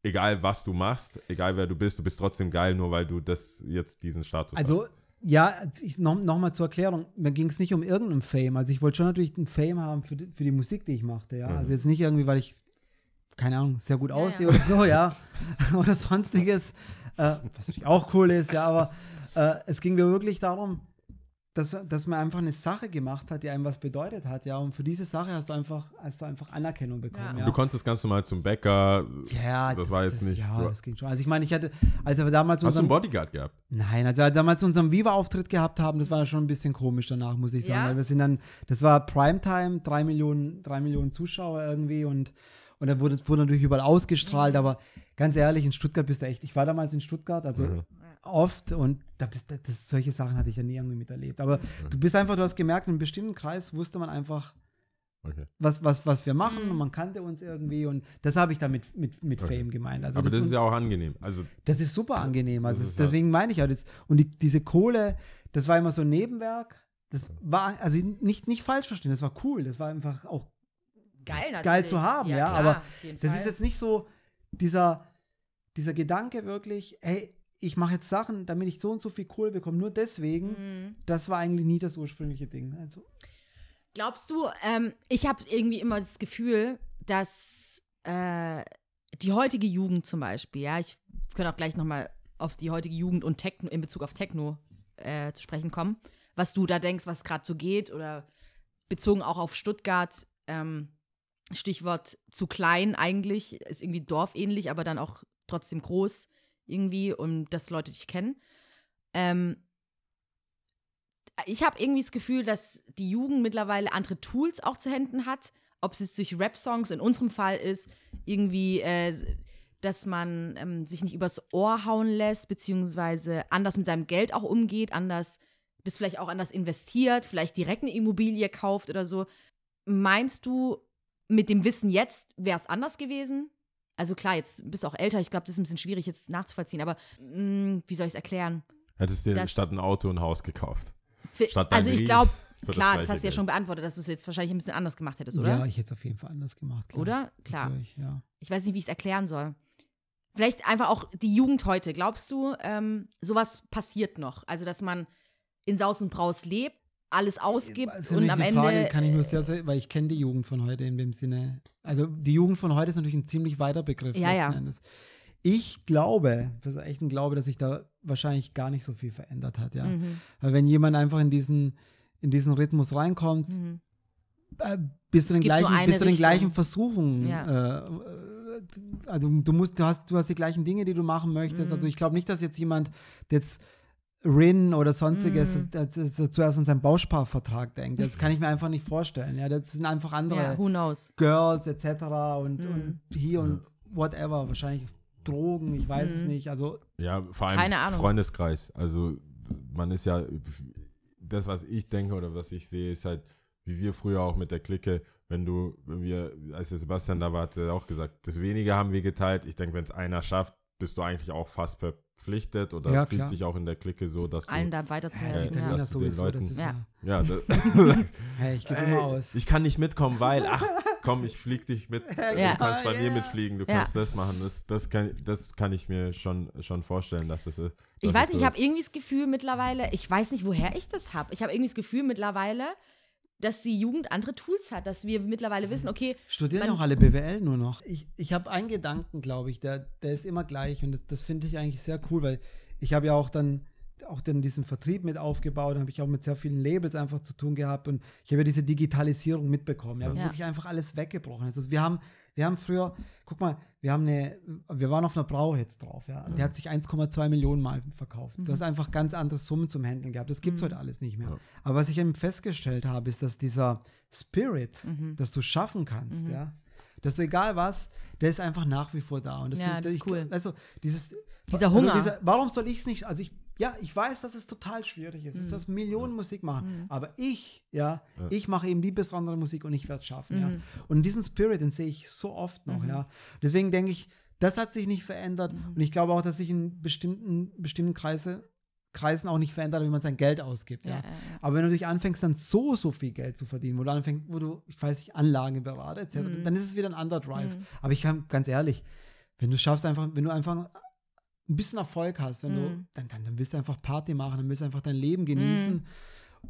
egal was du machst, egal wer du bist, du bist trotzdem geil, nur weil du das jetzt diesen Status Also, hast. ja, ich, noch, noch mal zur Erklärung, mir ging es nicht um irgendeinen Fame. Also ich wollte schon natürlich einen Fame haben für die, für die Musik, die ich machte, ja. Also jetzt nicht irgendwie, weil ich, keine Ahnung, sehr gut aussehe ja. oder so, ja. oder sonstiges, äh, was natürlich auch cool ist, ja, aber äh, es ging mir wirklich darum, dass, dass man einfach eine Sache gemacht hat, die einem was bedeutet hat, ja. Und für diese Sache hast du einfach, hast du einfach Anerkennung bekommen, Ja. ja. Du konntest ganz normal zum Bäcker. ja, das war jetzt nicht. Ja, das ging schon. Also ich meine, ich hatte, als wir damals hast du einen Bodyguard gehabt? Nein, also als wir damals unseren Viva-Auftritt gehabt haben, das war schon ein bisschen komisch danach, muss ich sagen. Ja? Weil wir sind dann, das war Primetime, drei Millionen, drei Millionen Zuschauer irgendwie und, und dann wurde es wurde natürlich überall ausgestrahlt, aber ganz ehrlich, in Stuttgart bist du echt, ich war damals in Stuttgart, also oft und da bist, das, das, solche Sachen hatte ich ja nie irgendwie miterlebt. Aber du bist einfach, du hast gemerkt, in einem bestimmten Kreis wusste man einfach, Okay. was, was, was wir machen Mhm. und man kannte uns irgendwie und das habe ich damit mit, mit Fame gemeint. Also Aber das und- ist ja auch angenehm. Also, das ist super angenehm. Also Das ist ja- deswegen meine ich ja das. Und die, diese Kohle, das war immer so ein Nebenwerk. Das war, also nicht, nicht falsch verstehen, das war cool. Das war einfach auch Geil, natürlich. geil zu haben, ja. klar, aber das Fall. ist jetzt nicht so dieser, dieser Gedanke wirklich, hey, ich mache jetzt Sachen, damit ich so und so viel Kohle bekomme. Nur deswegen, Mhm. das war eigentlich nie das ursprüngliche Ding. Also, Glaubst du, ähm, ich habe irgendwie immer das Gefühl, dass äh, die heutige Jugend zum Beispiel, ja, ich könnte auch gleich nochmal auf die heutige Jugend und Techno, in Bezug auf Techno äh, zu sprechen kommen, was du da denkst, was gerade so geht oder bezogen auch auf Stuttgart, ähm, Stichwort zu klein eigentlich, ist irgendwie dorfähnlich, aber dann auch trotzdem groß irgendwie und dass Leute dich kennen. Ähm, ich habe irgendwie das Gefühl, dass die Jugend mittlerweile andere Tools auch zu Händen hat. Ob es jetzt durch Rap-Songs in unserem Fall ist, irgendwie, äh, dass man ähm, sich nicht übers Ohr hauen lässt, beziehungsweise anders mit seinem Geld auch umgeht, anders, das vielleicht auch anders investiert, vielleicht direkt eine Immobilie kauft oder so. Meinst du, mit dem Wissen jetzt wäre es anders gewesen? Also klar, jetzt bist du auch älter, ich glaube, das ist ein bisschen schwierig jetzt nachzuvollziehen, aber mh, wie soll ich es erklären? hättest du dir Das- statt ein Auto ein Haus gekauft. Statt also ich glaube, das klar, das, gleiche hast du ja schon beantwortet, dass du es jetzt wahrscheinlich ein bisschen anders gemacht hättest, oder? ja, ich hätte es auf jeden Fall anders gemacht. Klar. Oder? Klar. Natürlich, ja. Ich weiß nicht, wie ich es erklären soll. Vielleicht einfach auch die Jugend heute. Glaubst du, ähm, sowas passiert noch? Also, dass man in Saus und Braus lebt, alles ausgibt Also und am die Ende. Frage kann ich nur sehr, sehr, weil ich kenne die Jugend von heute in dem Sinne. Also die Jugend von heute ist natürlich ein ziemlich weiter Begriff. Ja, ja. letzten Endes. Ich glaube, das ist echt ein Glaube, dass sich da wahrscheinlich gar nicht so viel verändert hat, ja. Mhm. Weil wenn jemand einfach in diesen, in diesen Rhythmus reinkommt, äh, bist du Mhm. Den gleichen, bist du den Richtung. gleichen Versuchungen. Ja. Äh, äh, also du musst, du hast, du hast die gleichen Dinge, die du machen möchtest. Mhm. Also ich glaube nicht, dass jetzt jemand jetzt Rin oder sonstiges Mhm. dass, dass, dass er zuerst an seinen Bausparvertrag denkt. Das kann ich mir einfach nicht vorstellen. Ja, das sind einfach andere ja, who knows? Girls etc. Und, Mhm. und hier und whatever. Wahrscheinlich Drogen, ich weiß Mhm. es nicht. Also Ja, vor allem Keine Ahnung. Freundeskreis. Also man ist ja, das, was ich denke oder was ich sehe, ist halt, wie wir früher auch mit der Clique, wenn du, wenn wir, als der Sebastian da war, hat er auch gesagt, das Wenige haben wir geteilt. Ich denke, wenn es einer schafft, bist du eigentlich auch fast verpflichtet oder Ja, fühlst dich auch in der Clique so, dass du. Allen da Ja, weiterzuhelfen. Äh, ja. Dass du den sowieso, das Leuten- ist Ja. ja. das, Hey, ich gebe immer aus. Ich kann nicht mitkommen, weil, ach, komm, ich flieg dich mit. Ja. Du kannst bei mir mitfliegen, du Ja. kannst das machen. Das, das, kann, das kann ich mir schon, schon vorstellen, dass das ist. Ich weiß nicht, ich so habe ist. irgendwie das Gefühl mittlerweile, ich weiß nicht, woher ich das habe. Ich habe irgendwie das Gefühl mittlerweile, dass die Jugend andere Tools hat, dass wir mittlerweile wissen, okay, Studieren man- auch alle BWL nur noch. Ich, ich habe einen Gedanken, glaube ich, der, der ist immer gleich und das, das finde ich eigentlich sehr cool, weil ich habe ja auch dann auch dann diesen Vertrieb mit aufgebaut, habe ich auch mit sehr vielen Labels einfach zu tun gehabt und ich habe ja diese Digitalisierung mitbekommen, ja, wo Ja. wirklich einfach alles weggebrochen ist. Also wir haben, wir haben früher, guck mal, wir haben eine, wir waren auf einer Brau jetzt drauf, ja, der hat sich 1,2 Millionen Mal verkauft. Du hast einfach ganz andere Summen zum Handeln gehabt. Das gibt es heute alles nicht mehr. Aber was ich eben festgestellt habe, ist, dass dieser Spirit, dass du schaffen kannst, ja, dass du egal was, der ist einfach nach wie vor da. Und das Ja, find- das ist ich, cool. Also dieses, Dieser also Hunger. dieser, warum soll ich es nicht, also ich, ja, ich weiß, dass es total schwierig ist, dass das Millionen Musik machen, aber ich, ja, ich mache eben die besondere Musik und ich werde es schaffen, ja. Und diesen Spirit, den sehe ich so oft noch, ja. Deswegen denke ich, das hat sich nicht verändert und ich glaube auch, dass sich in bestimmten, bestimmten Kreise, Kreisen auch nicht verändert, wie man sein Geld ausgibt, ja. Ja, ja, ja. Aber wenn du dich anfängst, dann so, so viel Geld zu verdienen, wo du anfängst, wo du, ich weiß nicht, Anlagen berate, etc., Mhm. dann ist es wieder ein anderer Drive. Aber ich kann, ganz ehrlich, wenn du schaffst einfach, wenn du einfach ein bisschen Erfolg hast, wenn Mhm. du, dann, dann, dann willst du einfach Party machen, dann willst du einfach dein Leben genießen.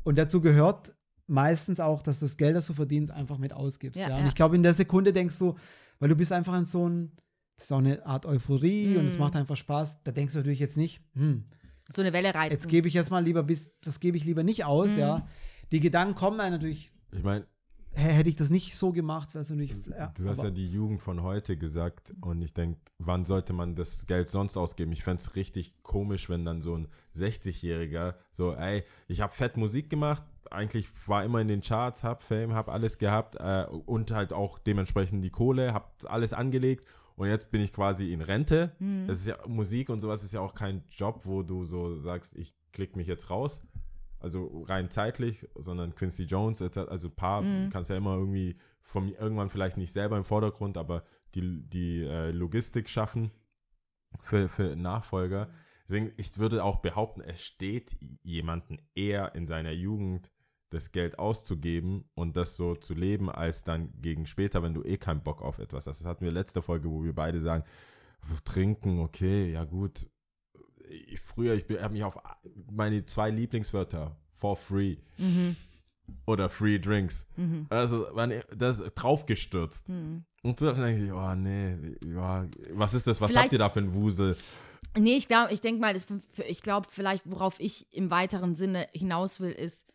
Und dazu gehört meistens auch, dass du das Geld, das du verdienst, einfach mit ausgibst. Ja, Ja, Und ich glaube, in der Sekunde denkst du, weil du bist einfach in so ein, das ist auch eine Art Euphorie und es Mhm. macht einfach Spaß. Da denkst du natürlich jetzt nicht, hm, so eine Welle reiten. jetzt gebe ich jetzt mal lieber bis, das gebe ich lieber nicht aus, Mhm. ja. Die Gedanken kommen einem natürlich, Ich meine, hätte ich das nicht so gemacht, wäre es natürlich, ja, du hast aber- ja die Jugend von heute gesagt und ich denke, wann sollte man das Geld sonst ausgeben? Ich fände es richtig komisch, wenn dann so ein 60-Jähriger so, ey, ich habe fett Musik gemacht, eigentlich war immer in den Charts, hab Fame, hab alles gehabt äh, und halt auch dementsprechend die Kohle, hab alles angelegt und jetzt bin ich quasi in Rente. Das ist ja Musik und sowas ist ja auch kein Job, wo du so sagst, ich klick mich jetzt raus. Also rein zeitlich, sondern Quincy Jones, also ein paar kannst ja immer irgendwie von mir irgendwann vielleicht nicht selber im Vordergrund, aber die, die äh, Logistik schaffen für, für Nachfolger. Deswegen, ich würde auch behaupten, es steht jemanden eher in seiner Jugend, das Geld auszugeben und das so zu leben, als dann gegen später, wenn du eh keinen Bock auf etwas hast. Das hatten wir letzte Folge, wo wir beide sagen, trinken, okay, ja gut. Ich, früher, ich habe mich auf meine zwei Lieblingswörter, for free oder free drinks, also man, das draufgestürzt. Und so dann denke ich, oh nee, ja, was ist das, was Vielleicht- habt ihr da für ein Wusel? Nee, ich glaube, ich denke mal, das, ich glaube vielleicht, worauf ich im weiteren Sinne hinaus will, ist,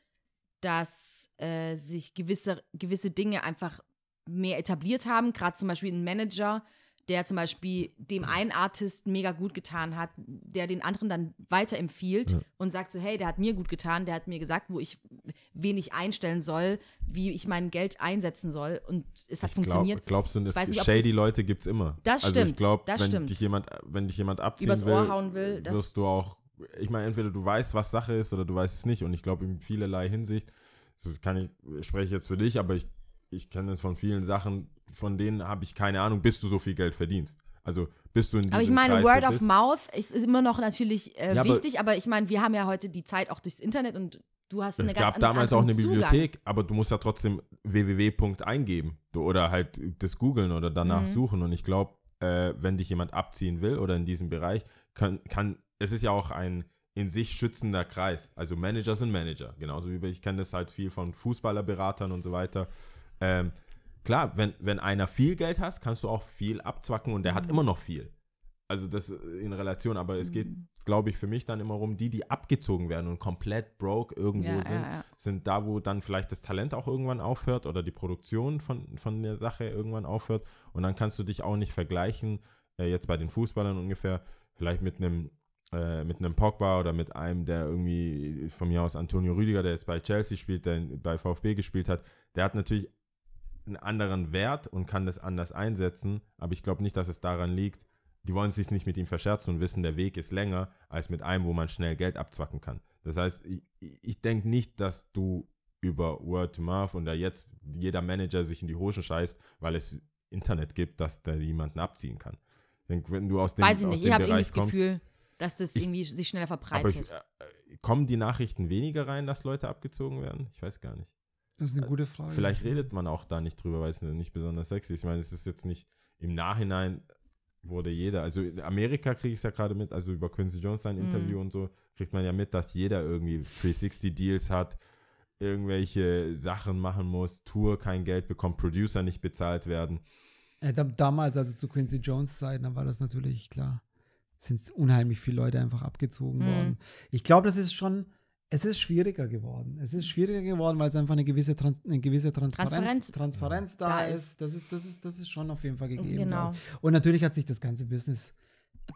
dass äh, sich gewisse, gewisse Dinge einfach mehr etabliert haben. Gerade zum Beispiel ein Manager, der zum Beispiel dem einen Artist mega gut getan hat, der den anderen dann weiterempfiehlt und sagt so, hey, der hat mir gut getan, der hat mir gesagt, wo ich, wen ich einstellen soll, wie ich mein Geld einsetzen soll und es hat Ich glaub, funktioniert. glaubst du, das Ich nicht, shady das- Leute gibt es immer. Das also ich stimmt, glaube, das wenn stimmt. dich jemand, wenn dich jemand abziehen Übers will, Ohr hauen will, das- wirst du auch, ich meine, entweder du weißt, was Sache ist oder du weißt es nicht. Und ich glaube, in vielerlei Hinsicht, so kann ich, ich spreche jetzt für dich, aber ich, ich kenne es von vielen Sachen, von denen habe ich keine Ahnung, bis du so viel Geld verdienst. Also bist du in diesem Aber ich meine, Kreis Word of Mouth ist, ist immer noch natürlich äh, Ja, aber- wichtig, aber, ich meine, wir haben ja heute die Zeit auch durchs Internet und du hast eine Es gab damals auch eine anderen Zugang. Bibliothek, aber du musst ja trotzdem www. eingeben oder halt das googeln oder danach Mhm. suchen. Und ich glaube, äh, wenn dich jemand abziehen will oder in diesem Bereich, kann, kann es ist ja auch ein in sich schützender Kreis. Also Manager sind Manager, genauso wie ich kenne das halt viel von Fußballerberatern und so weiter. Ähm, klar, wenn, wenn einer viel Geld hat, kannst du auch viel abzwacken und der Mhm. hat immer noch viel. Also das in Relation, aber es geht, Mhm. glaube ich, für mich dann immer um die, die abgezogen werden und komplett broke irgendwo Ja, sind, ja, ja. sind da, wo dann vielleicht das Talent auch irgendwann aufhört oder die Produktion von, von der Sache irgendwann aufhört. Und dann kannst du dich auch nicht vergleichen, äh, jetzt bei den Fußballern ungefähr, vielleicht mit einem äh, mit einem Pogba oder mit einem, der irgendwie von mir aus Antonio Rüdiger, der jetzt bei Chelsea spielt, der bei VfB gespielt hat, der hat natürlich einen anderen Wert und kann das anders einsetzen, aber ich glaube nicht, dass es daran liegt, die wollen sich nicht mit ihm verscherzen und wissen, der Weg ist länger als mit einem, wo man schnell Geld abzwacken kann. Das heißt, ich, ich denke nicht, dass du über Word to Mouth und da jetzt jeder Manager sich in die Hosen scheißt, weil es Internet gibt, dass da jemanden abziehen kann. Ich denke, wenn du aus dem, Weiß ich nicht, ich habe irgendwie das kommst, Gefühl, dass das Ich- irgendwie sich schneller verbreitet. ich, äh, kommen die Nachrichten weniger rein, dass Leute abgezogen werden? Ich weiß gar nicht. Das ist eine gute Frage. Vielleicht redet man auch da nicht drüber, weil es nicht besonders sexy ist. Ich meine, es ist jetzt nicht im Nachhinein wurde jeder, also in Amerika kriege ich es ja gerade mit, also über Quincy Jones sein. Interview und so, kriegt man ja mit, dass jeder irgendwie 360-Deals hat, irgendwelche Sachen machen muss, Tour kein Geld bekommt, Producer nicht bezahlt werden. Äh, da, damals, also zu Quincy Jones Zeiten, da war das natürlich klar. Sind unheimlich viele Leute einfach abgezogen Mhm. worden. Ich glaube, das ist schon, es ist schwieriger geworden. Es ist schwieriger geworden, weil es einfach eine gewisse, Trans eine gewisse Transparenz, Transparenz. Transparenz, da, Da ist. Das ist, das ist. Das ist schon auf jeden Fall gegeben. Genau. Und natürlich hat sich das ganze Business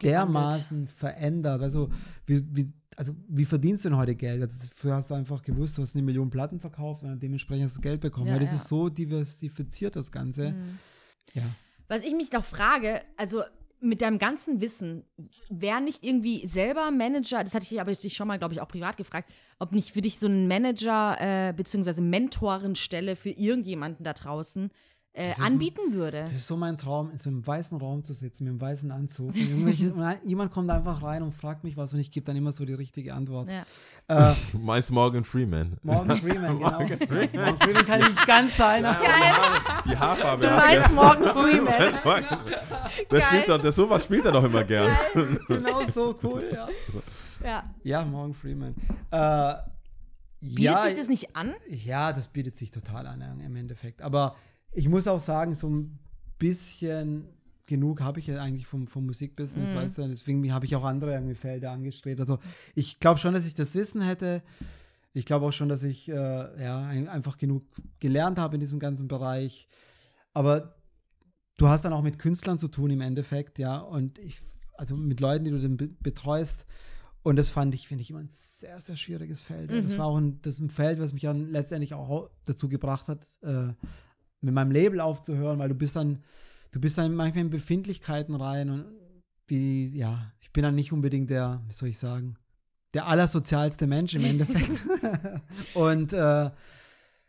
dermaßen verändert. Also wie, wie, also, wie verdienst du denn heute Geld? Also, früher hast du einfach gewusst, du hast eine Million Platten verkauft und dementsprechend hast du Geld bekommen. Ja, Weil das ja. ist so diversifiziert, das Ganze. Ja. Was ich mich noch frage, also mit deinem ganzen Wissen, wäre nicht irgendwie selber Manager, das hatte ich aber dich schon mal, glaube ich, auch privat gefragt, ob nicht für dich so ein Manager äh, bzw. Mentorenstelle für irgendjemanden da draußen äh, ist anbieten würde. Das ist so mein Traum, in so einem weißen Raum zu sitzen, mit einem weißen Anzug. Und jemand kommt einfach rein und fragt mich was und ich gebe dann immer so die richtige Antwort. Ja. Äh, Du meinst Morgan Freeman. Morgan Freeman, genau. Morgan Freeman kann ich ganz sein. Die Haarfarbe. Du meinst Morgan Freeman. Der spielt doch, der, sowas spielt er doch immer gern. genau so cool, ja. Ja. Ja, Morgan Freeman. Äh, Bietet ja, sich das nicht an? Ja, das bietet sich total an ja, im Endeffekt. Aber ich muss auch sagen, so ein bisschen genug habe ich ja eigentlich vom, vom Musikbusiness, weißt du, deswegen habe ich auch andere Felder angestrebt. Also ich glaube schon, dass ich das Wissen hätte. Ich glaube auch schon, dass ich äh, ja, ein, einfach genug gelernt habe in diesem ganzen Bereich. Aber du hast dann auch mit Künstlern zu tun im Endeffekt, ja. Und ich, also mit Leuten, die du dann be betreust. Und das fand ich, finde ich, immer ein sehr, sehr schwieriges Feld. Das war auch ein, das ein Feld, was mich dann letztendlich auch dazu gebracht hat, äh, mit meinem Label aufzuhören, weil du bist dann, du bist dann manchmal in Befindlichkeiten rein und die, ja, ich bin dann nicht unbedingt der, wie soll ich sagen, der allersozialste Mensch im Endeffekt. und äh,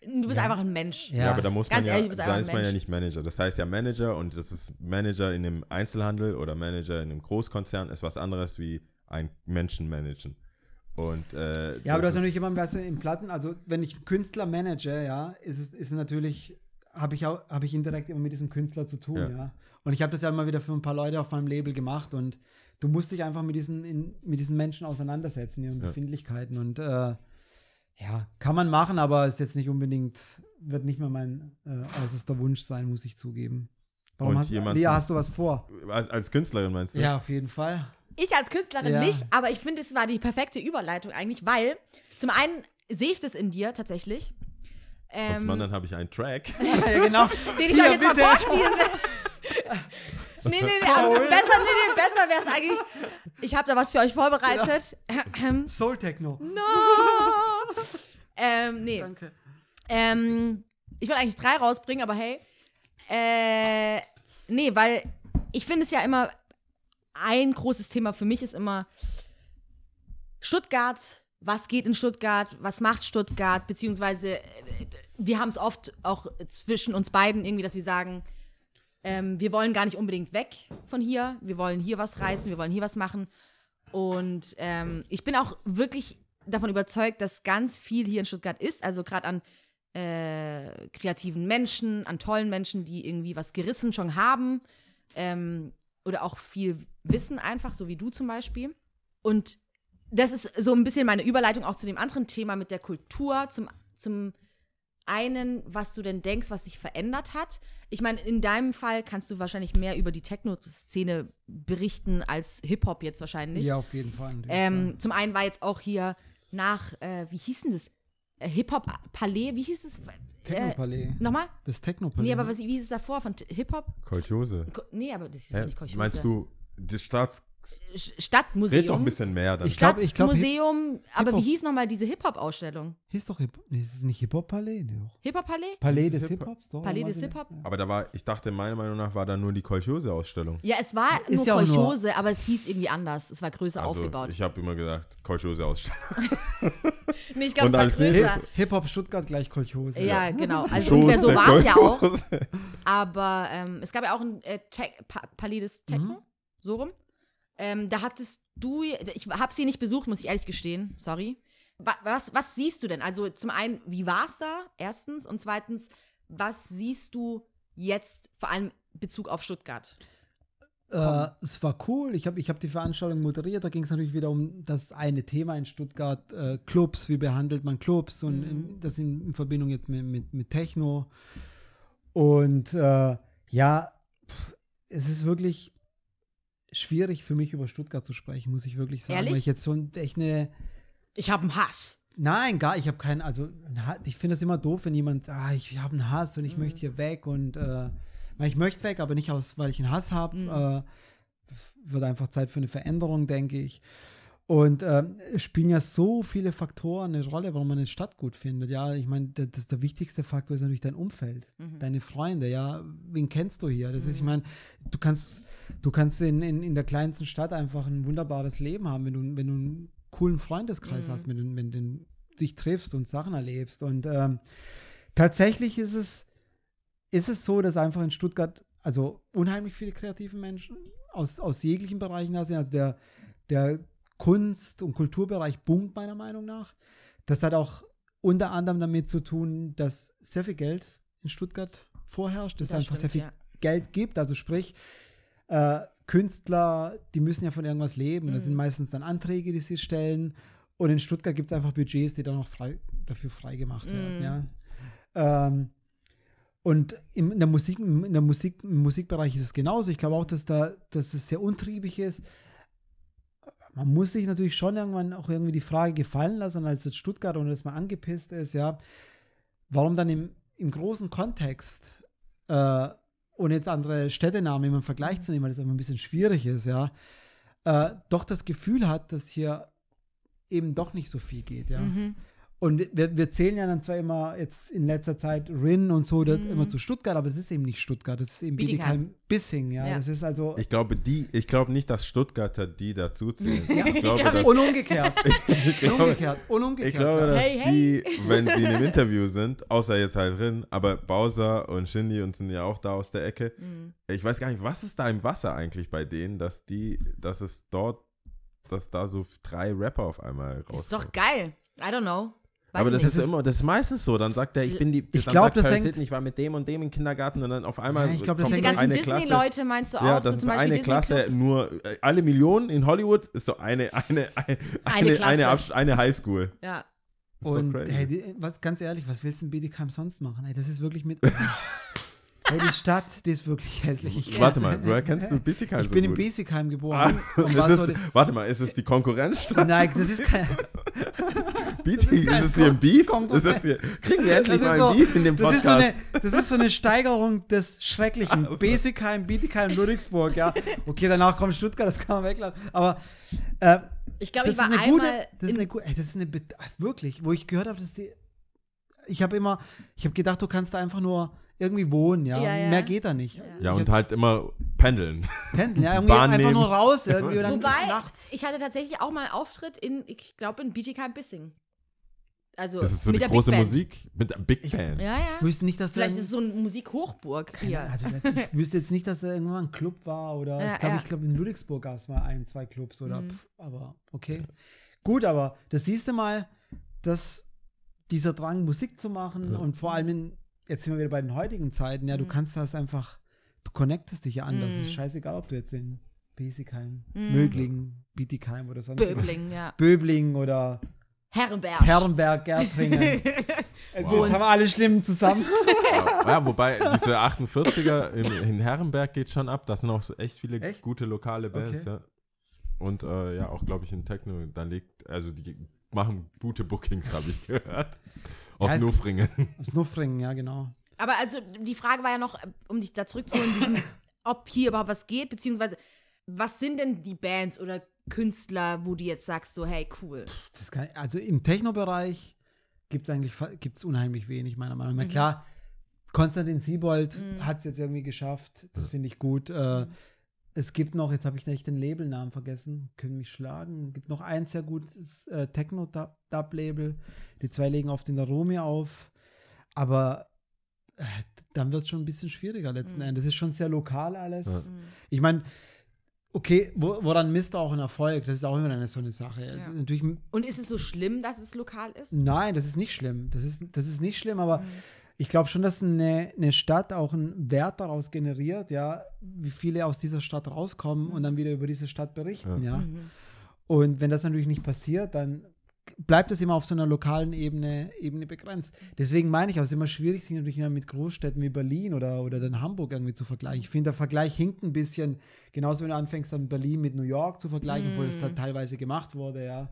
Du bist einfach ein Mensch. Ja, Ja. aber da muss Ganz man ehrlich, ja, da ist man ja nicht Manager. Das heißt ja Manager und das ist Manager in einem Einzelhandel oder Manager in einem Großkonzern ist was anderes wie ein Menschen managen. Und, äh, Ja, aber du das hast natürlich jemanden, weißt du, im Platten, also wenn ich Künstler manage, ja, ist es ist es natürlich, habe ich auch, habe ich indirekt immer mit diesem Künstler zu tun, Ja. ja. Und ich habe das ja immer wieder für ein paar Leute auf meinem Label gemacht und du musst dich einfach mit diesen, in, mit diesen Menschen auseinandersetzen, ihren Ja. Befindlichkeiten. Und äh, ja, kann man machen, aber ist jetzt nicht unbedingt, wird nicht mehr mein äh, äußerster Wunsch sein, muss ich zugeben. Warum Und hast, jemanden- Lea, hast du was vor? als, als Künstlerin meinst du? Ja, auf jeden Fall. Ich als Künstlerin Ja. nicht, aber ich finde, es war die perfekte Überleitung eigentlich, weil zum einen sehe ich das in dir tatsächlich. Ähm, zum anderen habe ich einen Track. ja, genau. den ich Hier, euch jetzt mal bitte. vorspielen will. nee, nee, nee, aber besser, nee, nee, besser wäre es eigentlich. Ich habe da was für euch vorbereitet. Soul Techno. no! ähm, nee. Danke. Ähm, ich wollte eigentlich drei rausbringen, aber hey. Äh, nee, weil ich finde es ja immer, ein großes Thema für mich ist immer Stuttgart. Was geht in Stuttgart? Was macht Stuttgart? Beziehungsweise, äh, wir haben es oft auch zwischen uns beiden irgendwie, dass wir sagen, ähm, wir wollen gar nicht unbedingt weg von hier. Wir wollen hier was reißen, wir wollen hier was machen. Und ähm, ich bin auch wirklich davon überzeugt, dass ganz viel hier in Stuttgart ist. Also gerade an äh, kreativen Menschen, an tollen Menschen, die irgendwie was gerissen schon haben. Ähm, oder auch viel Wissen einfach, so wie du zum Beispiel. Und das ist so ein bisschen meine Überleitung auch zu dem anderen Thema mit der Kultur. Zum, zum einen, was du denn denkst, was sich verändert hat. Ich meine, in deinem Fall kannst du wahrscheinlich mehr über die Techno-Szene berichten als Hip-Hop jetzt wahrscheinlich. Ja, auf jeden Fall. Ähm, zum einen war jetzt auch hier nach, äh, wie hieß denn das? Äh, Hip-Hop-Palais, wie hieß es? Technopalais. Äh, Nochmal? Das Technopalais. Nee, aber was, wie hieß es davor? Von Hip-Hop? Kolchose. Ko- Nee, aber das ist Hä? nicht Kolchose. Meinst du das Staats Stadtmuseum. Red doch ein bisschen mehr dann. Ich glaub- ich glaub, Stadtmuseum, aber wie Hip-Hop- hieß nochmal diese Hip-Hop-Ausstellung? Hieß doch Hip nee, ist es nicht Hip-Hop-Palais? Hip-Hop-Palais? Palais des Hip-Hop? Hip-Hops? Doch, Palais des was? Hip-Hop? aber da war, ich dachte, meiner Meinung nach war da nur die Kolchose-Ausstellung. Ja, es war Ist nur ja auch nur- Kolchose, aber es hieß irgendwie anders. Es war größer Also, aufgebaut. ich habe immer gesagt, Kolchose-Ausstellung. nee, ich glaube, es war größer. Hip-Hop Stuttgart gleich Kolchose. Ja, genau. Also Schoß ungefähr so der war es ja auch. Kolchose. Aber ähm, es gab ja auch ein äh, Palais des Techno, Mhm. so rum. Ähm, da hattest du, ich habe sie nicht besucht, muss ich ehrlich gestehen, sorry. Wa was, was siehst du denn? Also zum einen, wie war es da, erstens? Und zweitens, was siehst du jetzt vor allem in Bezug auf Stuttgart? Äh, es war cool. Ich habe ich hab die Veranstaltung moderiert. Da ging es natürlich wieder um das eine Thema in Stuttgart: äh, Clubs. Wie behandelt man Clubs? Und in, das in, in Verbindung jetzt mit, mit, mit Techno. Und äh, ja, pff, es ist wirklich schwierig für mich über Stuttgart zu sprechen, muss ich wirklich sagen. Ehrlich? Weil ich jetzt so echt eine. Ich habe einen Hass. Nein, gar, ich habe keinen, also ich finde es immer doof, wenn jemand, ah, ich habe einen Hass und ich Mhm. möchte hier weg und äh, ich möchte weg, aber nicht aus, weil ich einen Hass habe. Mhm. Äh, wird einfach Zeit für eine Veränderung, denke ich. Und es spielen ja so viele Faktoren eine Rolle, warum man eine Stadt gut findet. Ja, ich meine, das, das der wichtigste Faktor ist natürlich dein Umfeld, deine Freunde. Ja, wen kennst du hier? Das ist, ich meine, du kannst, du kannst in, in, in der kleinsten Stadt einfach ein wunderbares Leben haben, wenn du, wenn du einen coolen Freundeskreis hast, wenn du, wenn du dich triffst und Sachen erlebst. Und ähm, tatsächlich ist es, ist es so, dass einfach in Stuttgart also unheimlich viele kreative Menschen aus, aus jeglichen Bereichen da sind. Also der, der Kunst- und Kulturbereich boomt meiner Meinung nach. Das hat auch unter anderem damit zu tun, dass sehr viel Geld in Stuttgart vorherrscht, dass Das es einfach sehr stimmt, viel ja. Geld gibt. Also sprich, äh, Künstler, die müssen ja von irgendwas leben. Das Mhm. sind meistens dann Anträge, die sie stellen. Und in Stuttgart gibt es einfach Budgets, die dann auch frei, dafür freigemacht Mhm. werden. Ja. Ähm, und in, in der Musik, in der Musik, im Musikbereich ist es genauso. Ich glaube auch, dass da, dass es sehr untriebig ist. Man muss sich natürlich schon irgendwann auch irgendwie die Frage gefallen lassen, als jetzt Stuttgart und das mal angepisst ist, ja, warum dann im, im großen Kontext äh, ohne jetzt andere Städtenamen immer im Vergleich zu nehmen, weil das einfach ein bisschen schwierig ist, ja, äh, doch das Gefühl hat, dass hier eben doch nicht so viel geht, ja. Mhm. Und wir, wir zählen ja dann zwar immer jetzt in letzter Zeit Rin und so das Mhm. immer zu Stuttgart, aber es ist eben nicht Stuttgart, es ist eben Bietigheim. Bietigheim-Bissing, ja. Ja. Das ist also. Ich glaube, die, ich glaube nicht, dass Stuttgarter die dazu zählen. Ich glaube, glaub dass, und umgekehrt. und umgekehrt. Und umgekehrt. ich glaube, ja. dass Hey, hey. die, wenn sie in einem Interview sind, außer jetzt halt drin, aber Bowser und Shindy und sind ja auch da aus der Ecke. Mhm. Ich weiß gar nicht, was ist da im Wasser eigentlich bei denen, dass die, dass es dort, dass da so drei Rapper auf einmal rauskommen. Ist doch geil. I don't know. Weiß aber das nicht. ist immer, das ist meistens so. Dann sagt er, ich bin die. Ich dann glaub, sagt das hängt- ich war mit dem und dem im Kindergarten und dann auf einmal Ja, ich glaub, das hängt- ganzen eine Klasse. Disney-Leute meinst du auch? Ja, das so ist zum Beispiel eine Disney Klasse, Club? nur äh, alle Millionen in Hollywood ist so eine, eine, eine, eine, eine, Absch- eine Highschool. Ja. Das so Und crazy. hey, die, was, ganz ehrlich, was willst du in Bietigheim sonst machen? Ey, das ist wirklich mit. hey, die Stadt, die ist wirklich hässlich. Ich Warte mal, woher kennst du Bietigheim Ich so bin in gut? Bietigheim Ah, geboren. ist war es, so die- warte mal, ist es die Konkurrenzstadt? Nein, das ist kein. Bietig, ist es hier ein Beef? Ist es hier, kriegen wir endlich Das mal ist, ein so, Beef in dem das, ist Podcast? so eine, das ist so eine Steigerung des Schrecklichen. Also. Besigheim, Bietigheim, Ludwigsburg, ja. Okay, danach kommt Stuttgart, das kann man weglassen. Aber äh, Ich glaube, das ich war ist eine einmal gute, das ist in- eine gute, ey, das ist eine, wirklich, wo ich gehört habe, dass die, ich habe immer, ich habe gedacht, du kannst da einfach nur irgendwie wohnen, ja. Ja, ja. Mehr geht da nicht. ja, ich und halt immer pendeln. pendeln, ja, irgendwie Bahn einfach nehmen. nur raus, irgendwie dann Wobei, nachts. ich hatte tatsächlich auch mal einen Auftritt in, ich glaube, in Bietigheim-Bissing. Also Das ist so mit die der große Big Band. Musik mit der Big Band. Ja, ja. Ich wüsste nicht, dass da Vielleicht ist es so eine Musikhochburg hier. Also ich wüsste jetzt nicht, dass da irgendwann ein Club war oder Ja, ich glaube, ja. ich glaube in Ludwigsburg gab es mal ein, zwei Clubs oder Mhm. pff, aber okay. Gut, aber das siehst du mal, dass dieser Drang, Musik zu machen und vor allem in, jetzt sind wir wieder bei den heutigen Zeiten, ja, du Mhm. kannst das einfach, du connectest dich ja anders. Mhm. Es ist scheißegal, ob du jetzt in Besigheim, Mhm. Möglingen, Bietigheim oder sonst Böbling, ja. Böbling oder Herrenberg. Herrenberg, Gärtringen. Also jetzt Wow. haben wir alle Schlimmen zusammen. Ja, ja, wobei diese 48er in, in Herrenberg geht schon ab. Da sind auch so echt viele Echt? gute lokale Bands, Okay. ja. Und äh, ja, auch glaube ich in Techno, da liegt, also die machen gute Bookings, habe ich gehört. Aus Ja, es- Nufringen. Snuffringen, ja, genau. Aber also die Frage war ja noch, um dich da zurückzuholen, diesem, ob hier überhaupt was geht, beziehungsweise was sind denn die Bands oder Künstler, wo du jetzt sagst, so, hey, cool. Das kann, also im Techno-Bereich gibt es eigentlich gibt's unheimlich wenig, meiner Meinung nach. Klar, Konstantin Siebold hat es jetzt irgendwie geschafft. Das finde ich gut. Äh, es gibt noch, jetzt habe ich nicht den Labelnamen vergessen, können mich schlagen. gibt noch ein sehr gutes äh, Techno-Dub-Label. Die zwei legen auf den Aromi auf. Aber äh, dann wird es schon ein bisschen schwieriger letzten Endes. Das ist schon sehr lokal alles. Ich meine, okay, wo, woran misst auch ein Erfolg? Das ist auch immer eine, so eine Sache. Also natürlich Und ist es so schlimm, dass es lokal ist? Nein, das ist nicht schlimm. Das ist, das ist nicht schlimm, aber ich glaube schon, dass eine, eine Stadt auch einen Wert daraus generiert, ja, wie viele aus dieser Stadt rauskommen und dann wieder über diese Stadt berichten, ja. Und wenn das natürlich nicht passiert, dann bleibt es immer auf so einer lokalen Ebene, Ebene begrenzt. Deswegen meine ich auch, es ist immer schwierig, sich natürlich mit Großstädten wie Berlin oder, oder dann Hamburg irgendwie zu vergleichen. Ich finde, der Vergleich hinkt ein bisschen, genauso wenn du anfängst, dann Berlin mit New York zu vergleichen, obwohl es da teilweise gemacht wurde, ja.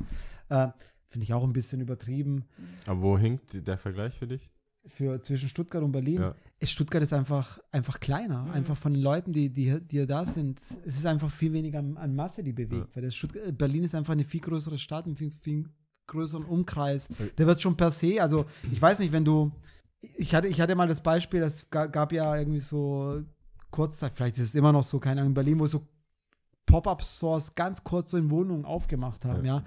Äh, finde ich auch ein bisschen übertrieben Aber wo hinkt der Vergleich für dich? Für zwischen Stuttgart und Berlin. Ja. Ist Stuttgart ist einfach, einfach kleiner. Einfach von den Leuten, die, die, die da sind. Es ist einfach viel weniger an, an Masse, die bewegt. Weil das Stuttgart, Berlin ist einfach eine viel größere Stadt, ein viel, viel größeren Umkreis. Der wird schon per se, also ich weiß nicht, wenn du, ich hatte, ich hatte mal das Beispiel, das ga- gab ja irgendwie so Kurzzeit, vielleicht ist es immer noch so, keine Ahnung, in Berlin, wo so Pop-Up-Stores ganz kurz so in Wohnungen aufgemacht haben, ja.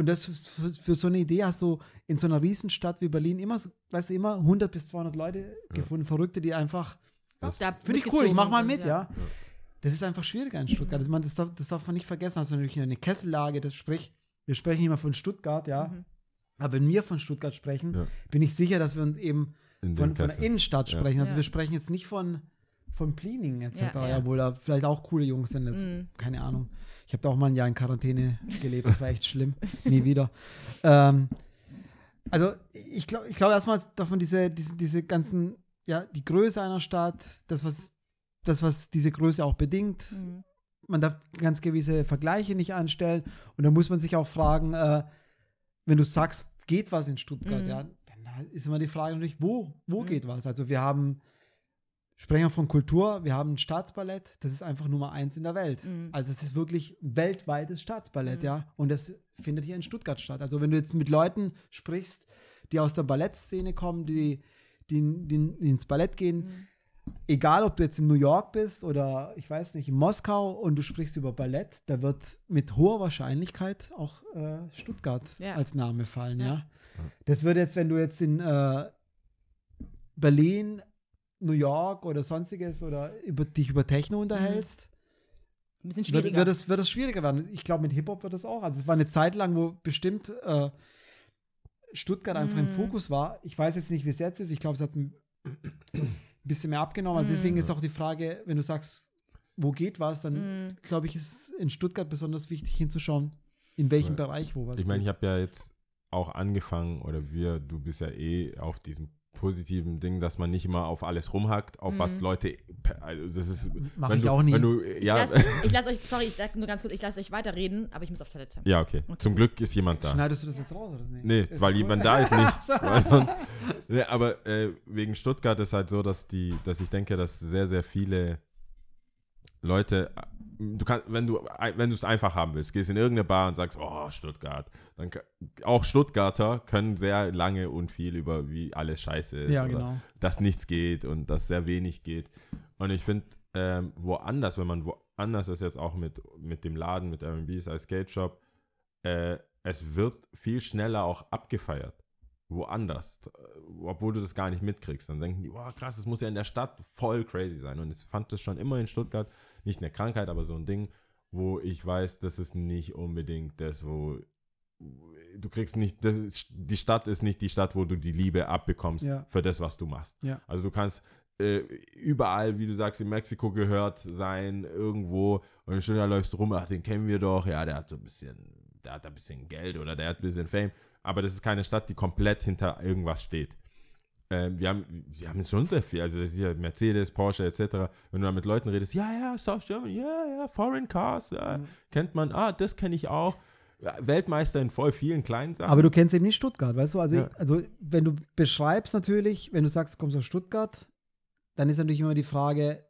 Und das für, für so eine Idee hast du in so einer Riesenstadt wie Berlin immer, weißt du, immer 100 bis 200 Leute gefunden, Verrückte, die einfach, Da finde ich cool, ich mach mal mit, sind, ja. Das ist einfach schwieriger in Stuttgart. Also man, das, darf, das darf man nicht vergessen. Also natürlich eine Kessellage, das sprich, wir sprechen immer von Stuttgart, ja. Aber wenn wir von Stuttgart sprechen, Ja. bin ich sicher, dass wir uns eben In von, von der. Innenstadt Ja. sprechen. Also Ja. wir sprechen jetzt nicht von, von Plining etc., Ja, ja, obwohl da vielleicht auch coole Jungs sind. Das, Keine Ahnung. Ich habe da auch mal ein Jahr in Quarantäne gelebt, das war echt schlimm. Nie wieder. Ähm, also ich glaube ich glaub erstmal davon diese, diese, diese ganzen, ja, die Größe einer Stadt, das, was, das, was diese Größe auch bedingt. Man darf ganz gewisse Vergleiche nicht anstellen. Und da muss man sich auch fragen, äh, wenn du sagst, geht was in Stuttgart, ja, dann ist immer die Frage natürlich, wo, wo geht was? Also wir haben, sprechen wir von Kultur, wir haben ein Staatsballett, das ist einfach Nummer eins in der Welt. Also es ist wirklich weltweites Staatsballett, ja. Und das findet hier in Stuttgart statt. Also wenn du jetzt mit Leuten sprichst, die aus der Ballettszene kommen, die, die, die, die ins Ballett gehen, egal ob du jetzt in New York bist oder ich weiß nicht, in Moskau und du sprichst über Ballett, da wird mit hoher Wahrscheinlichkeit auch äh, Stuttgart Ja. als Name fallen, ja. Ja. Das würde jetzt, wenn du jetzt in äh, Berlin, New York oder sonstiges oder über, dich über Techno unterhältst, Ein bisschen wird, schwieriger. wird, es, wird es schwieriger werden. Ich glaube, mit Hip-Hop wird es auch. Also es war eine Zeit lang, wo bestimmt äh, Stuttgart einfach Mhm. im Fokus war. Ich weiß jetzt nicht, wie es jetzt ist. Ich glaube, es hat ein bisschen mehr abgenommen. Also deswegen Mhm. ist auch die Frage, wenn du sagst, wo geht was, dann Mhm. glaube ich, ist in Stuttgart besonders wichtig hinzuschauen, in welchem Ja. Bereich wo was Ich meine, ich habe ja jetzt auch angefangen, oder wir, du bist ja eh auf diesem positiven Ding, dass man nicht immer auf alles rumhackt, auf was Leute, also das ist, Mach wenn ich du, auch nie. Wenn du, ich ja, lasse lass euch, sorry, ich sag nur ganz kurz, ich lasse euch weiterreden, aber ich muss auf Toilette. ja, okay. Zum Glück ist jemand da. Schneidest du das jetzt raus oder nicht? Nee, Ist weil cool. jemand da ist nicht. weil sonst, nee, aber äh, wegen Stuttgart ist halt so, dass die, dass ich denke, dass sehr, sehr viele Leute, du kannst, wenn du, wenn du es einfach haben willst, gehst in irgendeine Bar und sagst, oh, Stuttgart, dann auch Stuttgarter können sehr lange und viel über wie alles scheiße ist Ja, genau. dass nichts geht und dass sehr wenig geht. Und ich finde, ähm, woanders, wenn man woanders ist, jetzt auch mit, mit dem Laden, mit RBs als Skate Shop, äh, es wird viel schneller auch abgefeiert. Woanders. Obwohl du das gar nicht mitkriegst. Dann denken die, wow, krass, das muss ja in der Stadt voll crazy sein. Und ich fand das schon immer in Stuttgart, nicht eine Krankheit, aber so ein Ding, wo ich weiß, das ist nicht unbedingt das, wo du kriegst nicht, das ist, die Stadt ist nicht die Stadt, wo du die Liebe abbekommst Ja. für das, was du machst. Ja. Also du kannst äh, überall, wie du sagst, in Mexiko gehört sein, irgendwo, und in Stuttgart läufst du rum, ach, den kennen wir doch, ja, der hat so ein bisschen, der hat ein bisschen Geld oder der hat ein bisschen Fame, aber das ist keine Stadt, die komplett hinter irgendwas steht. Ähm, wir, haben, wir haben schon sehr viel, also das ist ja Mercedes, Porsche etc. Wenn du da mit Leuten redest, ja, ja, South Germany, ja, ja, Foreign Cars, ja, Mhm. kennt man, ah, das kenne ich auch. Weltmeister in voll vielen kleinen Sachen. Aber du kennst eben nicht Stuttgart, weißt du? Also, Ja. also wenn du beschreibst natürlich, wenn du sagst, du kommst aus Stuttgart, dann ist natürlich immer die Frage,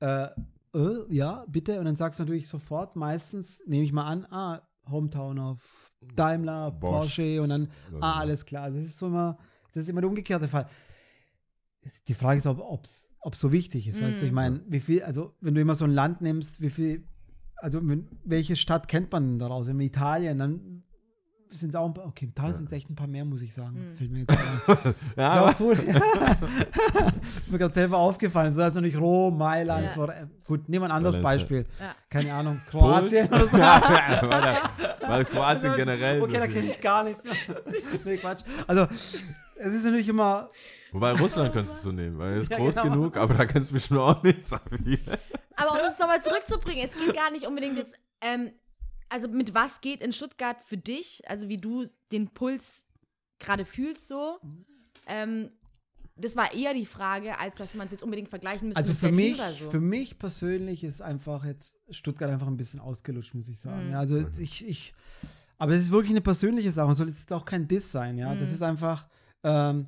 äh, äh, ja, bitte. Und dann sagst du natürlich sofort, meistens nehme ich mal an, ah, Hometown of Daimler, Bosch. Porsche und dann, ah, alles klar. Das ist so immer, das ist immer der umgekehrte Fall. Die Frage ist, ob es so wichtig ist, weißt du, ich meine, wie viel, also wenn du immer so ein Land nimmst, wie viel, also wenn, welche Stadt kennt man denn daraus? In Italien, dann sind es auch ein paar, okay, im Tal sind es echt ein paar mehr, muss ich sagen. Fällt mir jetzt ein. Ja, Ja, cool. ist mir gerade selber aufgefallen. So, also nicht Rom, Mailand. Ja. Vor, gut, nehmen wir ein anderes. Beispiel. Ja. Keine Ahnung, Kroatien oder so. war das Kroatien generell Okay, so da kenne ich gar nichts. nee, Quatsch. Also, es ist natürlich immer, Wobei Russland könntest du nehmen, weil es ist Ja, groß genau. genug, aber da kennst du bestimmt auch nicht so viel. Aber um es nochmal zurückzubringen, es geht gar nicht unbedingt jetzt, ähm, also mit was geht in Stuttgart für dich, also wie du den Puls gerade fühlst so. Ähm, das war eher die Frage, als dass man es jetzt unbedingt vergleichen müsste also mit für mich, so. für mich persönlich ist einfach jetzt Stuttgart einfach ein bisschen ausgelutscht, muss ich sagen. Mhm. Ja, also ich, ich, aber es ist wirklich eine persönliche Sache. Soll jetzt auch kein Diss sein, ja. Mhm. Das ist einfach, ähm,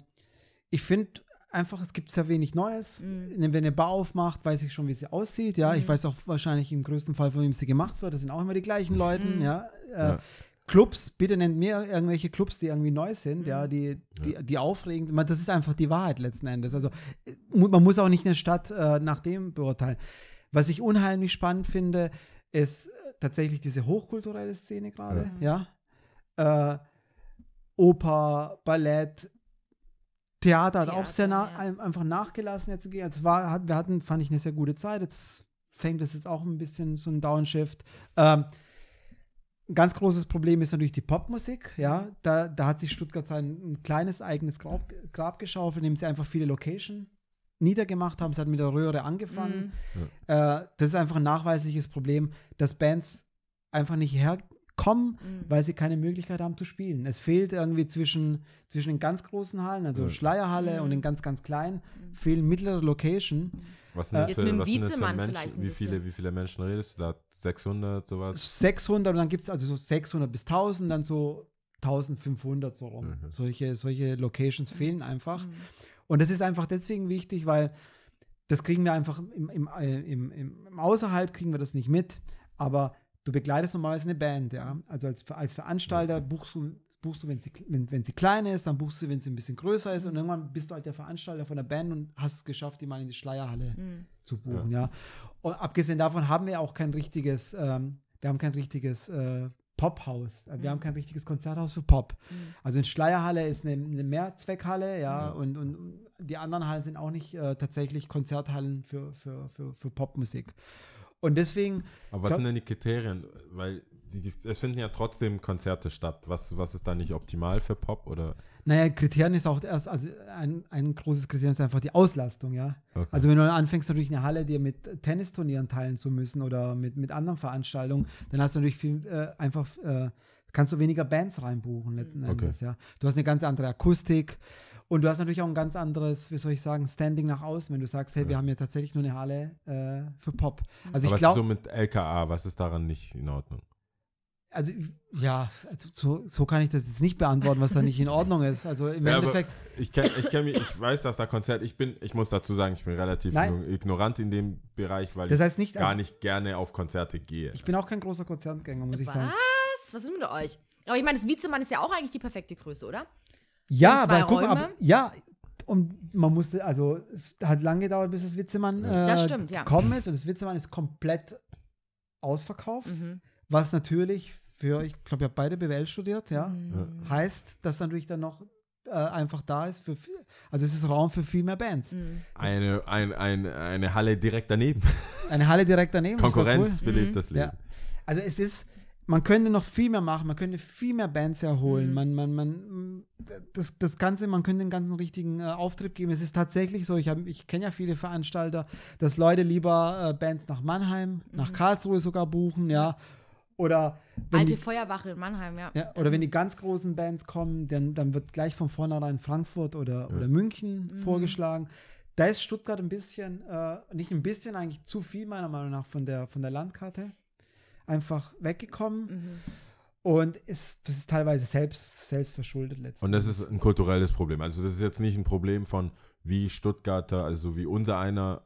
ich finde einfach, es gibt sehr wenig Neues. Mhm. Wenn eine Bar aufmacht, weiß ich schon, wie sie aussieht. Ja, ich weiß auch wahrscheinlich im größten Fall, von wem sie gemacht wird. Das sind auch immer die gleichen Leute. Mhm. Ja. Äh, Ja. Clubs, bitte nennt mir irgendwelche Clubs, die irgendwie neu sind, Mhm. ja, die, die, die aufregend. Meine, Das ist einfach die Wahrheit letzten Endes. Also man muss auch nicht eine Stadt äh, nach dem beurteilen. Was ich unheimlich spannend finde, ist äh, tatsächlich diese hochkulturelle Szene gerade, ja. Äh, Oper, Ballett, Theater hat auch sehr nah, ja. ein- einfach nachgelassen jetzt zu gehen. Also war, hat, wir hatten, fand ich, eine sehr gute Zeit. Jetzt fängt es jetzt auch ein bisschen so ein Downshift. Ähm, ein ganz großes Problem ist natürlich die Popmusik. Ja, da, da hat sich Stuttgart sein ein kleines eigenes Grab, Grab geschaufelt, indem sie einfach viele Location niedergemacht haben. Es hat mit der Röhre angefangen. Mhm. Äh, das ist einfach ein nachweisliches Problem, dass Bands einfach nicht herkommen, Mhm. weil sie keine Möglichkeit haben zu spielen. Es fehlt irgendwie zwischen, zwischen den ganz großen Hallen, also Ja. Schleierhalle Mhm. und den ganz, ganz kleinen, fehlen mittlere Location. Was sind das Jetzt für, mit dem Wiezemann vielleicht ein wie viele, wie viele Menschen redest du da? 600, sowas? 600 und dann gibt es also so 600 bis 1000, dann so 1500 so rum. Mhm. Solche, solche Locations fehlen einfach. Mhm. Und das ist einfach deswegen wichtig, weil das kriegen wir einfach im, im, äh, im, im, im Außerhalb kriegen wir das nicht mit, aber du begleitest normalerweise eine Band, ja. Also als, als Veranstalter buchst du, buchst du wenn, sie, wenn, wenn sie klein ist, dann buchst du, wenn sie ein bisschen größer ist und irgendwann bist du halt der Veranstalter von der Band und hast es geschafft, die mal in die Schleierhalle Mhm. zu buchen, ja. Und abgesehen davon haben wir auch kein richtiges, ähm, wir haben kein richtiges äh, Pophaus. Wir haben kein richtiges Konzerthaus für Pop. Also in Schleierhalle ist eine, eine Mehrzweckhalle, ja, Und, und die anderen Hallen sind auch nicht äh, tatsächlich Konzerthallen für, für, für, für Popmusik. Und deswegen, Aber was Glaub- sind denn die Kriterien? Weil die, die, es finden ja trotzdem Konzerte statt. Was, was ist da nicht optimal für Pop? Oder? naja, Kriterien ist auch erst, also ein, ein großes Kriterium ist einfach die Auslastung, ja. Okay. Also wenn du anfängst, natürlich eine Halle dir mit Tennisturnieren teilen zu müssen oder mit, mit anderen Veranstaltungen, dann hast du natürlich viel äh, einfach, äh, kannst du weniger Bands reinbuchen letzten Okay. Endes, ja. Du hast eine ganz andere Akustik und du hast natürlich auch ein ganz anderes, wie soll ich sagen, Standing nach außen, wenn du sagst, hey, wir haben ja tatsächlich nur eine Halle äh, für Pop. Also Aber ich was ist so glaube, mit LKA? Was ist daran nicht in Ordnung? also ja, also so, so kann ich das jetzt nicht beantworten, was da nicht in Ordnung ist. Also im Ja, Endeffekt, ich kenn, ich kenn mich, ich weiß, dass da Konzert, ich bin, ich muss dazu sagen, ich bin relativ Nein. ignorant in dem Bereich, weil das ich heißt nicht, gar also, nicht gerne auf Konzerte gehe. ich bin auch kein großer Konzertgänger, muss ich sagen. Was? Was ist mit euch? Aber ich meine, das Wiezemann ist ja auch eigentlich die perfekte Größe, oder? Ja, aber guck mal, ja, und man musste, also es hat lange gedauert, bis das Witzemann äh, Das stimmt, ja. gekommen ist und das Witzemann ist komplett ausverkauft, Mhm. was natürlich für, ich glaube, ihr habt beide BWL studiert, ja, Mhm. heißt, dass natürlich dann noch äh, einfach da ist für, viel- also es ist Raum für viel mehr Bands. Mhm. Eine, ein, ein, eine Halle direkt daneben. Eine Halle direkt daneben. das Konkurrenz Cool. belebt das Leben. Ja. Also es ist, man könnte noch viel mehr machen, man könnte viel mehr Bands erholen, Mhm. man, man, man, das, das Ganze, man könnte den ganzen richtigen äh, Auftritt geben. Es ist tatsächlich so, ich, hab- ich kenne ja viele Veranstalter, dass Leute lieber äh, Bands nach Mannheim, nach Karlsruhe sogar buchen, ja. Oder wenn, Alte die, Feuerwache in Mannheim, ja. ja, oder wenn die ganz großen Bands kommen, dann, dann wird gleich von vornherein Frankfurt oder, oder München vorgeschlagen. Da ist Stuttgart ein bisschen, äh, nicht ein bisschen, eigentlich zu viel meiner Meinung nach von der, von der Landkarte einfach weggekommen. Mhm. Und ist, das ist teilweise selbst, selbst verschuldet letztendlich. Und das ist ein kulturelles Problem. Also das ist jetzt nicht ein Problem von wie Stuttgarter, also wie unser einer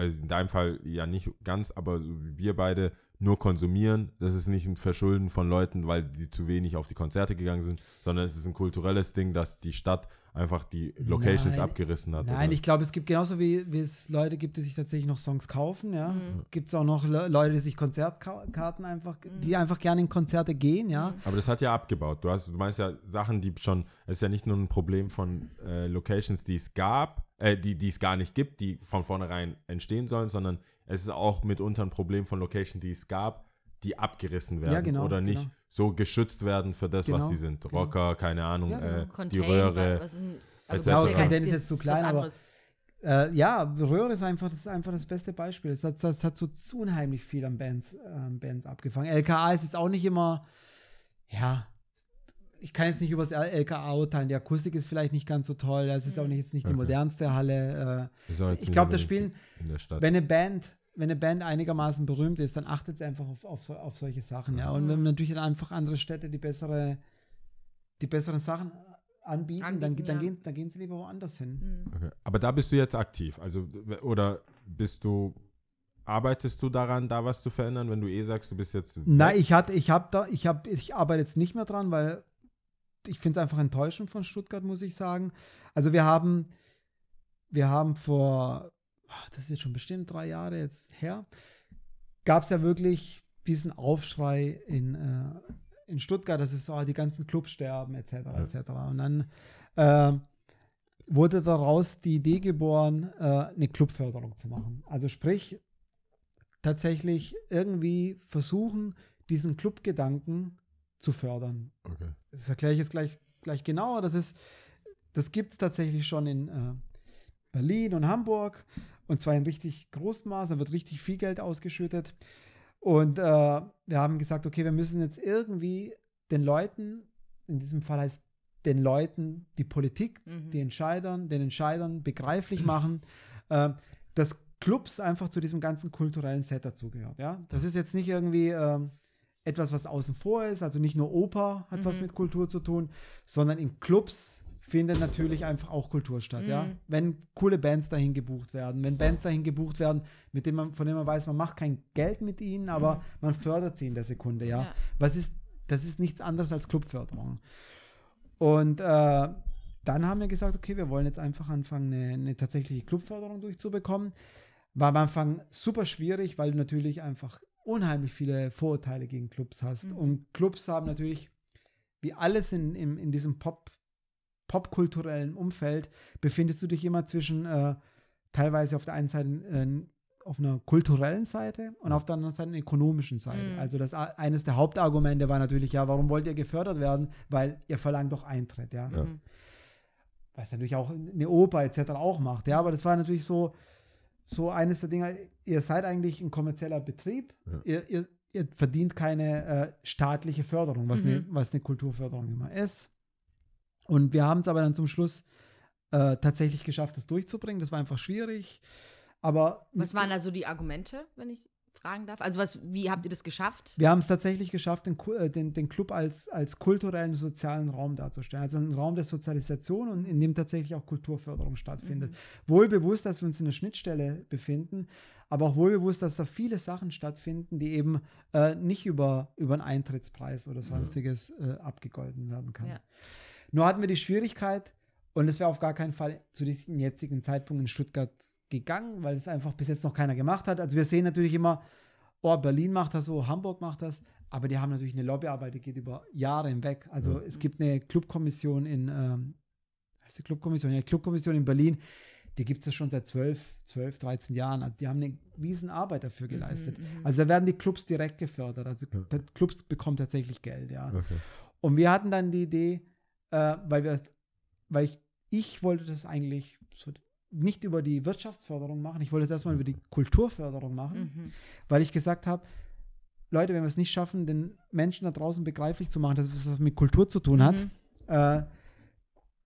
also in deinem Fall ja nicht ganz, aber so wie wir beide nur konsumieren. Das ist nicht ein Verschulden von Leuten, weil die zu wenig auf die Konzerte gegangen sind, sondern es ist ein kulturelles Ding, dass die Stadt einfach die Locations Nein. abgerissen hat. Nein, oder? ich glaube, es gibt genauso wie, wie es Leute gibt, die sich tatsächlich noch Songs kaufen, ja. Gibt es auch noch Le Leute, die sich Konzertkarten einfach, die einfach gerne in Konzerte gehen, ja. Aber das hat ja abgebaut. Du, hast, du meinst ja Sachen, die schon, es ist ja nicht nur ein Problem von äh, Locations, die es gab, äh, die, die es gar nicht gibt, die von vornherein entstehen sollen, sondern es ist auch mitunter ein Problem von Locations, die es gab, die abgerissen werden Ja, genau, oder nicht genau. so geschützt werden für das, was Genau, sie sind. genau. Rocker, keine Ahnung, Ja, genau. äh, die Röhre. was sind, aber Contain ist das jetzt zu was klein, aber-. Äh, ja, Röhre ist einfach, das ist einfach das beste Beispiel. Es hat, das hat so zu unheimlich viel an Bands, ähm, Bands abgefangen. LKA ist jetzt auch nicht immer, ja, ich kann jetzt nicht über das LKA urteilen. Die Akustik ist vielleicht nicht ganz so toll. Das ist auch nicht, jetzt nicht die Okay. modernste Halle. Äh, ich glaube, das Spielen, in der Stadt. wenn eine Band, wenn eine Band einigermaßen berühmt ist, dann achtet sie einfach auf, auf, auf solche Sachen, ja. Und wenn natürlich dann einfach andere Städte die bessere, die besseren Sachen anbieten, dann, Anbieten, dann, ja. gehen, dann gehen sie lieber woanders hin. Okay. Aber da bist du jetzt aktiv. Also, oder bist du, arbeitest du daran, da was zu verändern, wenn du eh sagst, du bist jetzt. Nein, ich hatte, ich habe da, ich habe, ich arbeite jetzt nicht mehr dran, weil ich finde es einfach enttäuschend von Stuttgart, muss ich sagen. Also wir haben, wir haben vor, das ist jetzt schon bestimmt drei Jahre jetzt her, gab es ja wirklich diesen Aufschrei in, äh, in Stuttgart, dass es so, ah, die ganzen Clubs sterben, etc., etc. Und dann äh, wurde daraus die Idee geboren, äh, eine Clubförderung zu machen. Also sprich, tatsächlich irgendwie versuchen, diesen Clubgedanken zu fördern. Okay. Das erkläre ich jetzt gleich, gleich genauer. Das ist, das gibt es tatsächlich schon in äh, Berlin und Hamburg und zwar in richtig großem Maß. Da wird richtig viel Geld ausgeschüttet. Und äh, wir haben gesagt, okay, wir müssen jetzt irgendwie den Leuten, in diesem Fall heißt den Leuten die Politik, die Entscheidern, den Entscheidern begreiflich machen, äh, dass Clubs einfach zu diesem ganzen kulturellen Set dazugehört. Ja? Das ist jetzt nicht irgendwie ähm, etwas, was außen vor ist, also nicht nur Oper hat was mit Kultur zu tun, sondern in Clubs findet natürlich einfach auch Kultur statt, ja. Wenn coole Bands dahin gebucht werden, wenn Bands dahin gebucht werden, mit denen man, von denen man weiß, man macht kein Geld mit ihnen, aber man fördert sie in der Sekunde, ja. Ja. Was ist, das ist nichts anderes als Clubförderung. Und äh, dann haben wir gesagt, okay, wir wollen jetzt einfach anfangen, eine, eine tatsächliche Clubförderung durchzubekommen. War am Anfang super schwierig, weil du natürlich einfach unheimlich viele Vorurteile gegen Clubs hast. Und Clubs haben natürlich, wie alles in, in, in diesem Pop, popkulturellen Umfeld, befindest du dich immer zwischen äh, teilweise auf der einen Seite äh, auf einer kulturellen Seite und auf der anderen Seite einer ökonomischen Seite. Also das a- eines der Hauptargumente war natürlich, ja, warum wollt ihr gefördert werden? Weil ihr verlangt doch Eintritt, ja. Was natürlich auch eine Oper etc. auch macht, ja, aber das war natürlich so, so eines der Dinge, ihr seid eigentlich ein kommerzieller Betrieb, ihr, ihr, ihr verdient keine äh, staatliche Förderung, was, eine, was eine Kulturförderung immer ist. Und wir haben es aber dann zum Schluss äh, tatsächlich geschafft, das durchzubringen. Das war einfach schwierig. Aber Was waren da so die Argumente, wenn ich fragen darf? Also was, wie habt ihr das geschafft? wir haben es tatsächlich geschafft, den, äh, den, den Club als, als kulturellen, sozialen Raum darzustellen. Also einen Raum der Sozialisation und in dem tatsächlich auch Kulturförderung stattfindet. Wohl bewusst, dass wir uns in der Schnittstelle befinden, aber auch wohl bewusst, dass da viele Sachen stattfinden, die eben äh, nicht über, über einen Eintrittspreis oder sonstiges äh, abgegolten werden kann. Ja. Nur hatten wir die Schwierigkeit, und es wäre auf gar keinen Fall zu diesem jetzigen Zeitpunkt in Stuttgart gegangen, weil es einfach bis jetzt noch keiner gemacht hat. Also wir sehen natürlich immer, oh, Berlin macht das so, Hamburg macht das, aber die haben natürlich eine Lobbyarbeit, die geht über Jahre hinweg. Also es gibt eine Clubkommission in, ähm, heißt die Clubkommission? Ja, Clubkommission in Berlin, die gibt es schon seit 12, 12, 13 Jahren. Also die haben eine riesen Arbeit dafür geleistet. Also da werden die Clubs direkt gefördert. Also der Clubs bekommen tatsächlich Geld, ja. Okay. Und wir hatten dann die Idee, äh, weil wir, weil ich, ich wollte das eigentlich so nicht über die Wirtschaftsförderung machen, ich wollte es erstmal über die Kulturförderung machen, weil ich gesagt habe, Leute, wenn wir es nicht schaffen, den Menschen da draußen begreiflich zu machen, dass es was mit Kultur zu tun hat, äh,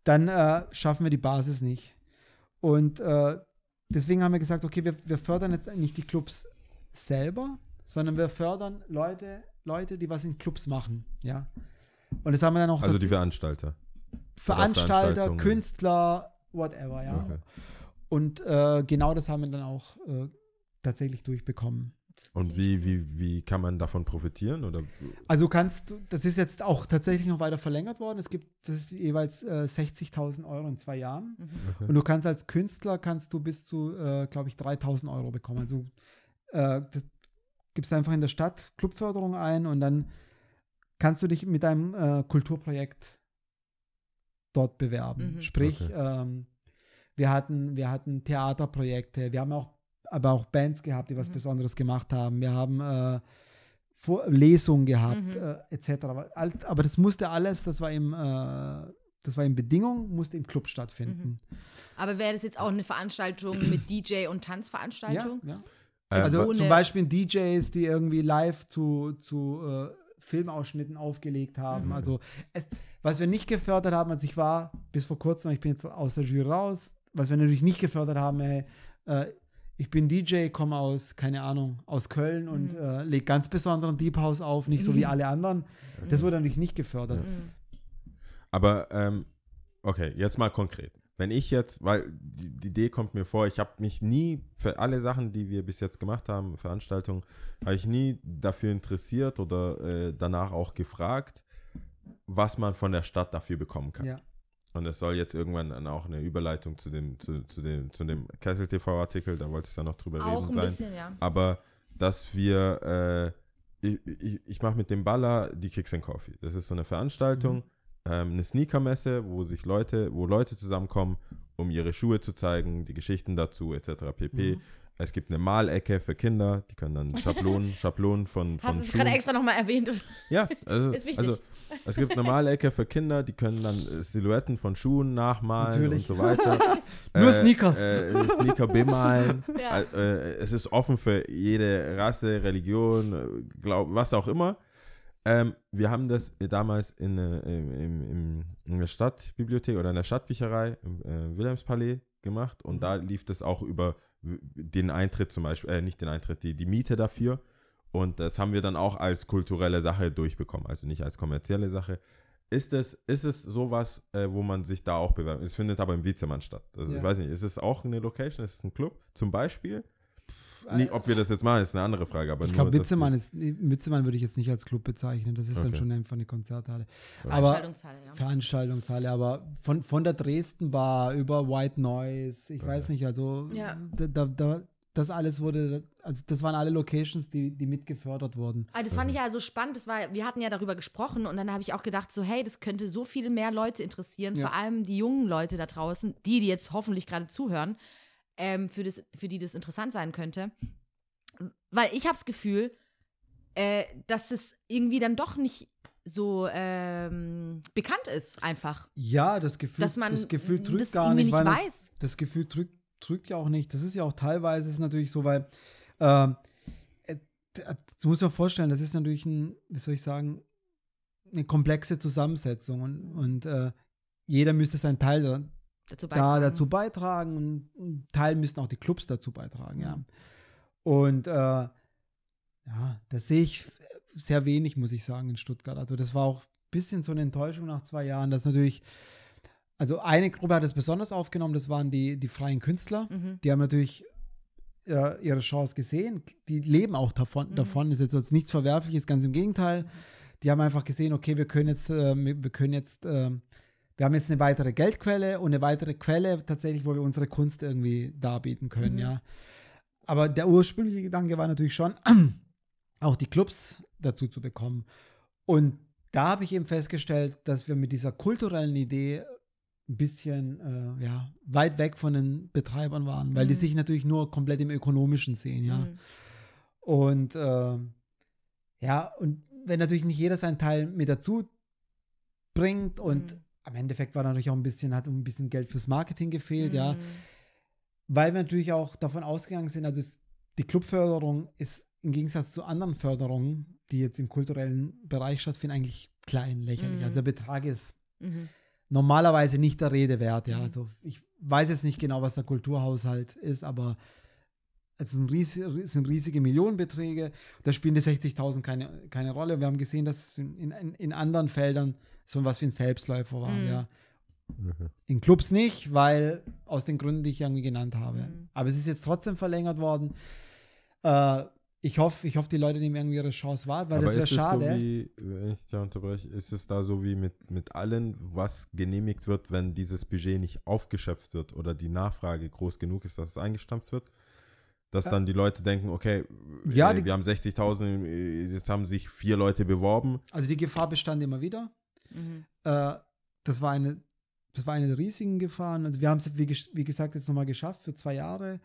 dann äh, schaffen wir die Basis nicht. Und äh, deswegen haben wir gesagt, okay, wir, wir fördern jetzt nicht die Clubs selber, sondern wir fördern Leute, Leute, die was in Clubs machen, ja. Und das haben wir dann auch Also die Veranstalter. Veranstalter. Künstler, whatever, ja. Okay. Und äh, genau das haben wir dann auch äh, tatsächlich durchbekommen. Und wie, wie, wie kann man davon profitieren? Oder Also kannst du, das ist jetzt auch tatsächlich noch weiter verlängert worden. Es gibt das ist jeweils äh, 60.000 Euro in zwei Jahren. Mhm. Und du kannst als Künstler, kannst du bis zu, äh, glaube ich, 3.000 Euro bekommen. Also äh, das gibst einfach in der Stadt Clubförderung ein und dann kannst du dich mit deinem äh, Kulturprojekt dort bewerben. Mhm. Sprich, Okay. ähm, wir, hatten, wir hatten Theaterprojekte, wir haben auch, aber auch Bands gehabt, die was Mhm. Besonderes gemacht haben. Wir haben äh, Vor Lesungen gehabt, Mhm. äh, etc. Aber, all- aber das musste alles, das war im, äh, das war in Bedingung, musste im Club stattfinden. Aber wäre das jetzt auch eine Veranstaltung mit DJ und Tanzveranstaltung? Ja, ja. äh, Also Also zum Beispiel DJs, die irgendwie live zu, zu äh, Filmausschnitten aufgelegt haben. Mhm. Also es, was wir nicht gefördert haben, also ich war bis vor kurzem, ich bin jetzt aus der Jury raus, was wir natürlich nicht gefördert haben, ey, äh, ich bin DJ, komme aus, keine Ahnung, aus Köln und Mhm. äh, lege ganz besonderen Deep House auf, nicht so wie alle anderen. Das wurde natürlich nicht gefördert. Mhm. Aber, ähm, okay, jetzt mal konkret. Wenn ich jetzt, weil die, die Idee kommt mir vor, ich habe mich nie für alle Sachen, die wir bis jetzt gemacht haben, Veranstaltungen, habe ich nie dafür interessiert oder äh, danach auch gefragt, was man von der Stadt dafür bekommen kann. Ja. Und es soll jetzt irgendwann dann auch eine Überleitung zu dem, zu, zu dem, zu dem Kessel TV-Artikel, da wollte ich ja noch drüber Auch reden ein sein. bisschen, ja. aber dass wir, äh, ich, ich, ich mache mit dem Baller die Kicks and Coffee. Das ist so eine Veranstaltung, ähm, eine Sneakermesse, wo sich Leute, wo Leute zusammenkommen, um ihre Schuhe zu zeigen, die Geschichten dazu, etc. pp. Es gibt eine Malecke für Kinder, die können dann Schablonen, Schablonen von, von Hast du es gerade extra nochmal erwähnt? ja, also, Ist wichtig. also es gibt eine Malecke für Kinder, die können dann äh, Silhouetten von Schuhen nachmalen Natürlich. und so weiter. Nur Sneakers. Äh, Sneaker bemalen. Ja. äh, es ist offen für jede Rasse, Religion, äh, Glaub, was auch immer. Ähm, wir haben das damals in, äh, im, in der Stadtbibliothek oder in der Stadtbücherei im äh, Wilhelmspalais gemacht und da lief das auch über den Eintritt zum Beispiel, äh, nicht den Eintritt, die, die Miete dafür. Und das haben wir dann auch als kulturelle Sache durchbekommen, also nicht als kommerzielle Sache. Ist es, ist es sowas, äh, wo man sich da auch bewerben? Es findet aber im Witzemann statt. Also Ja. ich weiß nicht, ist es auch eine Location, ist es ein Club zum Beispiel? Nicht, ob wir das jetzt machen, ist eine andere Frage. Aber Ich glaube, Witzemann ist, nee, Witzemann würde ich jetzt nicht als Club bezeichnen. Das ist dann Okay. schon einfach eine Konzerthalle. Aber Veranstaltungshalle, ja. Veranstaltungshalle, aber von, von der Dresden Bar über White Noise, ich weiß nicht, also Ja. da, da, da, das alles wurde, also das waren alle Locations, die, die mitgefördert wurden. Ah, das fand ich ja so spannend. Das war, wir hatten ja darüber gesprochen und dann habe ich auch gedacht, so, hey, das könnte so viel mehr Leute interessieren, Ja. vor allem die jungen Leute da draußen, die, die jetzt hoffentlich gerade zuhören, ähm, für, das, für die das interessant sein könnte. Weil ich habe das Gefühl, äh, dass es irgendwie dann doch nicht so ähm, bekannt ist, einfach. Ja, das Gefühl, Dass man das Gefühl drückt das gar nicht, nicht weil weiß. Das, das Gefühl drückt, drückt ja auch nicht. Das ist ja auch teilweise ist natürlich so, weil ähm, äh, das muss man vorstellen, das ist natürlich ein, wie soll ich sagen, eine komplexe Zusammensetzung und, und äh, jeder müsste seinen Teil da, Dazu da beitragen. dazu beitragen und Teil müssten auch die Clubs dazu beitragen, ja. Und äh, ja, das sehe ich sehr wenig, muss ich sagen, in Stuttgart. Also das war auch ein bisschen so eine Enttäuschung nach zwei Jahren, dass natürlich, also eine Gruppe hat es besonders aufgenommen, das waren die, die freien Künstler. Mhm. Die haben natürlich äh, ihre Chance gesehen, die leben auch davon, Mhm. davon. ist jetzt also nichts Verwerfliches, ganz im Gegenteil. Die haben einfach gesehen, okay, wir können jetzt, äh, wir können jetzt, äh, wir haben jetzt eine weitere Geldquelle und eine weitere Quelle tatsächlich, wo wir unsere Kunst irgendwie darbieten können, Mhm. ja. Aber der ursprüngliche Gedanke war natürlich schon, auch die Clubs dazu zu bekommen. Und da habe ich eben festgestellt, dass wir mit dieser kulturellen Idee ein bisschen äh, ja, weit weg von den Betreibern waren, weil die Mhm. sich natürlich nur komplett im Ökonomischen sehen, ja. Mhm. Und äh, ja, und wenn natürlich nicht jeder seinen Teil mit dazu bringt und Mhm. Am Endeffekt war natürlich auch ein bisschen, hat ein bisschen Geld fürs Marketing gefehlt, ja. Mhm. Weil wir natürlich auch davon ausgegangen sind, also es, die Clubförderung ist im Gegensatz zu anderen Förderungen, die jetzt im kulturellen Bereich stattfinden, eigentlich klein, lächerlich. Mhm. Also der Betrag ist Mhm. normalerweise nicht der Rede wert, ja. Mhm. Also ich weiß jetzt nicht genau, was der Kulturhaushalt ist, aber es sind, ries es sind riesige Millionenbeträge. Da spielen die 60.000 keine, keine Rolle. Wir haben gesehen, dass in, in, in anderen Feldern so was wie ein Selbstläufer war, Mhm. ja. In Clubs nicht, weil aus den Gründen, die ich irgendwie genannt habe. Mhm. Aber es ist jetzt trotzdem verlängert worden. Äh, ich hoffe, ich hoffe, die Leute nehmen irgendwie ihre Chance wahr, weil Aber das wäre schade. so wie, wenn ich da unterbreche, ist es da so wie mit, mit allen, was genehmigt wird, wenn dieses Budget nicht aufgeschöpft wird oder die Nachfrage groß genug ist, dass es eingestampft wird? Dass dann die Leute denken, okay, Ja, äh, die- wir haben 60.000, äh, jetzt haben sich vier Leute beworben. Also die Gefahr bestand immer wieder. Mhm. Äh, das war eine, das war eine der riesigen Gefahren. Also wir haben es, wie, wie gesagt, jetzt nochmal geschafft für zwei Jahre.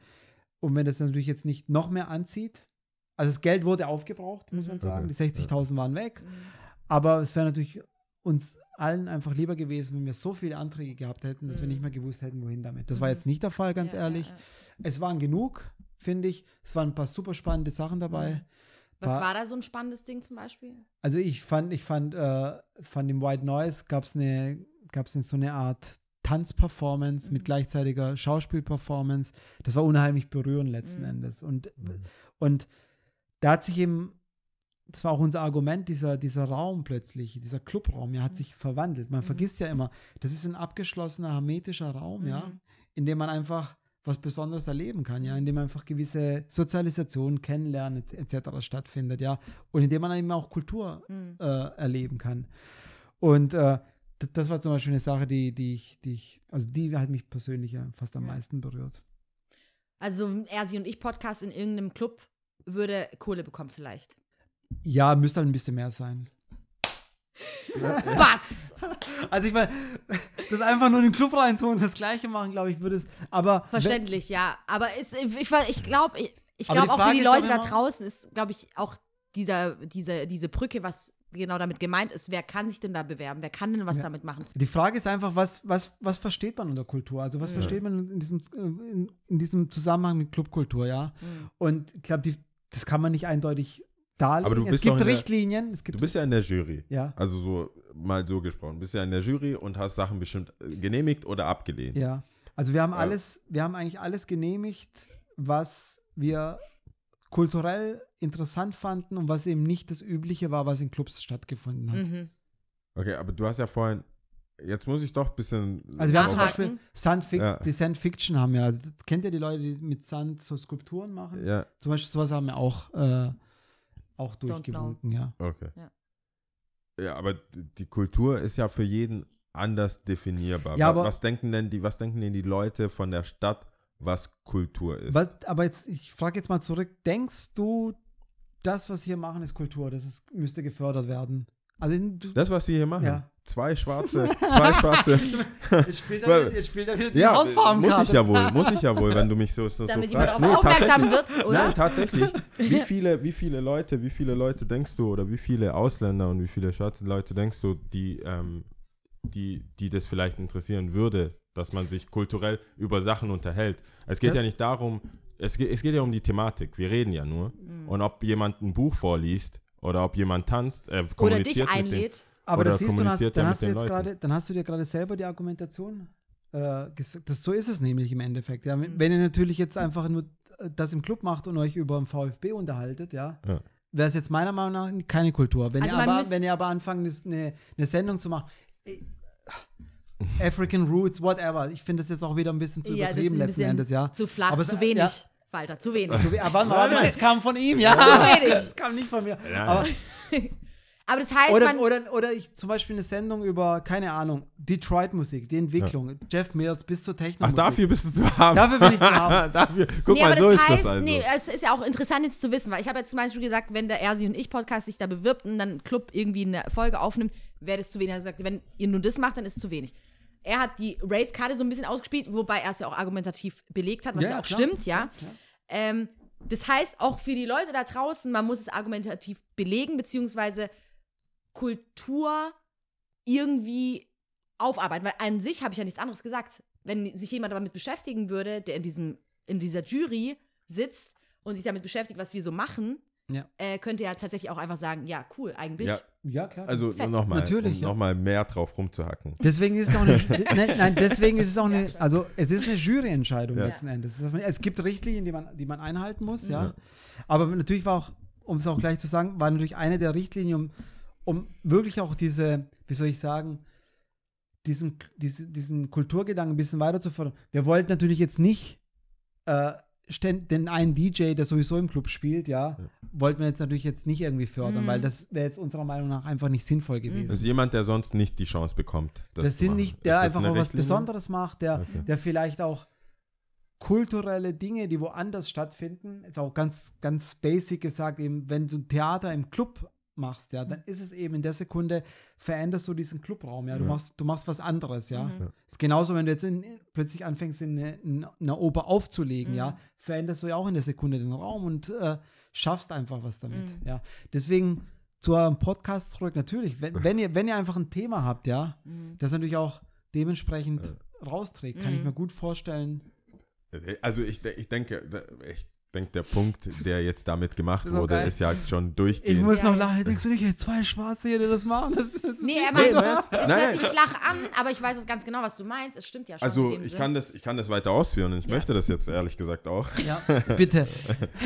Und wenn das natürlich jetzt nicht noch mehr anzieht, also das Geld wurde aufgebraucht, muss man Mhm. sagen. Die 60.000 waren weg. Aber es wäre natürlich uns allen einfach lieber gewesen, wenn wir so viele Anträge gehabt hätten, dass wir Mhm. nicht mehr gewusst hätten, wohin damit. Das war jetzt nicht der Fall, ganz Ja, ehrlich. ja, ja. Es waren genug, finde ich. Es waren ein paar super spannende Sachen dabei. Mhm. Was Paar- war da so ein spannendes Ding zum Beispiel? Also ich fand, ich fand, äh, von dem White Noise gab es eine, gab's eine, so eine Art Tanzperformance mit gleichzeitiger Schauspielperformance. Das war unheimlich berührend letzten Mhm. Endes. Und, und da hat sich eben, das war auch unser Argument, dieser, dieser Raum plötzlich, dieser Clubraum, ja, hat sich verwandelt. Man vergisst ja immer, das ist ein abgeschlossener, hermetischer Raum, ja, Mhm. in dem man einfach was Besonderes erleben kann, ja, in dem einfach gewisse Sozialisation, Kennenlernen etc. stattfindet, ja, und in dem man eben auch Kultur Mhm. äh, erleben kann. Und äh, das war zum Beispiel eine Sache, die, die ich, die ich, also die hat mich persönlich ja fast am Ja. meisten berührt. Also ein Ersi und ich Podcast in irgendeinem Club würde Kohle bekommen vielleicht. Ja, müsste halt ein bisschen mehr sein. Batz! Also ich meine, das einfach nur in den Club reintun und das Gleiche machen, glaube ich, würde es, aber Verständlich, ja. Aber es, ich, ich glaube, ich, ich glaube auch für die Leute da draußen ist, glaube ich, auch dieser, diese, diese Brücke, was genau damit gemeint ist. Wer kann sich denn da bewerben? Wer kann denn was Ja. damit machen? Die Frage ist einfach, was, was, was versteht man unter Kultur? Also was versteht man in diesem, äh, in, in diesem Zusammenhang mit Clubkultur, ja? Mhm. Und ich glaube, das kann man nicht eindeutig darlegen. Aber du es bist gibt in der- Richtlinien. Es Du gibt, bist ja in der Jury. ja, Also so mal so gesprochen. Du bist ja in der Jury und hast Sachen bestimmt äh, genehmigt oder abgelehnt. ja. Also wir haben Ja. alles, wir haben eigentlich alles genehmigt, was wir kulturell interessant fanden und was eben nicht das Übliche war, was in Clubs stattgefunden hat. Mhm. Okay, aber du hast ja vorhin, jetzt muss ich doch ein bisschen. Also wir haben zum. Beispiel Sand Fic Ja. die Sand Fiction haben wir. Also kennt ihr die Leute, die mit Sand so Skulpturen machen? Ja, Zum Beispiel sowas haben wir auch, äh, auch durchgewunken, ja. okay. Ja. Ja, aber die Kultur ist ja für jeden anders definierbar. Ja, aber- was denken denn die, was denken denn die Leute von der Stadt, was Kultur ist? Was, aber jetzt, ich frage jetzt mal zurück, denkst du, das, was wir machen, ist Kultur, das ist, müsste gefördert werden? Also du, Das, was wir hier machen. Ja. Zwei schwarze, zwei schwarze. jetzt spielt wieder, jetzt spielt wieder die ja, Hausfarbenkarte. muss ich ja wohl, muss ich ja wohl, wenn du mich so, so, so Damit jemand fragst. darauf aufmerksam tatsächlich- wird, oder? Nein, tatsächlich. Wie viele, wie viele Leute, wie viele Leute denkst du oder wie viele Ausländer und wie viele schwarze Leute denkst du, die, ähm, die, die das vielleicht interessieren würde, dass man sich kulturell über Sachen unterhält? Es geht Das- ja nicht darum, es geht, es geht ja um die Thematik. Wir reden ja nur. Mhm. Und ob jemand ein Buch vorliest oder ob jemand tanzt, äh, Oder dich kommuniziert mit einlädt. Aber das siehst du, dann hast, dann, hast du jetzt gerade, dann hast du dir gerade selber die Argumentation äh, gesagt. Das, so ist es nämlich im Endeffekt. Ja. Mhm. Wenn ihr natürlich jetzt einfach nur äh, das im Club macht und euch über den VfB unterhaltet, ja, Ja. wäre es jetzt meiner Meinung nach keine Kultur. Wenn, Also ihr, aber, wenn ihr aber anfangt, eine, eine Sendung zu machen, äh, African Roots, whatever, ich finde das jetzt auch wieder ein bisschen zu Ja, das übertrieben letzten Endes, ja. Zu flach, Aber es- zu wenig. ja. Walter, zu wenig. Aber warte mal, es kam von ihm, ja. wenig. Es kam nicht von mir. Ja. Aber, Aber das heißt, oder, man. oder, oder ich zum Beispiel eine Sendung über, keine Ahnung, Detroit-Musik, die Entwicklung, Jeff Mills bis zur Ach, Techno-Musik. dafür bist du zu haben. Dafür bin ich zu haben. dafür, guck nee, mal, aber so das ist heißt, das also. nee, es ist ja auch interessant jetzt zu wissen, weil ich habe jetzt zum Beispiel gesagt, wenn der Ersi und ich Podcast sich da bewirbt und dann Club irgendwie eine Folge aufnimmt, wäre das zu wenig. Er hat gesagt, wenn ihr nur das macht, dann ist es zu wenig. Er hat die Race-Karte so ein bisschen ausgespielt, wobei er es ja auch argumentativ belegt hat, was Ja, ja, auch klar, stimmt, ja. klar, klar. Ähm, das heißt, auch für die Leute da draußen, man muss es argumentativ belegen, beziehungsweise Kultur irgendwie aufarbeiten. Weil an sich habe ich ja nichts anderes gesagt. Wenn sich jemand damit beschäftigen würde, der in, diesem, in dieser Jury sitzt und sich damit beschäftigt, was wir so machen, Ja. äh, könnte er tatsächlich auch einfach sagen, ja, cool, eigentlich. Ja, Ja, klar. also nochmal, Natürlich, um ja. nochmal mehr drauf rumzuhacken. Deswegen ist es auch eine, nein, nein, deswegen ist es auch eine, also es ist eine Juryentscheidung Ja. letzten Endes. Es gibt Richtlinien, die man, die man einhalten muss, ja. Aber natürlich war auch, um es auch gleich zu sagen, war natürlich eine der Richtlinien, um, um wirklich auch diese, wie soll ich sagen, diesen, diese, diesen Kulturgedanken ein bisschen weiter zu fördern. Wir wollten natürlich jetzt nicht äh, den einen DJ, der sowieso im Club spielt, ja, wollten wir jetzt natürlich jetzt nicht irgendwie fördern, weil das wäre jetzt unserer Meinung nach einfach nicht sinnvoll gewesen. Das ist jemand, der sonst nicht die Chance bekommt. Das, Das sind nicht, der einfach auch was? Besonderes macht, der, der vielleicht auch kulturelle Dinge, die woanders stattfinden, ist auch ganz, ganz basic gesagt, eben, wenn du ein Theater im Club machst, ja, dann ist es eben in der Sekunde, veränderst du diesen Clubraum, ja, du machst, du machst was anderes, ja. Ist genauso, wenn du jetzt in, in, plötzlich anfängst, in eine, in eine Oper aufzulegen, ja, veränderst du ja auch in der Sekunde den Raum und äh, schaffst einfach was damit, ja. Deswegen zu eurem Podcast zurück, natürlich, wenn, wenn, ihr, wenn ihr einfach ein Thema habt, ja, das natürlich auch dementsprechend rausträgt, kann ich mir gut vorstellen. Also ich, ich denke, ich denke, der Punkt, der jetzt damit gemacht ist auch wurde, geil. ist ja schon Ich durchgehend. muss Ja, noch lachen, denkst du nicht, ey, zwei Schwarze hier, die das machen? Das, das ist Nee, er meint, nein, es hört nein. sich flach an, aber ich weiß jetzt ganz genau, was du meinst. Es stimmt ja schon. Also ich Sinn. kann das, ich kann das weiter ausführen und ich Ja. möchte das jetzt ehrlich gesagt auch. Ja, bitte.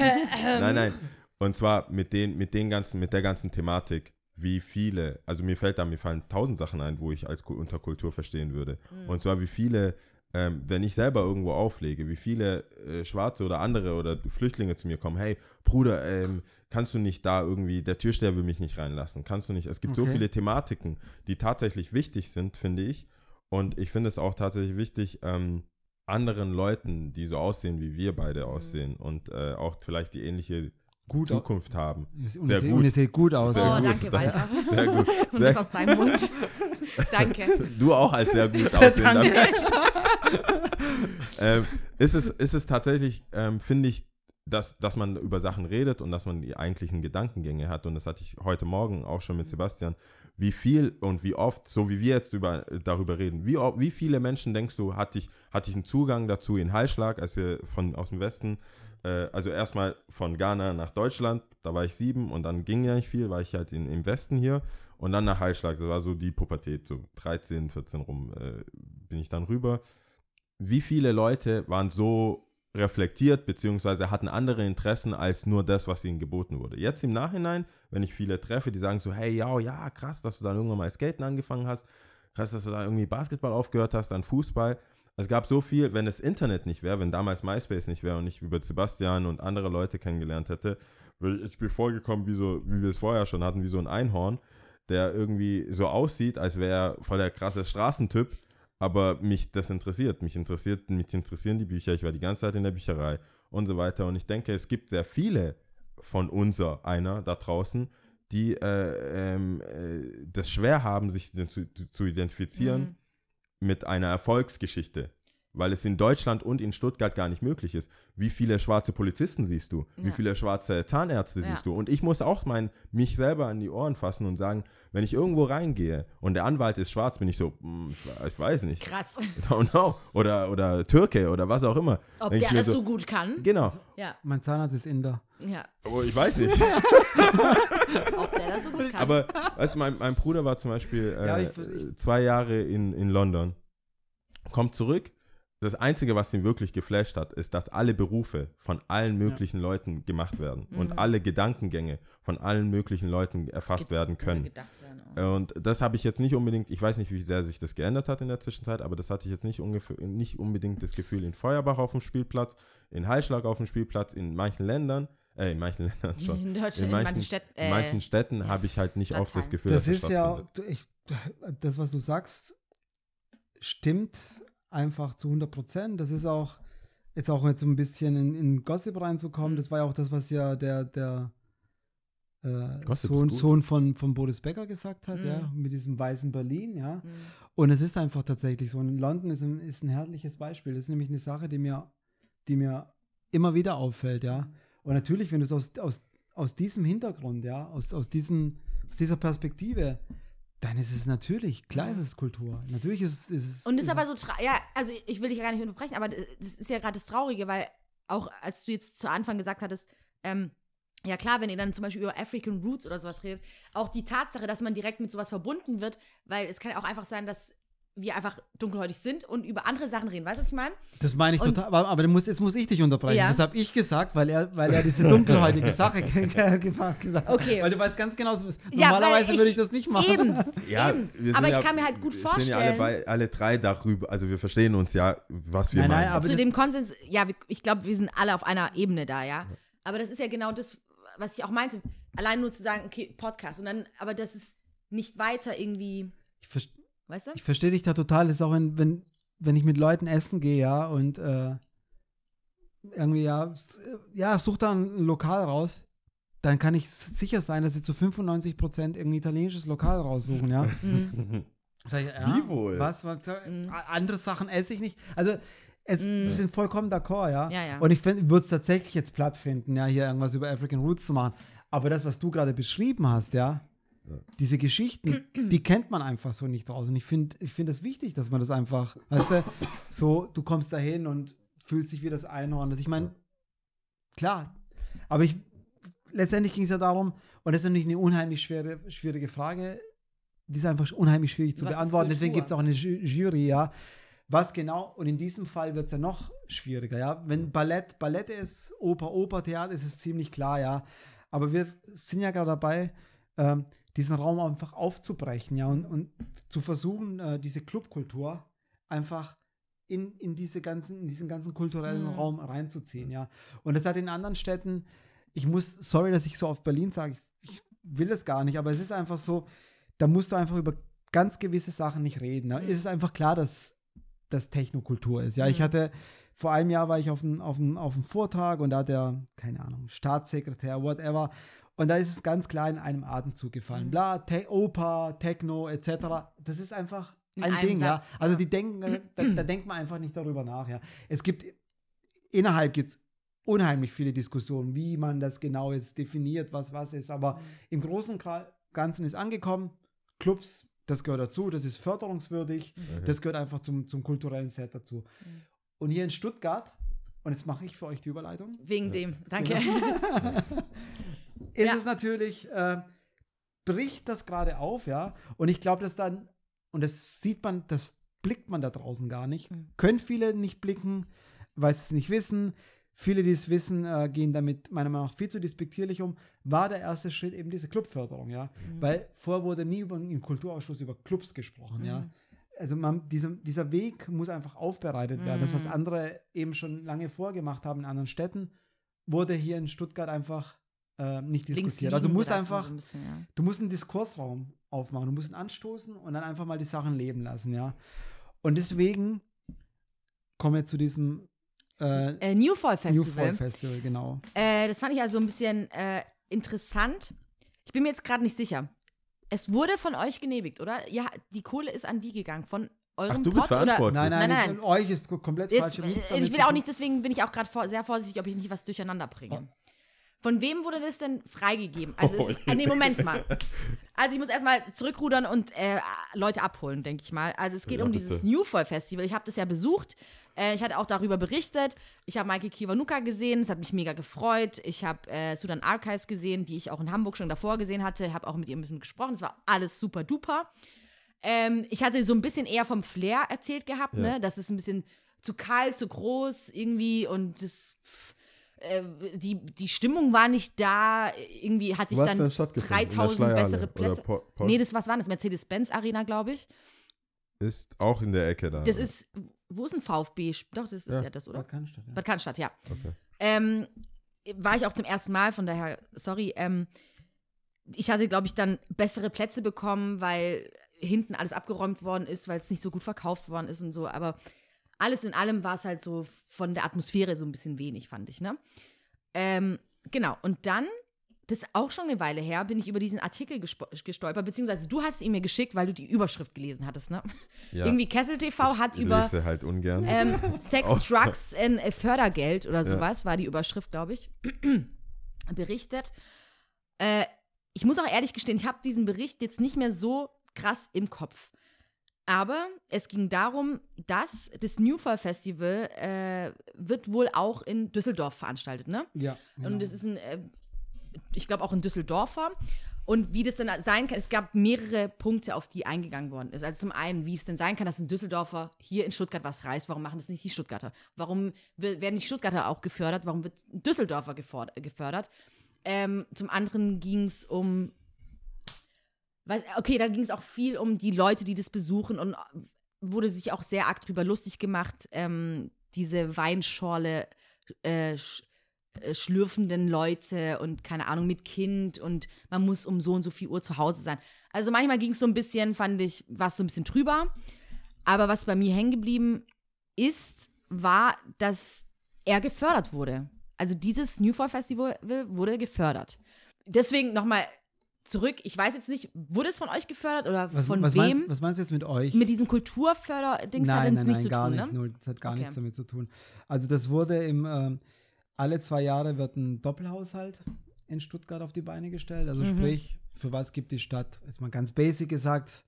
Nein, nein. Und zwar mit den, mit den ganzen, mit der ganzen Thematik, wie viele, also mir fällt da, mir fallen tausend Sachen ein, wo ich als unter Kultur verstehen würde. Und zwar wie viele, ähm, wenn ich selber irgendwo auflege, wie viele äh, Schwarze oder andere oder Flüchtlinge zu mir kommen, hey, Bruder, ähm, kannst du nicht da irgendwie, der Türsteher will mich nicht reinlassen, kannst du nicht, es gibt so Okay. viele Thematiken, die tatsächlich wichtig sind, finde ich. Und ich finde es auch tatsächlich wichtig, ähm, anderen Leuten, die so aussehen, wie wir beide aussehen und äh, auch vielleicht die ähnliche Gut. Zukunft haben. Und Sehr gut. und ihr seht gut aus. Sehr Oh, gut. danke, Walter. Sehr gut. Und das aus deinem Mund. danke. du auch als sehr gut aussehender Mensch. ähm, ist, es, ist es tatsächlich, ähm, finde ich, dass, dass man über Sachen redet und dass man die eigentlichen Gedankengänge hat. Und das hatte ich heute Morgen auch schon mit Sebastian. Wie viel und wie oft, so wie wir jetzt über, darüber reden, wie, wie viele Menschen denkst du, hatte ich, hatte ich einen Zugang dazu in Heilschlag, als wir von, aus dem Westen, äh, also erstmal von Ghana nach Deutschland, da war ich sieben und dann ging ja nicht viel, war ich halt in, im Westen hier und dann nach Heilschlag, das war so die Pubertät, so 13, 14 rum äh, bin ich dann rüber. Wie viele Leute waren so reflektiert, beziehungsweise hatten andere Interessen als nur das, was ihnen geboten wurde. Jetzt im Nachhinein, wenn ich viele treffe, die sagen so, hey, ja, ja, krass, dass du dann irgendwann mal Skaten angefangen hast, krass, dass du da irgendwie Basketball aufgehört hast, dann Fußball. Es gab so viel, wenn das Internet nicht wäre, wenn damals MySpace nicht wäre und ich über Sebastian und andere Leute kennengelernt hätte, würde ich mir vorgekommen, wie, so, wie wir es vorher schon hatten, wie so ein Einhorn, der irgendwie so aussieht, als wäre er voll der krasse Straßentyp, aber mich das interessiert. Mich interessiert, mich interessieren die Bücher. Ich war die ganze Zeit in der Bücherei und so weiter. Und ich denke, es gibt sehr viele von unser einer da draußen, die äh, ähm, äh, das schwer haben, sich zu, zu, zu identifizieren mit einer Erfolgsgeschichte. Weil es in Deutschland und in Stuttgart gar nicht möglich ist. Wie viele schwarze Polizisten siehst du? Wie Ja. viele schwarze Zahnärzte Ja. siehst du? Und ich muss auch mein, mich selber an die Ohren fassen und sagen, wenn ich irgendwo reingehe und der Anwalt ist schwarz, bin ich so, "Hm, ich, we- ich weiß nicht. Krass. Don't know. Oder, oder Türke oder was auch immer. Ob Denk der das so gut kann? Genau. Ja, Mein Zahnarzt ist Inder. ja. Oh, ich weiß nicht. Ob der das so gut kann. Aber weißt du, mein, mein Bruder war zum Beispiel äh, Ja, ich- ich- zwei Jahre in, in London, kommt zurück. Das Einzige, was ihn wirklich geflasht hat, ist, dass alle Berufe von allen möglichen Leuten gemacht werden Mhm. und alle Gedankengänge von allen möglichen Leuten erfasst werden können. Gedacht werden. Und das habe ich jetzt nicht unbedingt, ich weiß nicht, wie sehr sich das geändert hat in der Zwischenzeit, aber das hatte ich jetzt nicht, ungefähr, nicht unbedingt das Gefühl in Feuerbach auf dem Spielplatz, in Heilschlag auf dem Spielplatz, in manchen Ländern, äh, in manchen Ländern schon. In Deutschland, in manchen, manchen Städten, in äh, manchen Städten habe ich halt nicht oft das. Gefühl, Das dass ist ja, stattfindet. du- ich, das, was du sagst, stimmt einfach zu 100 Prozent. Das ist auch, jetzt auch jetzt so ein bisschen in, in Gossip reinzukommen, das war ja auch das, was ja der, der äh, Sohn. Sohn von, von Boris Becker gesagt hat, Mhm. ja, mit diesem weißen Berlin, ja. Mhm. Und es ist einfach tatsächlich so. Und in London ist ein, ist ein herrliches Beispiel. Das ist nämlich eine Sache, die mir, die mir immer wieder auffällt, ja. Und natürlich, wenn du es aus, aus, aus diesem Hintergrund, ja, aus, aus, diesen, aus dieser Perspektive, dann ist es natürlich, klar ist es Kultur. Natürlich ist es. Ist es Und ist ist aber so, tra- ja, also ich will dich ja gar nicht unterbrechen, aber das ist ja gerade das Traurige, weil auch als du jetzt zu Anfang gesagt hattest, ähm, ja klar, wenn ihr dann zum Beispiel über African Roots oder sowas redet, auch die Tatsache, dass man direkt mit sowas verbunden wird, weil es kann ja auch einfach sein, dass wir einfach dunkelhäutig sind und über andere Sachen reden. Weißt du, was ich meine? Das meine ich Und- total. Aber, aber musst, jetzt muss ich dich unterbrechen. Ja. Das habe ich gesagt, weil er, weil er diese dunkelhäutige Sache ge- ge- gemacht hat. Okay. Weil du weißt ganz genau, so- Ja, normalerweise ich- würde ich das nicht machen. Eben. Ja, eben. sind Aber ich ja, kann mir halt gut wir stehen ja alle, vorstellen. alle drei darüber, also wir verstehen uns ja, was wir Nein, nein, meinen. aber zu dem Konsens, ja, ich glaube, wir sind alle auf einer Ebene da, ja. Aber das ist ja genau das, was ich auch meinte. Allein nur zu sagen, okay, Podcast. Und dann, aber das ist nicht weiter irgendwie, Ich, ver- weißt du? ich verstehe dich da total. Das ist auch, wenn, wenn, wenn ich mit Leuten essen gehe, ja, und äh, irgendwie, ja, ja, such da ein Lokal raus, dann kann ich sicher sein, dass sie zu 95 Prozent irgendein italienisches Lokal raussuchen, ja. Mhm. Sag ich, ja, Wie wohl? Was? was Andere Sachen esse ich nicht. Also, es, wir sind vollkommen d'accord, ja. Mhm. Ja, ja. Und ich würde es tatsächlich jetzt platt finden, ja, hier irgendwas über African Roots zu machen. Aber das, was du gerade beschrieben hast, ja, diese Geschichten, die kennt man einfach so nicht draußen. Ich finde ich find es wichtig, dass man das einfach, weißt du, so, du kommst dahin und fühlst dich wie das Einhorn. Also ich meine, klar, aber ich, letztendlich ging es ja darum, und das ist natürlich eine unheimlich schwere, schwierige Frage, die ist einfach unheimlich schwierig zu Was beantworten. Deswegen gibt es auch eine Ju- Jury, ja. Was genau, und in diesem Fall wird es ja noch schwieriger, ja. Wenn Ballett, Ballett ist, Oper, Oper, Theater, ist es ziemlich klar, ja. Aber wir sind ja gerade dabei, ähm, diesen Raum einfach aufzubrechen, ja, und, und zu versuchen, äh, diese Clubkultur einfach in, in, diese ganzen, in diesen ganzen kulturellen Raum reinzuziehen, ja. Und das hat in anderen Städten, ich muss, sorry, dass ich so auf Berlin sage, ich, ich will es gar nicht, aber es ist einfach so, da musst du einfach über ganz gewisse Sachen nicht reden. Ne? Es ist einfach klar, dass das Technokultur ist. Ja, ich hatte vor einem Jahr war ich auf einem auf einem- auf Vortrag und da hat der, keine Ahnung, Staatssekretär, whatever, und da ist es ganz klar in einem Atemzug gefallen. Bla, Te Oper, Techno, etc. Das ist einfach In ein Ding, Satz, ja. Also ja. die denken, äh, da, da denkt man einfach nicht darüber nach, ja. Es gibt, innerhalb gibt es unheimlich viele Diskussionen, wie man das genau jetzt definiert, was was ist, aber im Großen und Ganzen ist angekommen, Clubs, das gehört dazu, das ist förderungswürdig, das gehört einfach zum, zum kulturellen Set dazu. Und hier in Stuttgart, und jetzt mache ich für euch die Überleitung, Wegen dem. Danke. ist Ja. es natürlich, äh, bricht das gerade auf, ja. Und ich glaube, dass dann, und das sieht man, das blickt man da draußen gar nicht. Mhm. Können viele nicht blicken, weil sie es nicht wissen. Viele, die es wissen, äh, gehen damit meiner Meinung nach viel zu despektierlich um. War der erste Schritt eben diese Clubförderung, ja. Mhm. Weil vorher wurde nie über, im Kulturausschuss über Clubs gesprochen, ja. Mhm. Also man, dieser, dieser Weg muss einfach aufbereitet werden. Das, Mhm. was andere eben schon lange vorgemacht haben in anderen Städten, wurde hier in Stuttgart einfach äh, nicht Links diskutiert. Also du musst einfach, so ein bisschen, ja. du musst einen Diskursraum aufmachen, du musst ihn anstoßen und dann einfach mal die Sachen leben lassen, ja. Und deswegen kommen wir zu diesem äh, Äh, New Fall New Festival. Fall Festival, genau. Äh, das fand ich also ein bisschen äh, interessant. Ich bin mir jetzt gerade nicht sicher. Es wurde von euch genehmigt, oder? Ja, die Kohle ist an die gegangen. Von eurem Ach, du bist Pot, oder? verantwortlich. Nein, nein, Nein, nein. euch ist ko- komplett Jetzt, falsch. Ich äh, ich will auch nicht, deswegen bin ich auch gerade vor, sehr vorsichtig, ob ich nicht was durcheinander bringe. Von wem wurde das denn freigegeben? Also, Oh, es, nee, Moment mal. Also, ich muss erstmal zurückrudern und äh, Leute abholen, denke ich mal. Also, es geht Ja, um bitte. dieses New Fall Festival. Ich habe das ja besucht. Äh, ich hatte auch darüber berichtet. Ich habe Michael Kiwanuka gesehen. Das hat mich mega gefreut. Ich habe äh, Sudan Archives gesehen, die ich auch in Hamburg schon davor gesehen hatte. Habe auch mit ihr ein bisschen gesprochen. Es war alles super duper. Ähm, ich hatte so ein bisschen eher vom Flair erzählt gehabt, ne? Das ist ein bisschen zu kalt, zu groß irgendwie und das. Äh, Die, die Stimmung war nicht da. Irgendwie hatte ich dann denn stattgefunden? In der 3000 Schleierhalle bessere oder Plätze. Po- nee, das was war das? Mercedes-Benz Arena, glaube ich. Ist auch in der Ecke da. Das ist, wo ist ein VfB? Doch, das ist ja, Ja. das, oder? Bad Cannstatt, ja. Bad Cannstatt, ja. Okay. Ähm, war ich auch zum ersten Mal, von daher, sorry. Ähm, ich hatte, glaube ich, dann bessere Plätze bekommen, weil hinten alles abgeräumt worden ist, weil es nicht so gut verkauft worden ist und so. Aber alles in allem war es halt so von der Atmosphäre so ein bisschen wenig, fand ich, ne? Ähm, genau. Und dann, das ist auch schon eine Weile her, bin ich über diesen Artikel gestolpert, beziehungsweise du hast ihn mir geschickt, weil du die Überschrift gelesen hattest, ne? Ja. Irgendwie Kessel TV hat Ich über lese halt ungern. ähm, Sex, Drugs and Fördergeld oder Ja. sowas, war die Überschrift, glaube ich, berichtet. Äh, ich muss auch ehrlich gestehen, ich habe diesen Bericht jetzt nicht mehr so krass im Kopf. Aber es ging darum, dass das New Fall Festival äh, wird wohl auch in Düsseldorf veranstaltet, ne? Ja, genau. Und es ist ein, äh, ich glaube auch ein Düsseldorfer. Und wie das dann sein kann, es gab mehrere Punkte, auf die eingegangen worden ist. Also zum einen, wie es denn sein kann, dass ein Düsseldorfer hier in Stuttgart was reißt. Warum machen das nicht die Stuttgarter? Warum werden die Stuttgarter auch gefördert? Warum wird ein Düsseldorfer gefördert? Ähm, zum anderen ging es um, okay, da ging es auch viel um die Leute, die das besuchen und wurde sich auch sehr arg drüber lustig gemacht, ähm, diese Weinschorle äh, sch äh, schlürfenden Leute und keine Ahnung mit Kind und man muss um so und so viel Uhr zu Hause sein. Also manchmal ging es so ein bisschen, fand ich, war es so ein bisschen drüber. Aber was bei mir hängen geblieben ist, war, dass er gefördert wurde. Also dieses New Fall Festival wurde gefördert. Deswegen nochmal zurück. Ich weiß jetzt nicht, wurde es von euch gefördert oder Was, von was, wem? Meinst, was meinst du jetzt mit euch? Mit diesem Kulturförderdings hat es nichts zu gar tun, nicht. ne? Null, das hat gar Okay. nichts damit zu tun. Also das wurde im, ähm, alle zwei Jahre wird ein Doppelhaushalt in Stuttgart auf die Beine gestellt. Also Mhm. sprich, für was gibt die Stadt, jetzt mal ganz basic gesagt,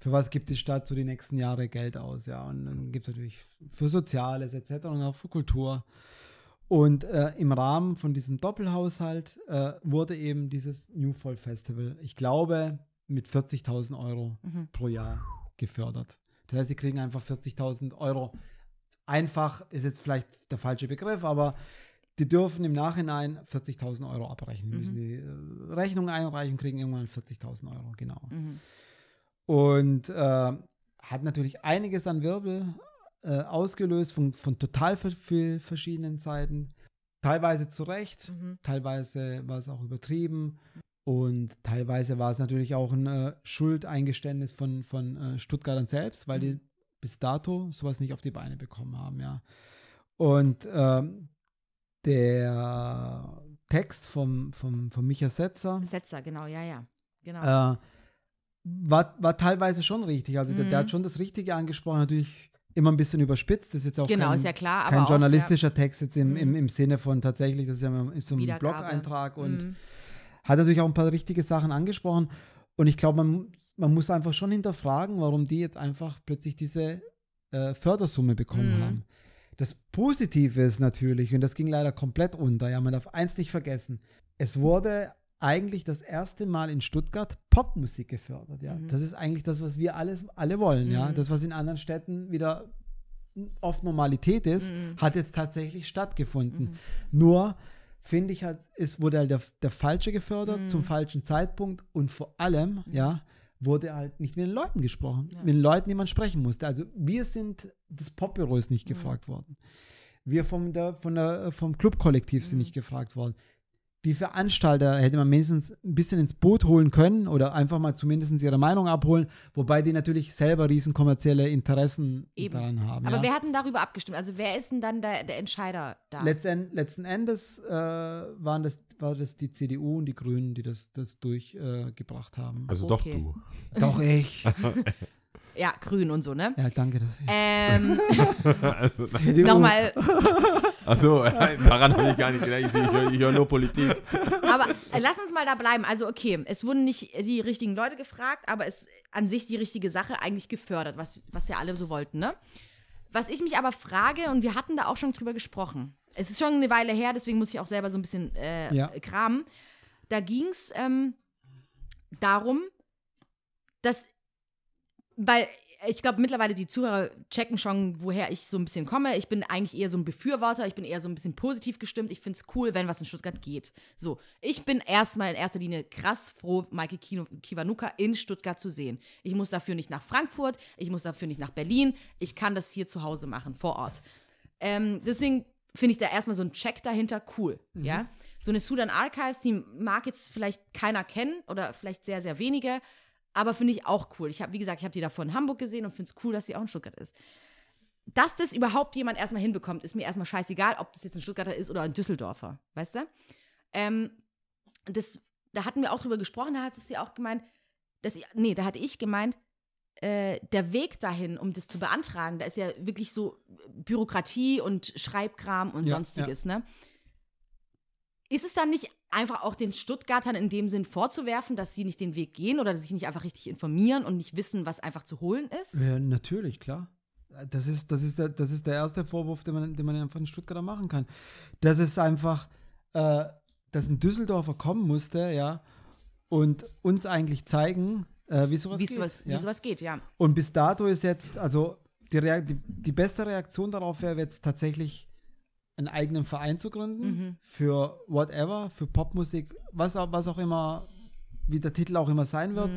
für was gibt die Stadt so die nächsten Jahre Geld aus, ja. Und dann gibt es natürlich für Soziales etc. und auch für Kultur. Und äh, im Rahmen von diesem Doppelhaushalt äh, wurde eben dieses New Fall Festival, ich glaube, mit 40.000 Euro Mhm. pro Jahr gefördert. Das heißt, die kriegen einfach 40.000 Euro. Einfach ist jetzt vielleicht der falsche Begriff, aber die dürfen im Nachhinein 40.000 Euro abrechnen. Die müssen die äh, Rechnung einreichen, kriegen irgendwann 40.000 Euro, genau. Mhm. Und äh, hat natürlich einiges an Wirbel äh, ausgelöst von, von total viel verschiedenen Seiten. Teilweise zu Recht, Mhm. teilweise war es auch übertrieben und teilweise war es natürlich auch ein äh, Schuldeingeständnis von, von äh, Stuttgartern selbst, weil die bis dato sowas nicht auf die Beine bekommen haben, ja. Und ähm, der Text vom, vom, von Micha Setzer, Setzer, genau, ja, ja. Genau. äh, war, war teilweise schon richtig. Also der, der Mhm. hat schon das Richtige angesprochen, natürlich immer ein bisschen überspitzt. Das ist jetzt auch genau, kein, ja klar. Kein auch, journalistischer Text jetzt im, im, Mhm. im Sinne von tatsächlich, das ist ja so ein. Blog-Eintrag Ja. und Mhm. hat natürlich auch ein paar richtige Sachen angesprochen. Und ich glaube, man, man muss einfach schon hinterfragen, warum die jetzt einfach plötzlich diese äh, Fördersumme bekommen Mhm. haben. Das Positive ist natürlich, und das ging leider komplett unter, ja, man darf eins nicht vergessen, es wurde eigentlich das erste Mal in Stuttgart Popmusik gefördert, ja. Mhm. Das ist eigentlich das, was wir alle, alle wollen, ja. Mhm. Das, was in anderen Städten wieder oft Normalität ist, Mhm. hat jetzt tatsächlich stattgefunden. Nur finde ich halt, es wurde halt der, der Falsche gefördert Mhm. zum falschen Zeitpunkt und vor allem, ja, wurde halt nicht mit den Leuten gesprochen, Ja. mit den Leuten, die man sprechen musste. Also wir sind, das Popbüro ist Mhm. nicht gefragt worden. Wir vom, der, von der, vom Clubkollektiv sind Mhm. nicht gefragt worden. Die Veranstalter hätte man mindestens ein bisschen ins Boot holen können oder einfach mal zumindest ihre Meinung abholen, wobei die natürlich selber riesen kommerzielle Interessen Eben. daran haben. Aber ja. wer hat denn darüber abgestimmt? Also wer ist denn dann der, der Entscheider da? Letzten, letzten Endes äh, waren das, war das die CDU und die Grünen, die das, das durchgebracht äh, haben. Also Okay. doch du. Doch ich. ja, Grün und so, ne? ja, danke. Dass ich Ähm, nochmal, Achso, daran habe ich gar nicht gedacht. Ich, ich, höre- ich höre nur Politik. aber äh, lass uns mal da bleiben. Also, okay, es wurden nicht die richtigen Leute gefragt, aber es an sich die richtige Sache eigentlich gefördert, was, was ja alle so wollten, ne? Was ich mich aber frage, und wir hatten da auch schon drüber gesprochen, es ist schon eine Weile her, deswegen muss ich auch selber so ein bisschen äh, Ja. kramen. Da ging es ähm, darum, dass, weil ich glaube, mittlerweile die Zuhörer checken schon, woher ich so ein bisschen komme. Ich bin eigentlich eher so ein Befürworter, ich bin eher so ein bisschen positiv gestimmt. Ich finde es cool, wenn was in Stuttgart geht. So, ich bin erstmal in erster Linie krass froh, Maike Kiwanuka in Stuttgart zu sehen. Ich muss dafür nicht nach Frankfurt, ich muss dafür nicht nach Berlin. Ich kann das hier zu Hause machen, vor Ort. Ähm, deswegen finde ich da erstmal so ein Check dahinter cool, ja. So eine Sudan Archives, die mag jetzt vielleicht keiner kennen oder vielleicht sehr, sehr wenige, aber finde ich auch cool. Ich habe, wie gesagt, ich habe die davor in Hamburg gesehen und finde es cool, dass sie auch in Stuttgart ist. Dass das überhaupt jemand erstmal hinbekommt, ist mir erstmal scheißegal, ob das jetzt ein Stuttgarter ist oder ein Düsseldorfer, weißt du? Ähm, das, da hatten wir auch drüber gesprochen, da hattest du ja auch gemeint, dass ich, nee, da hatte ich gemeint, äh, der Weg dahin, um das zu beantragen, da ist ja wirklich so Bürokratie und Schreibkram und Ja, sonstiges, ne? Ist es dann nicht einfach auch den Stuttgartern in dem Sinn vorzuwerfen, dass sie nicht den Weg gehen oder dass sich nicht einfach richtig informieren und nicht wissen, was einfach zu holen ist? Ja, natürlich, klar. Das ist, das, ist der, das ist der erste Vorwurf, den man, den man einfach in Stuttgarter machen kann. Das ist einfach, äh, dass ein Düsseldorfer kommen musste, ja, und uns eigentlich zeigen, äh, wie sowas Wie geht. sowas, wie ja? sowas geht, ja. Und bis dato ist jetzt, also die, Rea die, die beste Reaktion darauf wäre jetzt tatsächlich einen eigenen Verein zu gründen für whatever, für Popmusik, was, auch- was auch immer, wie der Titel auch immer sein wird.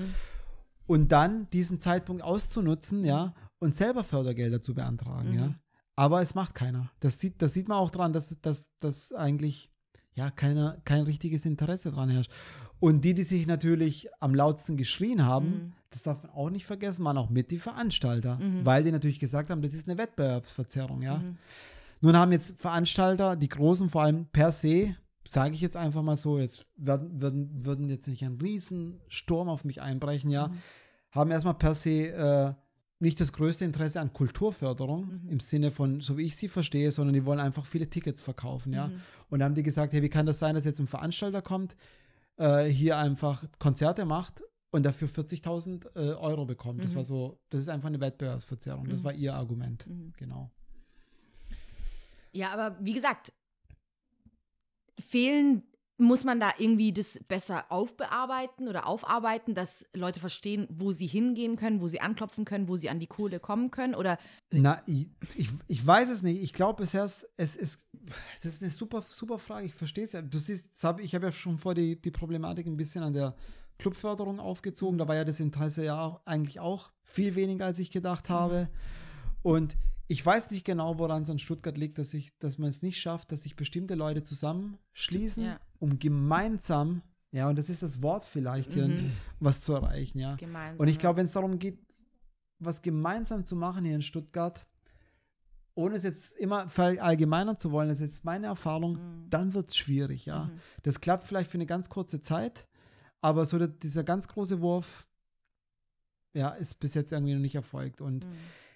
Und dann diesen Zeitpunkt auszunutzen, ja, und selber Fördergelder zu beantragen, ja. Aber es macht keiner. Das sieht, das sieht man auch dran, dass, dass, dass eigentlich ja keiner, kein richtiges Interesse dran herrscht. Und die, die sich natürlich am lautsten geschrien haben, das darf man auch nicht vergessen, waren auch mit die Veranstalter, weil die natürlich gesagt haben, das ist eine Wettbewerbsverzerrung, ja. Nun haben jetzt Veranstalter, die Großen vor allem per se, sage ich jetzt einfach mal so, jetzt werden, würden, würden jetzt nicht ein Riesensturm auf mich einbrechen, ja, haben erstmal per se äh, nicht das größte Interesse an Kulturförderung im Sinne von, so wie ich sie verstehe, sondern die wollen einfach viele Tickets verkaufen, ja. Und da haben die gesagt, hey, wie kann das sein, dass jetzt ein Veranstalter kommt, äh, hier einfach Konzerte macht und dafür 40.000 äh, Euro bekommt. Das war so, das ist einfach eine Wettbewerbsverzerrung. Das war ihr Argument, genau. Ja, aber wie gesagt, fehlen, muss man da irgendwie das besser aufbearbeiten oder aufarbeiten, dass Leute verstehen, wo sie hingehen können, wo sie anklopfen können, wo sie an die Kohle kommen können? Oder Na, ich, ich, weiß es nicht. Ich glaube, es erst, es ist, das ist eine super, super Frage. Ich verstehe es ja. Du siehst, hab, ich habe ja schon vor die, die Problematik ein bisschen an der Clubförderung aufgezogen. Da war ja das Interesse ja auch, eigentlich auch viel weniger, als ich gedacht habe. Und ich weiß nicht genau, woran es an Stuttgart liegt, dass, ich, dass man es nicht schafft, dass sich bestimmte Leute zusammenschließen, Ja. um gemeinsam, ja, und das ist das Wort vielleicht hier, was zu erreichen, ja. Gemeinsam, Und ich glaube, wenn es darum geht, was gemeinsam zu machen hier in Stuttgart, ohne es jetzt immer verallgemeinern zu wollen, das ist jetzt meine Erfahrung, Mhm. dann wird es schwierig, ja. Das klappt vielleicht für eine ganz kurze Zeit, aber so der, dieser ganz große Wurf, ja, ist bis jetzt irgendwie noch nicht erfolgt. Und Mhm.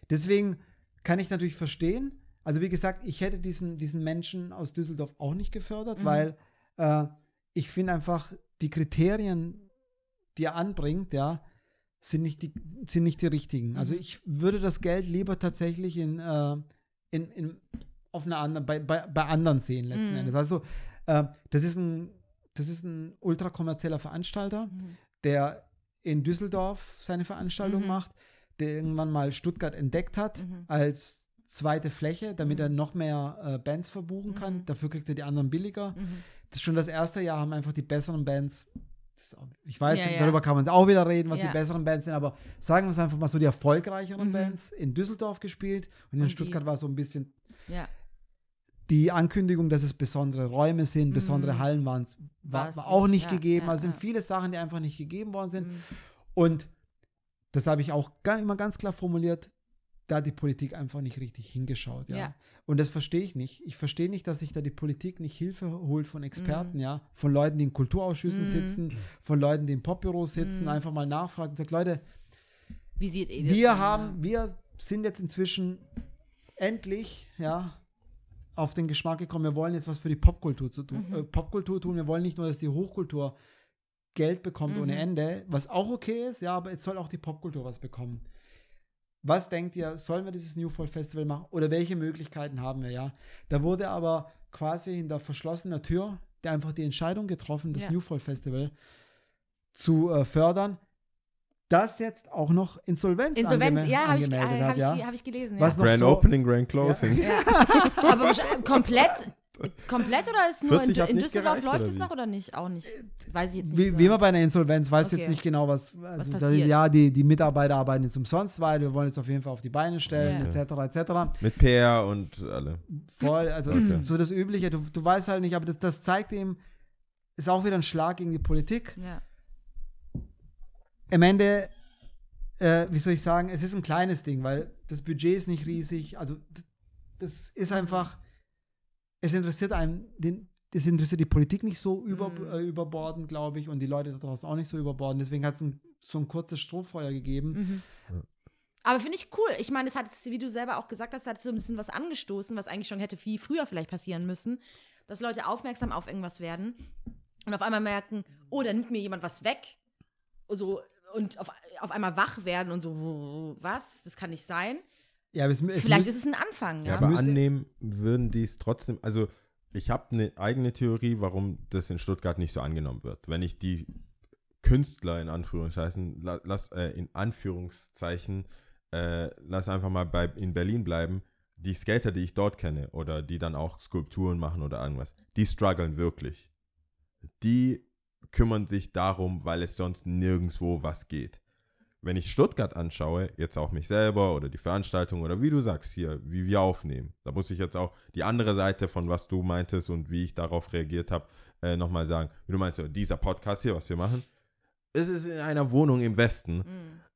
deswegen kann ich natürlich verstehen, also wie gesagt, ich hätte diesen, diesen Menschen aus Düsseldorf auch nicht gefördert, Mhm. weil äh, ich finde einfach, die Kriterien, die er anbringt, ja, sind nicht die, sind nicht die richtigen. Also Mhm. ich würde das Geld lieber tatsächlich in, äh, in, in auf einer anderen, bei, bei, bei anderen sehen letzten Mhm. Endes. Also äh, das ist ein, das ist ein ultrakommerzieller Veranstalter, Mhm. der in Düsseldorf seine Veranstaltung Mhm. macht, der irgendwann mal Stuttgart entdeckt hat Mhm. als zweite Fläche, damit er noch mehr äh, Bands verbuchen kann. Mhm. Dafür kriegt er die anderen billiger. Mhm. Das ist schon das erste Jahr, haben einfach die besseren Bands. auch- Ich weiß, Ja, ja. darüber kann man auch wieder reden, was Ja. die besseren Bands sind, aber sagen wir es einfach mal so, die erfolgreicheren Mhm. Bands in Düsseldorf gespielt und in Und die- Stuttgart war so ein bisschen Ja. die Ankündigung, dass es besondere Räume sind, besondere Mhm. Hallen waren, war, war auch nicht, ja, gegeben. ja, also sind ja. viele Sachen, die einfach nicht gegeben worden sind. Mhm. Und das habe ich auch immer ganz klar formuliert, da hat die Politik einfach nicht richtig hingeschaut. Ja. Ja. Und das verstehe ich nicht. Ich verstehe nicht, dass sich da die Politik nicht Hilfe holt von Mhm. Experten, ja, von Leuten, die in Kulturausschüssen sitzen, von Leuten, die in Popbüros sitzen, Mhm. einfach mal nachfragen und sagt, Leute, Wie sieht ihr das? wir denn, haben, wir sind jetzt inzwischen endlich, ja, auf den Geschmack gekommen, wir wollen jetzt was für die Popkultur zu tun, Mhm. äh, Popkultur tun. Wir wollen nicht nur, dass die Hochkultur Geld bekommt Mhm. ohne Ende, was auch okay ist, ja, aber jetzt soll auch die Popkultur was bekommen. Was denkt ihr, sollen wir dieses New Fall Festival machen oder welche Möglichkeiten haben wir, ja? Da wurde aber quasi hinter verschlossener Tür der einfach die Entscheidung getroffen, das Ja. New Fall Festival zu äh, fördern, das jetzt auch noch Insolvenz Insolvent, angeme- ja, habe ich, angemeldet hab ich, ja. hab ich gelesen. Was ja. Grand so, Opening, Grand Closing. Ja. Aber komplett, komplett oder ist nur in, 40 hat in Düsseldorf gereicht, läuft es noch oder nicht? Auch nicht. Weiß ich jetzt nicht. Wie, so. wie immer bei einer Insolvenz, weiß Okay. jetzt nicht genau, was, also da, passiert. ja, die, die Mitarbeiter arbeiten jetzt umsonst weiter, wir wollen jetzt auf jeden Fall auf die Beine stellen, Ja. etc., etc. Mit PR und alle. Voll, also Okay. so das Übliche, du, du weißt halt nicht, aber das, das zeigt ihm, ist auch wieder ein Schlag gegen die Politik. Ja. Am Ende, äh, wie soll ich sagen, es ist ein kleines Ding, weil das Budget ist nicht riesig, also das ist einfach, es interessiert einen, den, das interessiert die Politik nicht so über, Mhm. äh, überbordend, glaube ich, und die Leute da draußen auch nicht so überbordend. Deswegen hat es ein, so ein kurzes Strohfeuer gegeben. Mhm. Aber finde ich cool. Ich meine, es hat, wie du selber auch gesagt hast, hat so ein bisschen was angestoßen, was eigentlich schon hätte viel früher vielleicht passieren müssen, dass Leute aufmerksam auf irgendwas werden und auf einmal merken, oh, da nimmt mir jemand was weg. So, und auf, auf einmal wach werden und so, wo, was? Das kann nicht sein. Ja, es, es Vielleicht ist es ein Anfang, Ja, ja. aber müsste- annehmen würden die es trotzdem, also ich habe eine eigene Theorie, warum das in Stuttgart nicht so angenommen wird. Wenn ich die Künstler in Anführungszeichen, la- lass, äh, in Anführungszeichen, äh, lass einfach mal bei, in Berlin bleiben, die Skater, die ich dort kenne oder die dann auch Skulpturen machen oder irgendwas, die strugglen wirklich. Die kümmern sich darum, weil es sonst nirgendwo was geht. Wenn ich Stuttgart anschaue, jetzt auch mich selber oder die Veranstaltung oder wie du sagst hier, wie wir aufnehmen, da muss ich jetzt auch die andere Seite von was du meintest und wie ich darauf reagiert habe, äh, nochmal sagen. Wie du meinst, dieser Podcast hier, was wir machen, es ist in einer Wohnung im Westen.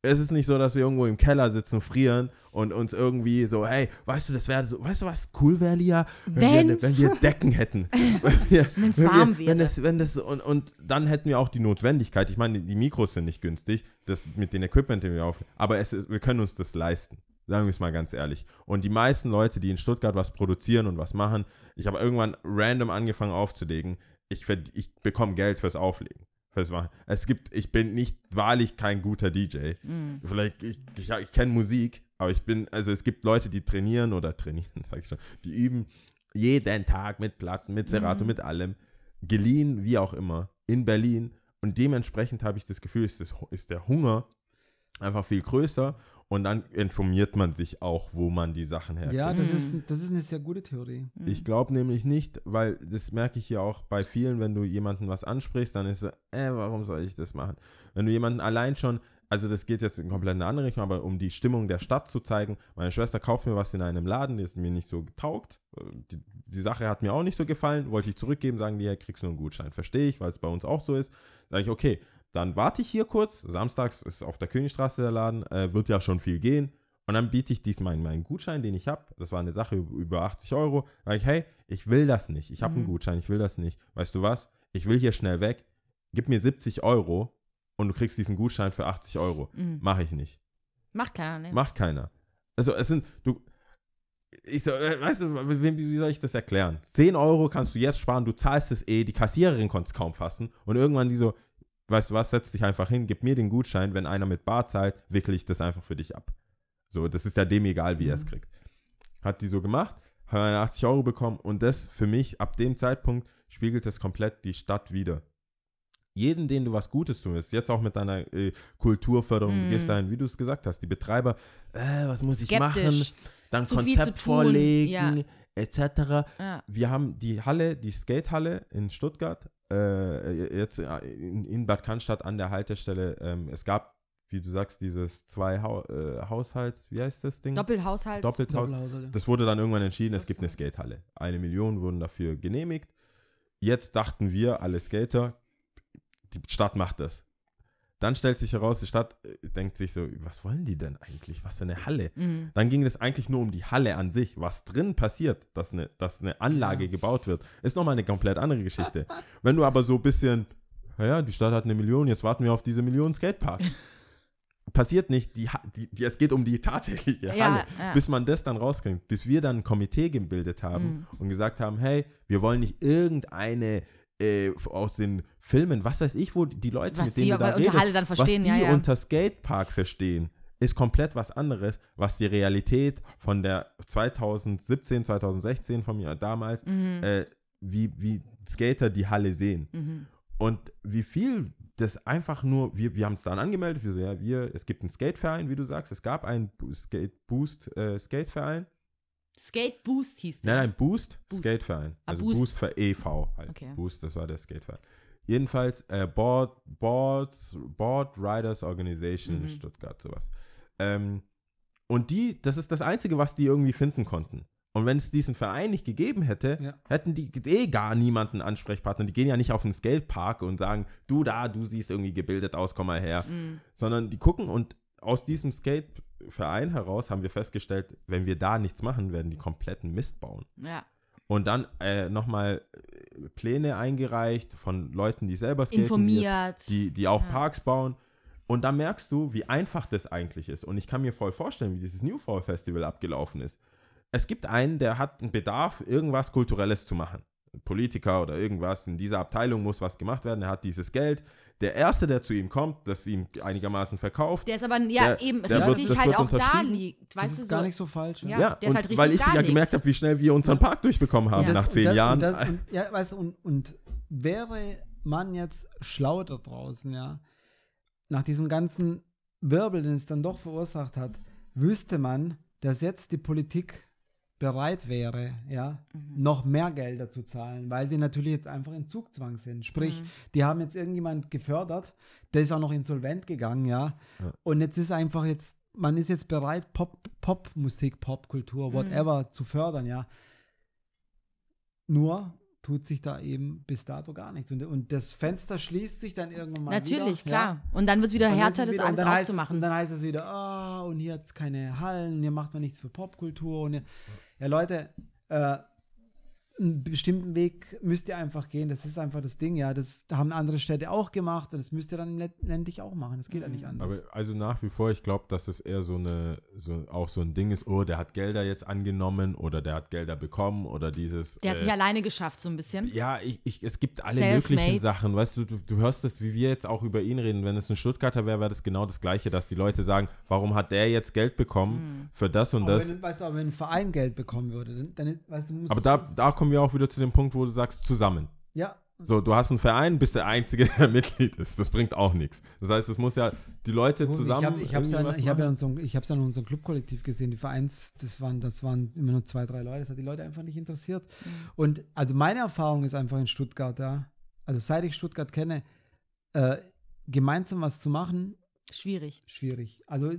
Es ist nicht so, dass wir irgendwo im Keller sitzen, frieren und uns irgendwie so, hey, weißt du, das wäre so, weißt du, was cool wäre, Lia? Wenn? wir, wenn wir Decken hätten. wenn wenn warm wir, wenn wäre. das, wenn das, und, und dann hätten wir auch die Notwendigkeit. Ich meine, die Mikros sind nicht günstig, das mit den Equipment, den wir aufnehmen, aber es ist, wir können uns das leisten. Sagen wir es mal ganz ehrlich. Und die meisten Leute, die in Stuttgart was produzieren und was machen, ich habe irgendwann random angefangen aufzulegen, ich, ich bekomme Geld fürs Auflegen. Fürs Machen. Es gibt, ich bin nicht wahrlich kein guter DJ. Vielleicht, ich, ich, ich kenne Musik, aber ich bin, also es gibt Leute, die trainieren oder trainieren, sag ich schon, die üben jeden Tag mit Platten, mit Serato, mit allem, geliehen, wie auch immer, in Berlin. Und dementsprechend habe ich das Gefühl, ist, das, ist der Hunger einfach viel größer und dann informiert man sich auch, wo man die Sachen herkriegt. Ja, das ist, das ist eine sehr gute Theorie. Ich glaube nämlich nicht, weil das merke ich ja auch bei vielen, wenn du jemanden was ansprichst, dann ist so, äh, warum soll ich das machen? Wenn du jemanden allein schon, also das geht jetzt in komplett eine andere Richtung, aber um die Stimmung der Stadt zu zeigen, meine Schwester kauft mir was in einem Laden, der ist mir nicht so getaugt, die, die Sache hat mir auch nicht so gefallen, wollte ich zurückgeben, sagen die, ja, kriegst du einen Gutschein. Verstehe ich, weil es bei uns auch so ist. Sage ich, okay, dann warte ich hier kurz, samstags ist auf der Königstraße der Laden, äh, wird ja schon viel gehen. Und dann biete ich diesmal meinen Gutschein, den ich habe. Das war eine Sache über- über 80 Euro. Sag ich, hey, ich will das nicht. Ich habe einen Gutschein, ich will das nicht. Weißt du was? Ich will hier schnell weg. Gib mir 70 Euro und du kriegst diesen Gutschein für 80 Euro. Mache ich nicht. Macht keiner, ne? Macht keiner. Also es sind, du, ich so, äh, weißt du, wie, wie soll ich das erklären? 10 Euro kannst du jetzt sparen, du zahlst es eh, die Kassiererin konnte es kaum fassen und irgendwann die so, weißt du was, setz dich einfach hin, gib mir den Gutschein, wenn einer mit Bar zahlt, wickle ich das einfach für dich ab. So, das ist ja dem egal, wie er es kriegt. Hat die so gemacht, hat eine 80 Euro bekommen und das für mich, ab dem Zeitpunkt, spiegelt das komplett die Stadt wieder. Jeden, den du was Gutes tun willst, jetzt auch mit deiner äh, Kulturförderung, du gehst dahin, wie du es gesagt hast, die Betreiber, äh, was muss ich machen? Dann Zu viel zu Konzept tun, vorlegen, ja. etc. Ja. Wir haben die Halle, die Skatehalle in Stuttgart, äh, jetzt in, in Bad Cannstatt an der Haltestelle. Ähm, es gab, wie du sagst, dieses zwei Hau äh, Haushalts, wie heißt das Ding? Doppelhaushalt. Doppelhaus. Doppelhaushalt. Das wurde dann irgendwann entschieden, es gibt eine Skatehalle. Eine Million wurden dafür genehmigt. Jetzt dachten wir, alle Skater, die Stadt macht das. Dann stellt sich heraus, die Stadt äh, denkt sich so, was wollen die denn eigentlich? Was für eine Halle? Mhm. Dann ging es eigentlich nur um die Halle an sich. Was drin passiert, dass eine, dass eine Anlage gebaut wird, ist nochmal eine komplett andere Geschichte. Wenn du aber so ein bisschen, naja, die Stadt hat eine Million, jetzt warten wir auf diese Million Skatepark. Passiert nicht, die, die, die, es geht um die tatsächliche Ja, Halle. ja. Bis man das dann rauskriegt, bis wir dann ein Komitee gebildet haben Mhm. und gesagt haben, hey, wir wollen nicht irgendeine äh, aus den Filmen, was weiß ich, wo die Leute, Was mit denen die wir da reden, dann verstehen, was die ja, ja. unter Skatepark verstehen, ist komplett was anderes, was die Realität von der 2017, 2016 von mir damals, Mhm. äh, wie, wie Skater die Halle sehen. Mhm. Und wie viel das einfach nur, wir, wir haben es dann angemeldet, wir so, ja, wir, es gibt einen Skateverein, wie du sagst, es gab einen Skate Boost äh, Skateverein. Skate Boost hieß Nein, der. nein, Boost, Boost. Skateverein. Ah, Also Boost. Boost, für e.V. halt. Okay. Boost, das war der Skateverein. Jedenfalls äh, Board, Boards, Board Riders Organization Mhm. Stuttgart, sowas. Ähm, und die, das ist das Einzige, was die irgendwie finden konnten. Und wenn es diesen Verein nicht gegeben hätte, Ja. hätten die eh gar niemanden Ansprechpartner. Die gehen ja nicht auf den Skatepark und sagen, du da, du siehst irgendwie gebildet aus, komm mal her. Mhm. Sondern die gucken und aus diesem Skateverein heraus haben wir festgestellt, wenn wir da nichts machen, werden die kompletten Mist bauen. Ja. Und dann äh, nochmal äh, Pläne eingereicht von Leuten, die selber skaten, die, Informiert. jetzt, die, die auch Ja. Parks bauen. Und dann merkst du, wie einfach das eigentlich ist. Und ich kann mir voll vorstellen, wie dieses New Fall Festival abgelaufen ist. Es gibt einen, der hat einen Bedarf, irgendwas Kulturelles zu machen. Politiker oder irgendwas, in dieser Abteilung muss was gemacht werden, er hat dieses Geld. Der Erste, der zu ihm kommt, das ihm einigermaßen verkauft, Der ist aber ja Der- eben der wird- richtig das halt wird auch da liegt. Das Weißt ist du gar so. nicht so falsch. Ja. ja, der ist halt richtig weil ich ja gemerkt habe, wie schnell wir unseren Park durchbekommen haben Ja. nach Das- zehn und das, Jahren. Und das, und, ja, weißt du, und, und wäre man jetzt schlau da draußen, ja, nach diesem ganzen Wirbel, den es dann doch verursacht hat, wüsste man, dass jetzt die Politik bereit wäre, ja, noch mehr Gelder zu zahlen, weil die natürlich jetzt einfach in Zugzwang sind. Sprich, die haben jetzt irgendjemand gefördert, der ist auch noch insolvent gegangen, ja. Und jetzt ist einfach jetzt, man ist jetzt bereit, Pop, Popmusik, Popkultur, whatever zu fördern, ja. Nur tut sich da eben bis dato gar nichts. Und, und das Fenster schließt sich dann irgendwann mal Natürlich, wieder, klar. Ja. Und dann wird es wieder härter, das wieder- und alles dann heißt es- aufzumachen. Und dann heißt es wieder, ah, und hier hat es keine Hallen, und hier macht man nichts für Popkultur. Und hier, ja, Leute, äh, einen bestimmten Weg müsst ihr einfach gehen. Das ist einfach das Ding, ja. Das haben andere Städte auch gemacht und das müsst ihr dann letztendlich auch machen. Das geht ja nicht anders. Aber also nach wie vor, ich glaube, dass es eher so eine, so auch so ein Ding ist, oh, der hat Gelder jetzt angenommen oder der hat Gelder bekommen oder dieses. Der hat äh, sich alleine geschafft, so ein bisschen. ja, ich, ich, es gibt alle möglichen Sachen. Weißt du, du, du hörst das, wie wir jetzt auch über ihn reden. Wenn es ein Stuttgarter wäre, wäre das genau das Gleiche, dass die Leute sagen, warum hat der jetzt Geld bekommen für das und aber das. wenn, weißt du, aber wenn ein Verein Geld bekommen würde, dann, dann weißt du, musst Aber da, da kommen wir auch wieder zu dem Punkt, wo du sagst, zusammen. ja, So, du hast einen Verein, bist der Einzige, der Mitglied ist. Das bringt auch nichts. Das heißt, es muss ja die Leute zusammen. Ich habe es ja, was ich hab ja, in unserem- ich hab's ja in unserem Clubkollektiv gesehen. Die Vereins, das waren, das waren immer nur zwei, drei Leute. Das hat die Leute einfach nicht interessiert. Und also meine Erfahrung ist einfach in Stuttgart, ja. Also seit ich Stuttgart kenne, äh, gemeinsam was zu machen, Schwierig. schwierig. Also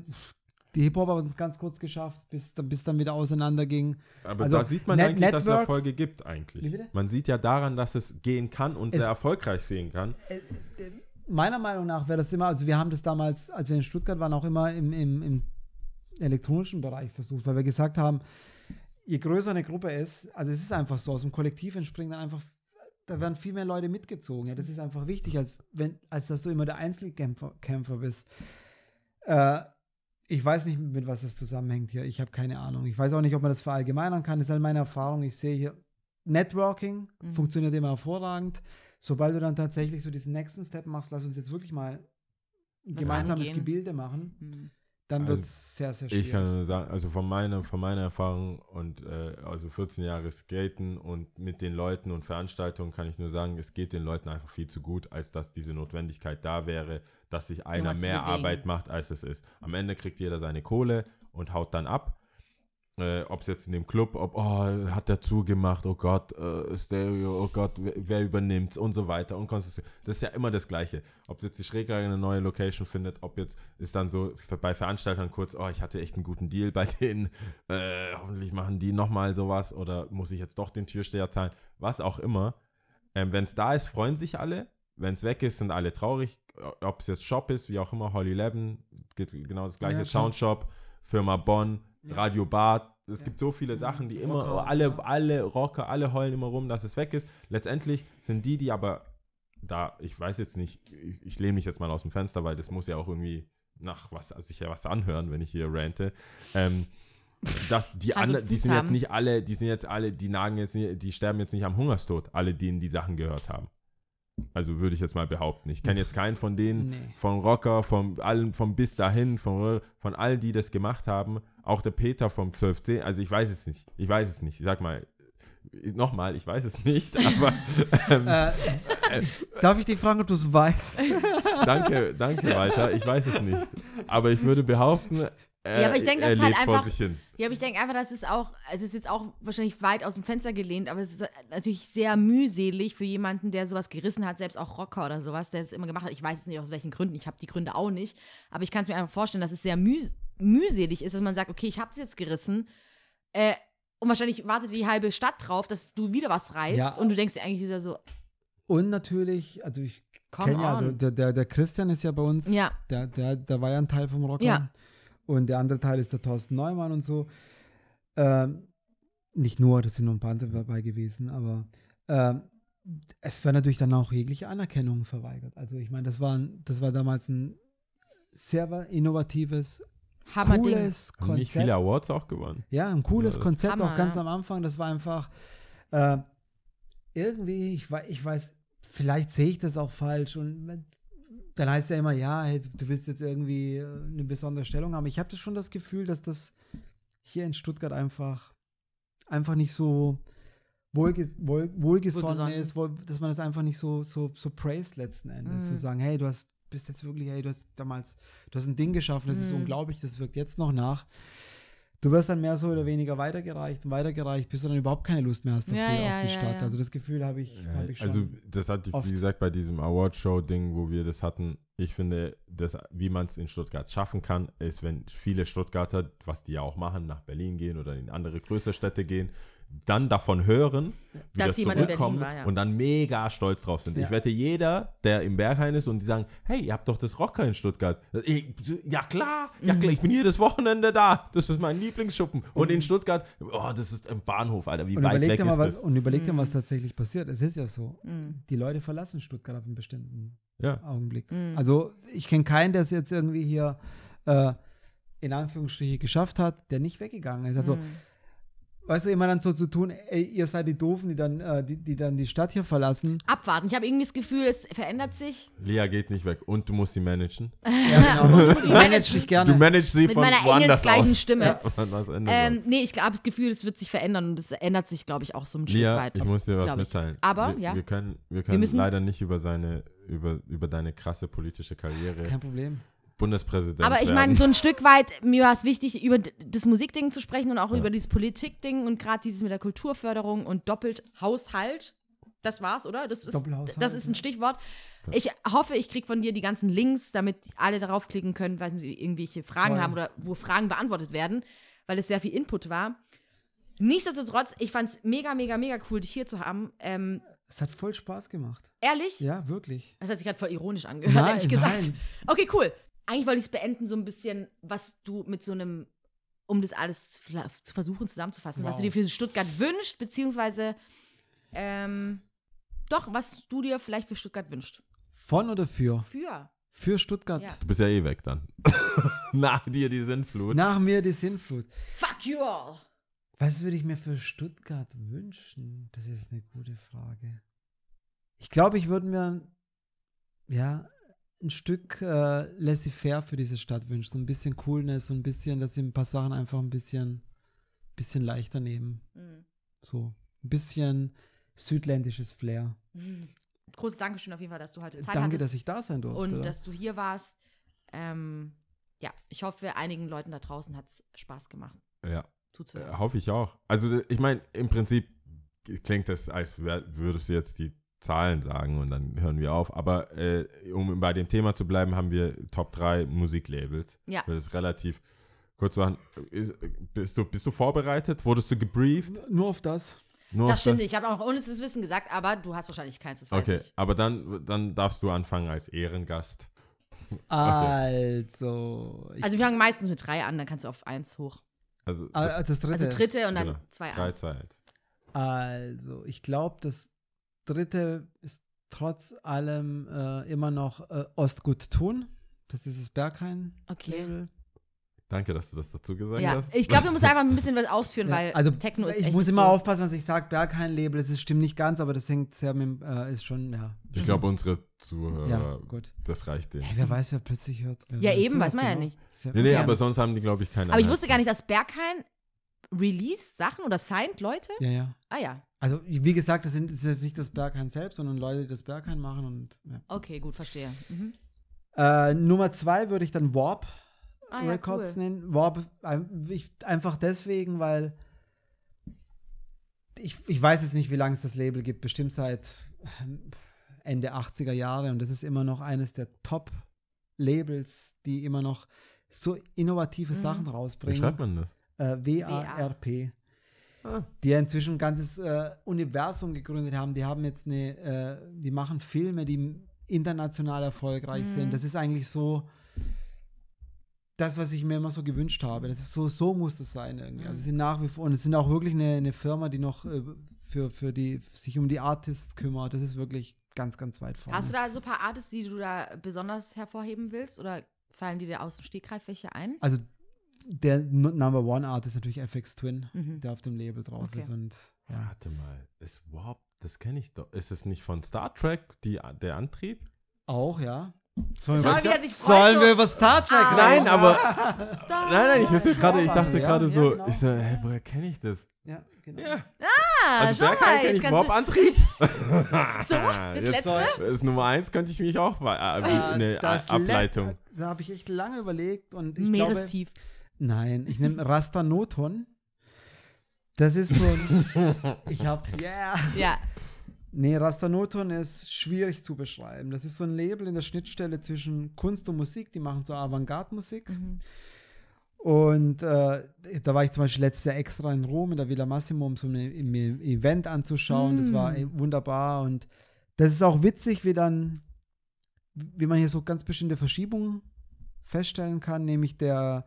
die Hip-Hop haben es ganz kurz geschafft, bis, dann- bis dann wieder auseinanderging. Aber Also, da sieht man Net- eigentlich, dass es Network- Erfolge gibt eigentlich. Man sieht ja daran, dass es gehen kann und Es- sehr erfolgreich sehen kann. meiner Meinung nach wäre das immer, also wir haben das damals, als wir in Stuttgart waren, auch immer im, im, im elektronischen Bereich versucht, weil wir gesagt haben, je größer eine Gruppe ist, also es ist einfach so, aus dem Kollektiv entspringen dann einfach, da werden viel mehr Leute mitgezogen. Ja, das ist einfach wichtig, als wenn, als dass du immer der Einzelkämpfer Kämpfer bist. Äh, ich weiß nicht, mit was das zusammenhängt hier. Ich habe keine Ahnung. Ich weiß auch nicht, ob man das verallgemeinern kann. Das ist halt meine Erfahrung. Ich sehe hier, Networking funktioniert immer hervorragend. Sobald du dann tatsächlich so diesen nächsten Step machst, lass uns jetzt wirklich mal ein gemeinsames angehen. Gebilde machen, Hm. Dann Also, wird es sehr, sehr schwierig. Ich kann nur sagen, also von meiner, von meiner Erfahrung und äh, also 14 Jahre Skaten und mit den Leuten und Veranstaltungen kann ich nur sagen, es geht den Leuten einfach viel zu gut, als dass diese Notwendigkeit da wäre, dass sich einer mehr. Arbeit macht, als es ist. Am Ende kriegt jeder seine Kohle und haut dann ab. Äh, ob es jetzt in dem Club, ob, oh, hat der zugemacht, oh Gott, äh, Stereo, oh Gott, wer, wer übernimmt's und so weiter und konsistent. Das ist ja immer das Gleiche. Ob jetzt die Schräglage eine neue Location findet, ob jetzt ist dann so bei Veranstaltern kurz, oh, ich hatte echt einen guten Deal bei denen, äh, hoffentlich machen die nochmal sowas oder muss ich jetzt doch den Türsteher zahlen, was auch immer. Ähm, Wenn es da ist, freuen sich alle. Wenn es weg ist, sind alle traurig. Ob es jetzt Shop ist, wie auch immer, Holly Leben, geht genau das gleiche. Ja. Soundshop, Firma Bonn, Radio Bad. Es gibt so viele Sachen, die immer, Rocker, alle, ja. alle Rocker, alle heulen immer rum, dass es weg ist. Letztendlich sind die, die aber da, ich weiß jetzt nicht, ich, ich lehne mich jetzt mal aus dem Fenster, weil das muss ja auch irgendwie nach was, also sich ja was anhören, wenn ich hier rante. Ähm, dass die anderen, die sind jetzt nicht alle, die sind jetzt alle, die nagen jetzt nicht, die sterben jetzt nicht am Hungerstod, alle, die die Sachen gehört haben. Also würde ich jetzt mal behaupten. Ich kenne jetzt keinen von denen, Nee. von Rocker, von allen, von bis dahin, von, von allen, die das gemacht haben. Auch der Peter vom 12C, also ich weiß es nicht. Ich weiß es nicht. Ich sag mal, nochmal, ich weiß es nicht, aber ähm, Äh, darf ich dich fragen, ob du es weißt? danke, danke, Walter. Ich weiß es nicht. Aber ich würde behaupten, äh, Ja, aber ich denke, das er ist halt einfach- sich hin. Ja, aber ich denke einfach, das ist auch, es ist jetzt auch wahrscheinlich weit aus dem Fenster gelehnt, aber es ist natürlich sehr mühselig für jemanden, der sowas gerissen hat, selbst auch Rocker oder sowas, der es immer gemacht hat. Ich weiß jetzt nicht aus welchen Gründen, ich habe die Gründe auch nicht, aber ich kann es mir einfach vorstellen, dass es sehr müh mühselig ist, dass man sagt, okay, ich habe es jetzt gerissen äh, und wahrscheinlich wartet die halbe Stadt drauf, dass du wieder was reißt Ja. und du denkst dir eigentlich wieder so, Und natürlich, also ich kenne ja, also der, der, der Christian ist ja bei uns, Ja. der, der, der war ja ein Teil vom Rocker. Ja. Und der andere Teil ist der Thorsten Neumann und so. Ähm, nicht nur, das sind noch ein paar andere dabei gewesen, aber ähm, es war natürlich dann auch jegliche Anerkennung verweigert. Also ich meine, das war, ein- das war damals ein sehr innovatives, Hammerding. cooles Haben nicht viele Konzept. Awards auch gewonnen. Ja, ein cooles Ja, das- Konzept, Hammer, auch ganz ja. am Anfang. Das war einfach äh, irgendwie, ich weiß, ich weiß, vielleicht sehe ich das auch falsch und dann heißt ja immer, ja, hey, du willst jetzt irgendwie äh, eine besondere Stellung haben. Ich habe das schon das Gefühl, dass das hier in Stuttgart einfach, einfach nicht so wohlge wohl, wohlgesonnen Wohlgesonnen. ist, wohl, dass man das einfach nicht so, so, so praised letzten Endes. Mhm. Zu sagen, hey, du hast bist jetzt wirklich, ey, du hast damals, du hast ein Ding geschaffen, das Mhm. ist unglaublich, das wirkt jetzt noch nach. Du wirst dann mehr so oder weniger weitergereicht und weitergereicht, bis du dann überhaupt keine Lust mehr hast auf Ja, die, ja, auf die ja, Stadt. ja. Also das Gefühl habe ich, Ja, hab ich schon. also das hatte ich, oft. wie gesagt, bei diesem Award-Show-Ding, wo wir das hatten, ich finde, das, wie man es in Stuttgart schaffen kann, ist, wenn viele Stuttgarter, was die ja auch machen, nach Berlin gehen oder in andere größere Städte gehen, dann davon hören, wieder Dass Berlin zurückkommen war, ja. und dann mega stolz drauf sind. Ja. Ich wette, jeder, der im Berghain ist und die sagen, hey, ihr habt doch das Rocker in Stuttgart. Ich, ja klar, ja Mhm. klar, ich bin jedes Wochenende da. Das ist mein Lieblingsschuppen. Und in Stuttgart, oh, das ist im Bahnhof, Alter, wie und weit weg dir mal, ist was, das? und überleg dir, Mhm. was tatsächlich passiert. Es ist ja so. Die Leute verlassen Stuttgart ab einem bestimmten Ja. Augenblick. Mhm. Also ich kenne keinen, der es jetzt irgendwie hier äh, in Anführungsstriche geschafft hat, der nicht weggegangen ist. Also, Mhm. Weißt du, immer dann so zu tun, ey, ihr seid die Doofen, die dann, äh, die, die dann die Stadt hier verlassen. Abwarten. Ich habe irgendwie das Gefühl, es verändert sich. Lia geht nicht weg und du musst sie managen. Ja, genau. ich manage dich gerne. Du managst sie Mit von meiner woanders engelsgleichen aus. Stimme. Ja, was Ähm, nee, ich habe das Gefühl, es wird sich verändern und es ändert sich, glaube ich, auch so ein Stück Lia, weit. ich muss dir was mitteilen. Aber, wir, ja. wir können, wir können müssen- leider nicht über seine, über, über deine krasse politische Karriere Kein Problem. Bundespräsident Aber ich meine, so ein Stück weit, mir war es wichtig, über das Musikding zu sprechen und auch über dieses Politikding und gerade dieses mit der Kulturförderung und doppelt Haushalt. Das war's, oder? Das ist, Doppelhaushalt, das ist ein ja. Stichwort. Ich hoffe, ich kriege von dir die ganzen Links, damit alle darauf klicken können, weil sie irgendwelche Fragen Voll. haben oder wo Fragen beantwortet werden, weil es sehr viel Input war. Nichtsdestotrotz, ich fand es mega, mega, mega cool, dich hier zu haben. Ähm, Es hat voll Spaß gemacht. ehrlich? Ja, wirklich. Das hat sich gerade voll ironisch angehört, Nein, ehrlich gesagt. nein. Okay, cool. Eigentlich wollte ich es beenden, so ein bisschen, was du mit so einem, um das alles zu versuchen zusammenzufassen, was du Wow. dir für Stuttgart wünscht, beziehungsweise ähm, doch, was du dir vielleicht für Stuttgart wünscht. Von oder für? Für. Für Stuttgart. Ja. du bist ja eh weg dann. Nach dir die Sintflut. Nach mir die Sinnflut. Fuck you all. Was würde ich mir für Stuttgart wünschen? Das ist eine gute Frage. Ich glaube, ich würde mir ja ein Stück äh, laissez-faire für diese Stadt wünschen. So ein bisschen Coolness und ein bisschen, dass sie ein paar Sachen einfach ein bisschen, bisschen leichter nehmen. Mhm. So ein bisschen südländisches Flair. Großes Dankeschön auf jeden Fall, dass du heute Zeit Danke, hattest dass ich da sein durfte. und dass du hier warst. Ähm, ja, ich hoffe, einigen Leuten da draußen hat es Spaß gemacht Ja, zuzuhören. äh, hoffe ich auch. Also ich meine, im Prinzip klingt das, als würdest du jetzt die Zahlen sagen und dann hören wir auf. Aber äh, um bei dem Thema zu bleiben, haben wir Top 3 Musiklabels. Ja. Das ist relativ kurz machen. Ist- Bist du, bist du vorbereitet? Wurdest du gebrieft? Nur auf das. Nur auf Das stimmt, ich habe auch ohne zu wissen gesagt, aber du hast wahrscheinlich keins, das weiß Okay, ich. aber dann, dann darfst du anfangen als Ehrengast. Also. Ich, Also wir fangen meistens mit drei an, dann kannst du auf eins hoch. Also ah, das, das dritte. Also dritte und dann genau. zwei drei, eins. zwei, eins. Also, ich glaube, das dritte ist trotz allem äh, immer noch äh, Ostgut tun. Das ist das Berghain. Okay. Danke, dass du das dazu gesagt Ja, hast. ich glaube, du musst einfach ein bisschen was ausführen, Ja, weil also Techno ist ich echt muss nicht immer so. aufpassen, was ich sage. Berghain-Label, das ist, stimmt nicht ganz, aber das hängt sehr mit, dem, äh, ist schon, ja. Ich glaube, unsere Zuhörer, Ja, gut. das reicht denen. Hey, wer weiß, wer plötzlich hört. Wer Ja, eben, weiß man ja genau. nicht. Ist ja- Nee, nee, aber sonst haben die, glaube ich, keine Aber ich wusste gar nicht, dass Berghain released Sachen oder signed Leute? Ja, ja. Ah ja, Also, wie gesagt, das, sind, das ist jetzt nicht das Berghain selbst, sondern Leute, die das Berghain machen und, ja. okay, gut, verstehe. Mhm. Äh, Nummer zwei würde ich dann Warp Ah ja, Records cool. nennen. Warp ich, einfach deswegen, weil ich, ich weiß jetzt nicht, wie lange es das Label gibt. Bestimmt seit ähm, Ende 80er Jahre und das ist immer noch eines der Top-Labels, die immer noch so innovative Sachen Wie rausbringen. schreibt man das? Äh, W-A-R-P. Ah. Die ja inzwischen ein ganzes äh, Universum gegründet haben. Die haben jetzt eine, äh, die machen Filme, die international erfolgreich sind. Das ist eigentlich so das, was ich mir immer so gewünscht habe. Das ist so, so muss das sein irgendwie. Also sie sind nach wie vor, und es sind auch wirklich eine, eine Firma, die noch äh, für, für die, sich um die Artists kümmert. Das ist wirklich ganz, ganz weit vorne. Hast du da so ein paar Artists, die du da besonders hervorheben willst? Oder fallen die dir aus dem Stegreif welche ein? also der Number One Art ist natürlich FX Twin, Mhm. der auf dem Label drauf Okay. ist. Und ja. Warte mal, ist Warp, das kenne ich doch. Ist es nicht von Star Trek, die, der Antrieb? Auch, ja. Sollen, Schau, wir, freut. sollen so. wir über Star Trek Ah. Nein, aber. Star Nein, nein, ich, wusste gerade, ich dachte ja, gerade ja, so, genau. ich so, hä, woher kenne ich das? Ja, genau. Ja. also schau mal, kenne jetzt ich kannst du- Bob-Antrieb. So, das Jetzt- letzte? Das ist Nummer eins, könnte ich mich auch äh, eine Das Ableitung. Let- Da habe ich echt lange überlegt und ich glaube, Meerestief. Nein, ich nehme Rastanoton. Das ist so ein, ich habe, yeah. Ja. Nee, Rastanoton ist schwierig zu beschreiben. Das ist so ein Label in der Schnittstelle zwischen Kunst und Musik. Die machen so Avantgarde-Musik. Und äh, da war ich zum Beispiel letztes Jahr extra in Rom in der Villa Massimo, um so ein im- im Event anzuschauen. Das war eh wunderbar. Und das ist auch witzig, wie dann, wie man hier so ganz bestimmte Verschiebungen feststellen kann, nämlich der,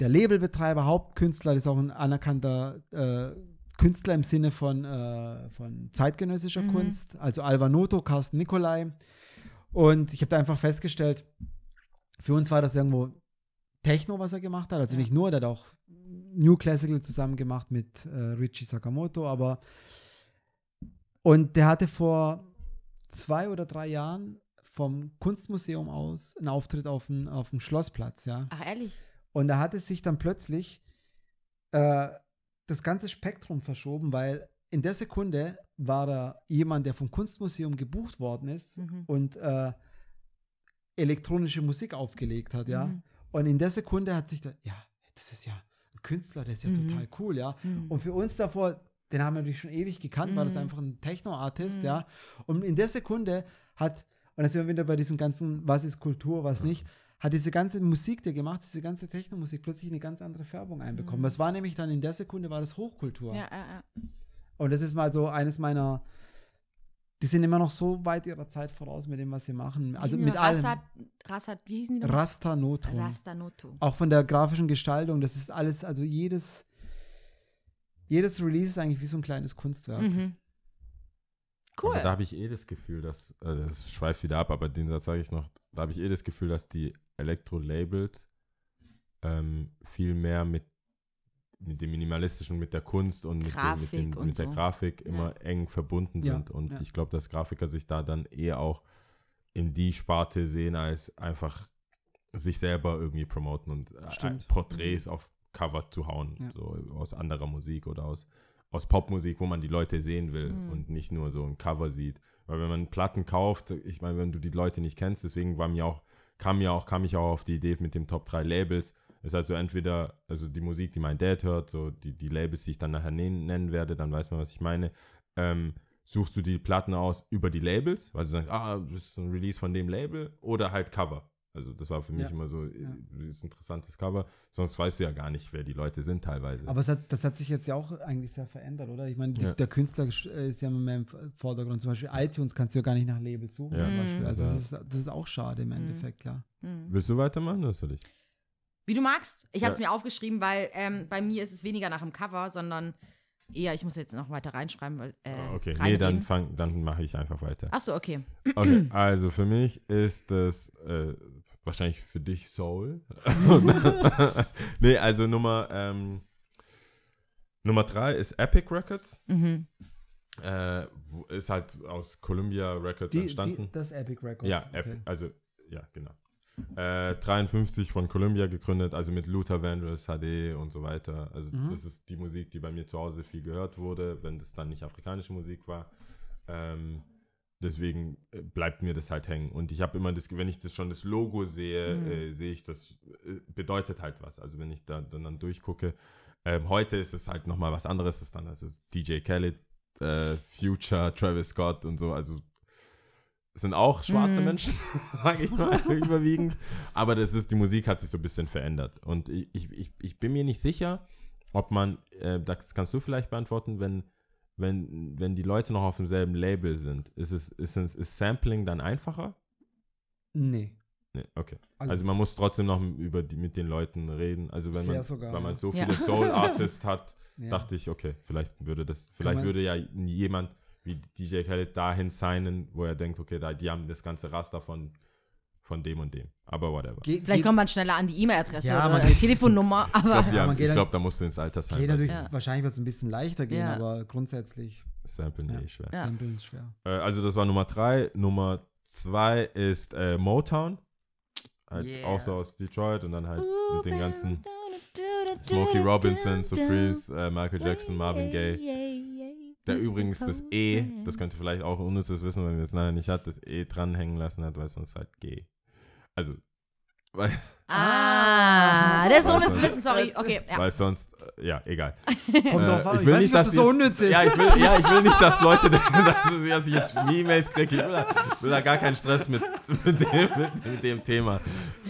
der Labelbetreiber, Hauptkünstler, ist auch ein anerkannter äh, Künstler im Sinne von, äh, von zeitgenössischer Kunst, also Alva Noto, Carsten Nicolai. Und ich habe da einfach festgestellt, für uns war das irgendwo Techno, was er gemacht hat. Also nicht nur, der hat auch New Classical zusammen gemacht mit äh, Richie Sakamoto, aber und der hatte vor zwei oder drei Jahren vom Kunstmuseum aus einen Auftritt auf dem, auf dem Schlossplatz, ja. Ach, ehrlich? Und da hat es sich dann plötzlich äh, das ganze Spektrum verschoben, weil in der Sekunde war da jemand, der vom Kunstmuseum gebucht worden ist Mhm. und äh, elektronische Musik aufgelegt hat, ja. Mhm. Und in der Sekunde hat sich da, ja, das ist ja ein Künstler, der ist ja Mhm. total cool, ja. Mhm. Und für uns davor, den haben wir natürlich schon ewig gekannt, war das Mhm. einfach ein Techno-Artist, Mhm. ja. Und in der Sekunde hat, und da sind wir wieder bei diesem ganzen, was ist Kultur, was nicht, hat diese ganze Musik, die er gemacht hat, diese ganze Techno-Musik plötzlich eine ganz andere Färbung einbekommen. Das war nämlich dann in der Sekunde, war das Hochkultur. Mhm. Ja, ja, ja. Und das ist mal so eines meiner, die sind immer noch so weit ihrer Zeit voraus mit dem, was sie machen. Also mit allem. Rassat, Rassat, wie hießen die nochmal? Rasta Noton. Rastanoto. Auch von der grafischen Gestaltung, das ist alles, also jedes, jedes Release ist eigentlich wie so ein kleines Kunstwerk. Mhm. Cool. Aber da habe ich eh das Gefühl, dass, äh, das schweift wieder ab, aber den Satz sage ich noch, da habe ich eh das Gefühl, dass die Elektro-Labels ähm, viel mehr mit, mit dem Minimalistischen, mit der Kunst und mit, dem, mit, dem, und mit der so. Grafik immer eng verbunden Ja, sind. Und ja. ich glaube, dass Grafiker sich da dann eher auch in die Sparte sehen, als einfach sich selber irgendwie promoten und äh. Porträts auf Cover zu hauen, Ja. so aus anderer Musik oder aus, aus Popmusik, wo man die Leute sehen will Mhm. und nicht nur so ein Cover sieht. Weil wenn man Platten kauft, ich meine, wenn du die Leute nicht kennst, deswegen war mir auch, kam mir auch, kam ich auch auf die Idee mit dem Top 3 Labels. Ist also entweder, also die Musik, die mein Dad hört, so die, die Labels, die ich dann nachher nennen, nennen werde, dann weiß man, was ich meine. Ähm, suchst du die Platten aus über die Labels, weil du sagst, ah, das ist ein Release von dem Label oder halt Cover. Also das war für mich Ja. immer so, äh, Ja. das ist ein interessantes Cover. Sonst weißt du ja gar nicht, wer die Leute sind teilweise. Aber es hat, das hat sich jetzt ja auch eigentlich sehr verändert, oder? Ich meine, die- Ja. der Künstler äh, ist ja immer mehr im Vordergrund. Zum Beispiel iTunes kannst du ja gar nicht nach Labels suchen. Ja. Zum Beispiel. Also Ja. das, ist, das ist auch schade im Endeffekt, klar. Mhm. Willst du weitermachen oder soll ich? Wie du magst. Ich habe es Ja. mir aufgeschrieben, weil ähm, bei mir ist es weniger nach dem Cover, sondern eher, ich muss jetzt noch weiter reinschreiben, weil. Äh, Ah, okay, nee, dann fang, dann mache ich einfach weiter. Achso, okay. Okay, also für mich ist das äh, wahrscheinlich für dich Soul. nee, also Nummer ähm, Nummer drei ist Epic Records. Mhm. Äh, ist halt aus Columbia Records Die, entstanden. die, das Epic Records. ja, okay. Epic, also ja, genau. Äh, 53 von Columbia gegründet, also mit Luther Vandross, HD und so weiter. Also Mhm. das ist die Musik, die bei mir zu Hause viel gehört wurde, wenn das dann nicht afrikanische Musik war. Ähm, deswegen äh, bleibt mir das halt hängen. Und ich habe immer das, wenn ich das schon das Logo sehe, Mhm. äh, sehe ich, das äh, bedeutet halt was. Also wenn ich da dann, dann durchgucke. Ähm, heute ist es halt nochmal was anderes. Das ist dann also DJ Khaled, äh, Future, Travis Scott und so. Also es sind auch schwarze Mhm. Menschen, sage ich mal, überwiegend. Aber das ist, die Musik hat sich so ein bisschen verändert. Und ich, ich, ich, ich bin mir nicht sicher, ob man, äh, das kannst du vielleicht beantworten, wenn, wenn, wenn die Leute noch auf demselben Label sind, ist es, ist es ist Sampling dann einfacher? Nee. Nee, okay. Also- Also, man muss trotzdem noch über die, mit den Leuten reden. Also wenn Sehr man, sogar, weil man ja. so Ja. viele Soul-Artists hat, Ja. dachte ich, okay, vielleicht würde das, vielleicht man- würde ja jemand wie DJ Khaled dahin signen, wo er denkt, okay, da, die haben das ganze Raster von, von dem und dem. Aber whatever. Ge Vielleicht kommt man schneller an die E-Mail-Adresse Ja, oder die Telefonnummer, Ich aber. glaube, Ja, ich geht dann- glaub, da musst du ins Alter sein. geht natürlich, Ja. wahrscheinlich wird es ein bisschen leichter gehen, Ja. aber grundsätzlich Samplen Ja. eh schwer. Ja. Samplen ist schwer. Äh, also das war Nummer drei. Nummer zwei ist äh, Motown. Halt Yeah. auch so aus Detroit und dann halt mit den ganzen Smokey Robinson, Supremes, äh, Michael Jackson, Marvin Gaye. Der übrigens das E, das könnte vielleicht auch unnützes Wissen, wenn wir es nachher nicht hat, das E dranhängen lassen hat, weil es sonst halt G. Also, weil, Ah, das ist zu wissen, sorry. Okay, ja. weil sonst, äh, ja, egal. Kommt drauf an. Äh, Ich weiß nicht, ob das so unnütz ist. Ja ich, will, ja, ich will nicht, dass Leute denken, dass, dass ich jetzt E-Mails kriege. Ich will da, will da gar keinen Stress mit, mit, dem, mit, mit dem Thema.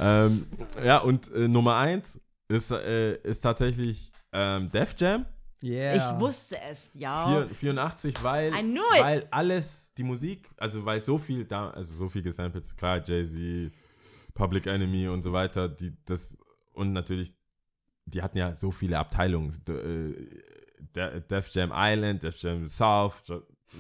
Ähm, ja, und äh, Nummer eins ist, äh, ist tatsächlich ähm, Def Jam. Yeah. Ich wusste es, ja. Vier- 84, weil, weil alles, die Musik, also weil so viel da, also so viel gesampelt, klar, Jay-Z, Public Enemy und so weiter, die das und natürlich, die hatten ja so viele Abteilungen. Äh, De- Def Jam Island, Def Jam South,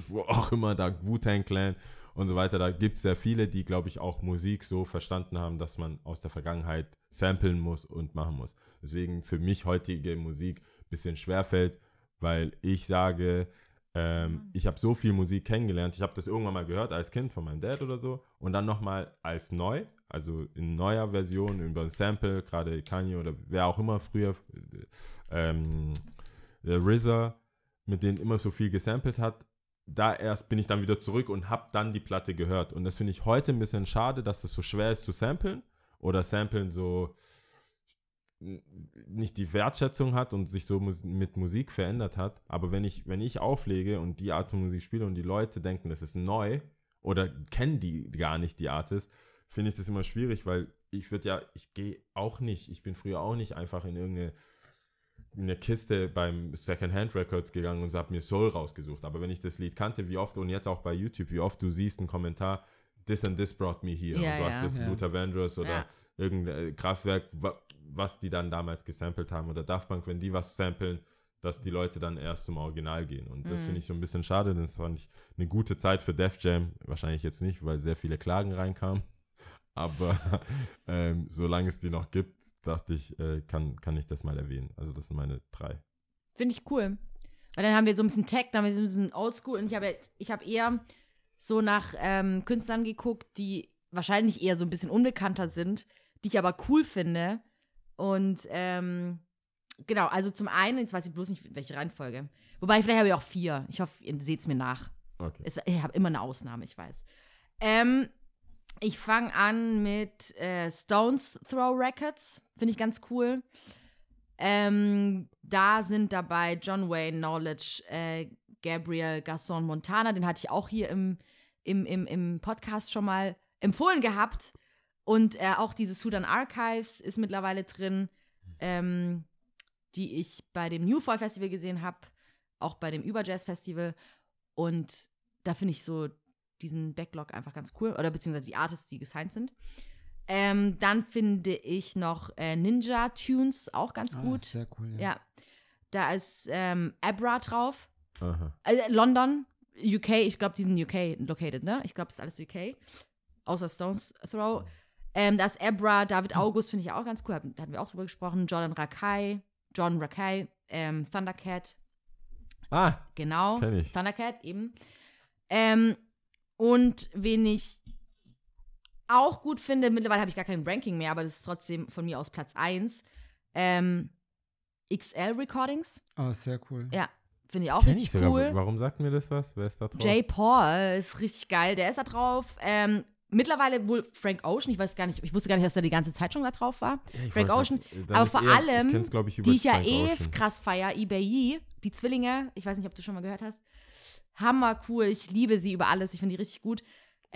wo auch immer, da Wu-Tang Clan und so weiter. Da gibt es sehr viele, die, glaube ich, auch Musik so verstanden haben, dass man aus der Vergangenheit samplen muss und machen muss. Deswegen für mich heutige Musik ein bisschen schwerfällt, weil ich sage, ähm, ich habe so viel Musik kennengelernt. Ich habe das irgendwann mal gehört als Kind von meinem Dad oder so und dann nochmal als neu, also in neuer Version über ein Sample, gerade Kanye oder wer auch immer früher, äh, ähm, der RZA, mit denen immer so viel gesampelt hat, da erst bin ich dann wieder zurück und habe dann die Platte gehört. Und das finde ich heute ein bisschen schade, dass es so schwer ist zu samplen oder samplen so nicht die Wertschätzung hat und sich so mit Musik verändert hat. Aber wenn ich, wenn ich auflege und die Art von Musik spiele und die Leute denken, das ist neu oder kennen die gar nicht, die Artist, finde ich das immer schwierig, weil ich würde ja, ich gehe auch nicht, ich bin früher auch nicht einfach in irgendeine eine Kiste beim Secondhand Records gegangen und habe mir Soul rausgesucht. Aber wenn ich das Lied kannte, wie oft, und jetzt auch bei YouTube, wie oft du siehst einen Kommentar, this and this brought me here. Ja, und du ja. hast das Ja. Luther Vandross oder Ja. irgendein äh, Kraftwerk, wa- was die dann damals gesampelt haben. Oder Daft Punk, wenn die was samplen, dass die Leute dann erst zum Original gehen. Und das finde ich so ein bisschen schade, denn das fand ich eine gute Zeit für Def Jam. Wahrscheinlich jetzt nicht, weil sehr viele Klagen reinkamen. Aber ähm, solange es die noch gibt, dachte ich, äh, kann, kann ich das mal erwähnen. Also das sind meine drei. Finde ich cool. Weil dann haben wir so ein bisschen Tech, dann haben wir so ein bisschen Oldschool und ich habe ich habe eher so nach ähm, Künstlern geguckt, die wahrscheinlich eher so ein bisschen unbekannter sind, die ich aber cool finde. Und ähm, genau, also zum einen, jetzt weiß ich bloß nicht, welche Reihenfolge. Wobei, vielleicht habe ich auch vier. Ich hoffe, ihr seht es mir nach. Okay. Es, ich habe immer eine Ausnahme, ich weiß. Ähm, ich fange an mit äh, Stones Throw Records. Finde ich ganz cool. Ähm, da sind dabei John Wayne, Knowledge, äh, Gabriel Gasson Montana. Den hatte ich auch hier im, im, im, im Podcast schon mal empfohlen gehabt. Und äh, auch diese Sudan Archives ist mittlerweile drin, ähm, die ich bei dem New Fall Festival gesehen habe, auch bei dem Überjazz Festival. Und da finde ich so diesen Backlog einfach ganz cool. Oder beziehungsweise die Artists, die gesigned sind. Ähm, dann finde ich noch äh, Ninja Tunes auch ganz Ah, gut. Sehr cool, ja. Ja. Da ist ähm, Abra drauf. Aha. Äh, London, UK, ich glaube, die sind UK located, ne? Ich glaube, das ist alles UK. Außer Stones Throw. Ähm, da ist Abra, David August finde ich auch ganz cool. Da hatten wir auch drüber gesprochen. Jordan Rakai, John Rakai, ähm, Thundercat, Ah, genau. Kenn ich. Thundercat, eben. Ähm, und wen ich auch gut finde, mittlerweile habe ich gar kein Ranking mehr, aber das ist trotzdem von mir aus Platz 1. Ähm, XL Recordings. Oh, sehr cool. Ja, finde ich auch kenn ich richtig sogar. cool. Warum sagt mir das was? Wer ist da drauf? Jay Paul ist richtig geil, der ist da drauf. Ähm, mittlerweile wohl Frank Ocean, ich weiß gar nicht, ich wusste gar nicht, dass er die ganze Zeit schon da drauf war. ich Frank Ocean. grad- Aber vor eher- allem, ich ich, die ich ja eh krass feier, Ibai, die Zwillinge, ich weiß nicht, ob du schon mal gehört hast. Hammer cool, ich liebe sie über alles, ich finde die richtig gut.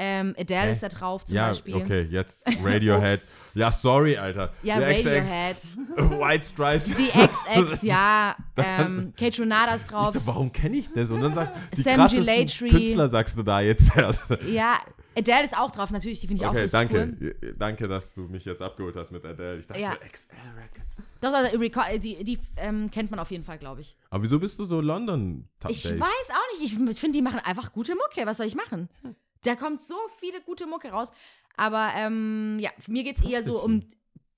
Ähm, Adele Hä? ist da drauf zum Ja, Beispiel. okay, jetzt Radiohead. Ja, sorry, Alter. Ja, Die Radiohead. White Stripes. Die XX, ja. Ähm, Kate Renata ist drauf. so, warum kenne ich das? Und dann sagt, die Sam krassesten Gilatry. Künstler sagst du da jetzt erst. Ja, Adele ist auch drauf, natürlich, die finde ich auch Okay, richtig danke. cool. Danke, dass du mich jetzt abgeholt hast mit Adele. Ich dachte Ja. so, XL Records. Das, also, die die ähm, kennt man auf jeden Fall, glaube ich. Aber wieso bist du so London Ich weiß auch nicht. Ich finde, die machen einfach gute Mucke. Was soll ich machen? Da kommt so viele gute Mucke raus. Aber ähm, ja, mir geht es eher so um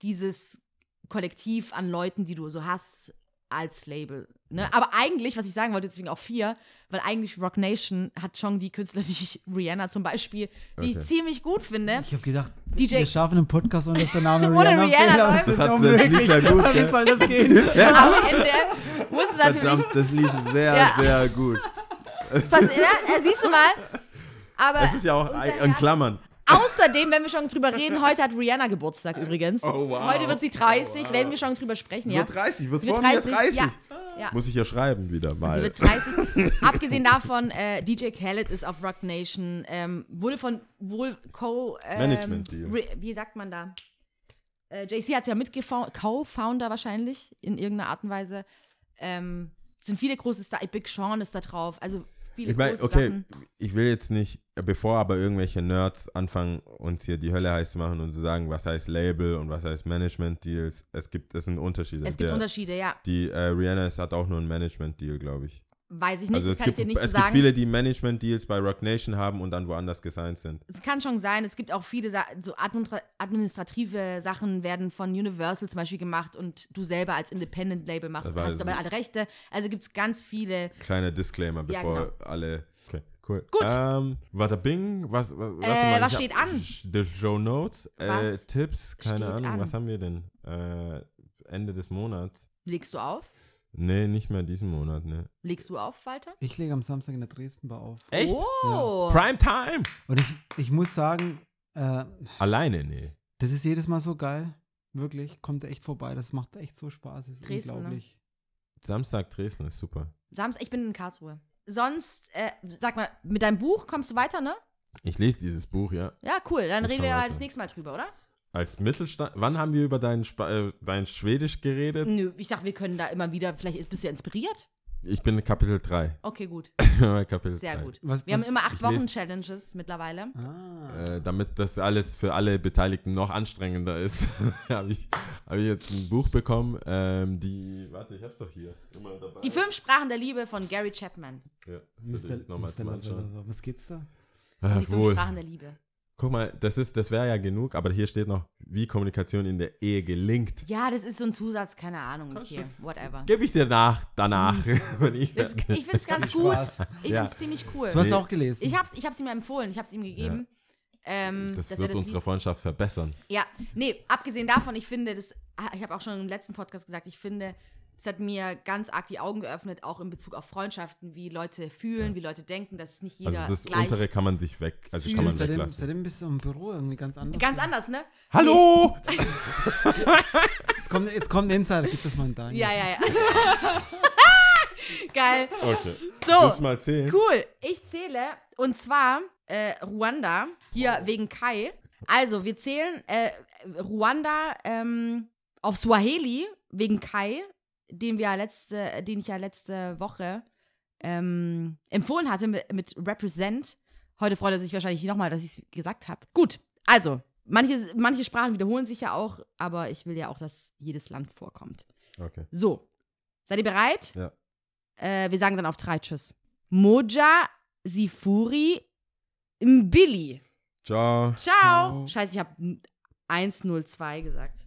dieses Kollektiv an Leuten, die du so hast. Als Label. Ne? Aber eigentlich, was ich sagen wollte, deswegen auch vier, weil eigentlich Rock Nation hat schon die Künstler, die ich, Rihanna zum Beispiel, die ich Okay. ziemlich gut finde. Ich habe gedacht, DJ wir schaffen einen Podcast ohne dass der Name Ohne Rihanna, Rihanna läuft. das Das ist hat ja gut. Wie soll das gehen? Am Ende muss es natürlich Verdammt, das lief sehr, Ja. sehr gut. passieren. Ja, äh, siehst du mal. Aber Das ist ja auch ein- in Herz- Klammern. Außerdem, wenn wir schon drüber reden, heute hat Rihanna Geburtstag übrigens. Oh, wow. Heute wird sie 30, werden wir schon drüber sprechen, ja. Wird 30, wird Sie wird vor mir 30, 30. ja. Ja. Muss ich ja schreiben wieder mal. Sie wird 30. Abgesehen davon, äh, DJ Khaled ist auf Rock Nation, ähm, wurde von wohl Co. Ähm, Management Deal. Wie sagt man da? Äh, JC hat es ja mit Co-Founder wahrscheinlich in irgendeiner Art und Weise. Ähm, sind viele große Stars. Big Sean ist da drauf. Also viele Ich meine, große okay, Sachen. ich will jetzt nicht, bevor aber irgendwelche Nerds anfangen, uns hier die Hölle heiß zu machen und zu sagen, was heißt Label und was heißt Management-Deals. Es gibt, es sind Unterschiede. Es gibt Der- Unterschiede, ja. Die äh, Rihanna ist, hat auch nur einen Management-Deal, glaube ich. Weiß ich nicht, Also das es kann gibt, ich dir nicht es so gibt sagen. viele, die Management-Deals bei Rock Nation haben und dann woanders gesigned sind. Es kann schon sein, es gibt auch viele so administra- administrative Sachen werden von Universal zum Beispiel gemacht und du selber als Independent-Label machst, hast aber alle Rechte. Also gibt es ganz viele. Kleiner Disclaimer, Ja, bevor genau. alle. Okay, cool. Gut. Ähm, warte, Bing, was, was, Äh, mal, was steht an? The Show Notes, äh, Tipps, keine Ahnung, an? was haben wir denn? Äh, Ende des Monats. Legst du auf? Nee, nicht mehr diesen Monat, ne. Legst du auf, Walter? Ich lege am Samstag in der Dresden-Bar auf. Echt? Oh. Prime Time! Und ich, ich muss sagen, äh, Alleine, nee. das ist jedes Mal so geil. Wirklich, kommt echt vorbei. Das macht echt so Spaß. Das ist Dresden, ne? unglaublich. Samstag Dresden ist super. Samstag, ich bin in Karlsruhe. Sonst, äh, sag mal, mit deinem Buch kommst du weiter, ne? Ich lese dieses Buch, ja. Ja, cool. Dann Ich reden wir weiter. das nächste Mal drüber, oder? Als Mittelstand. Wann haben wir über dein, Spa äh, dein Schwedisch geredet? Nö, ich dachte, wir können da immer wieder, vielleicht bist du ja inspiriert. Ich bin in Kapitel 3. Okay, gut. Kapitel Sehr 3. gut. Was- wir haben was- immer acht ich lese- Wochen Challenges mittlerweile. Ah. Äh, damit das alles für alle Beteiligten noch anstrengender ist, habe ich, hab ich jetzt ein Buch bekommen. Ähm, die, warte, ich hab's doch hier. Immer dabei. Die fünf Sprachen der Liebe von Gary Chapman. Ja, nochmal Anschauen. Mr. Was geht's da? Ah, Die fünf wohl. Sprachen der Liebe. Guck mal, das, ist, das wäre ja genug, aber hier steht noch, wie Kommunikation in der Ehe gelingt. Ja, das ist so ein Zusatz, keine Ahnung. Kannst Okay, whatever. Gebe ich dir nach, danach. wenn ich, Das, ich finde es ganz gut. Spaß. Ich Ja. finde es ziemlich cool. Du hast Nee. auch gelesen. Ich hab's, ich hab's ihm empfohlen, ich hab's ihm gegeben. Ähm, das dass wird er das unsere. Freundschaft verbessern. Ja, nee, abgesehen davon, ich finde, das, ah, ich habe auch schon im letzten Podcast gesagt, ich finde, es hat mir ganz arg die Augen geöffnet, auch in Bezug auf Freundschaften, wie Leute fühlen, wie Leute denken, dass nicht jeder Also das gleich. untere kann man sich weg, also kann man seitdem, weglassen. seitdem bist du im Büro irgendwie ganz anders. Ganz anders, ne? Hallo! Jetzt kommt, jetzt kommt ein Insider, gib das mal in Daniel. Ja, ja, ja. Geil. Okay. So, Muss mal zählen. Cool. Ich zähle und zwar äh, Ruanda, hier wegen Kai. Also, wir zählen äh, Ruanda ähm, auf Swahili wegen Kai, den wir letzte, den ich ja letzte Woche ähm, empfohlen hatte mit, mit Represent. Heute freut er sich wahrscheinlich nochmal, dass ich es gesagt habe. Gut, also, manche, manche Sprachen wiederholen sich ja auch, aber ich will ja auch, dass jedes Land vorkommt. Okay. So, seid ihr bereit? Ja. Äh, wir sagen dann auf drei Tschüss. Moja, Sifuri, Mbili. Ciao. Ciao. Scheiße, ich habe 102 gesagt.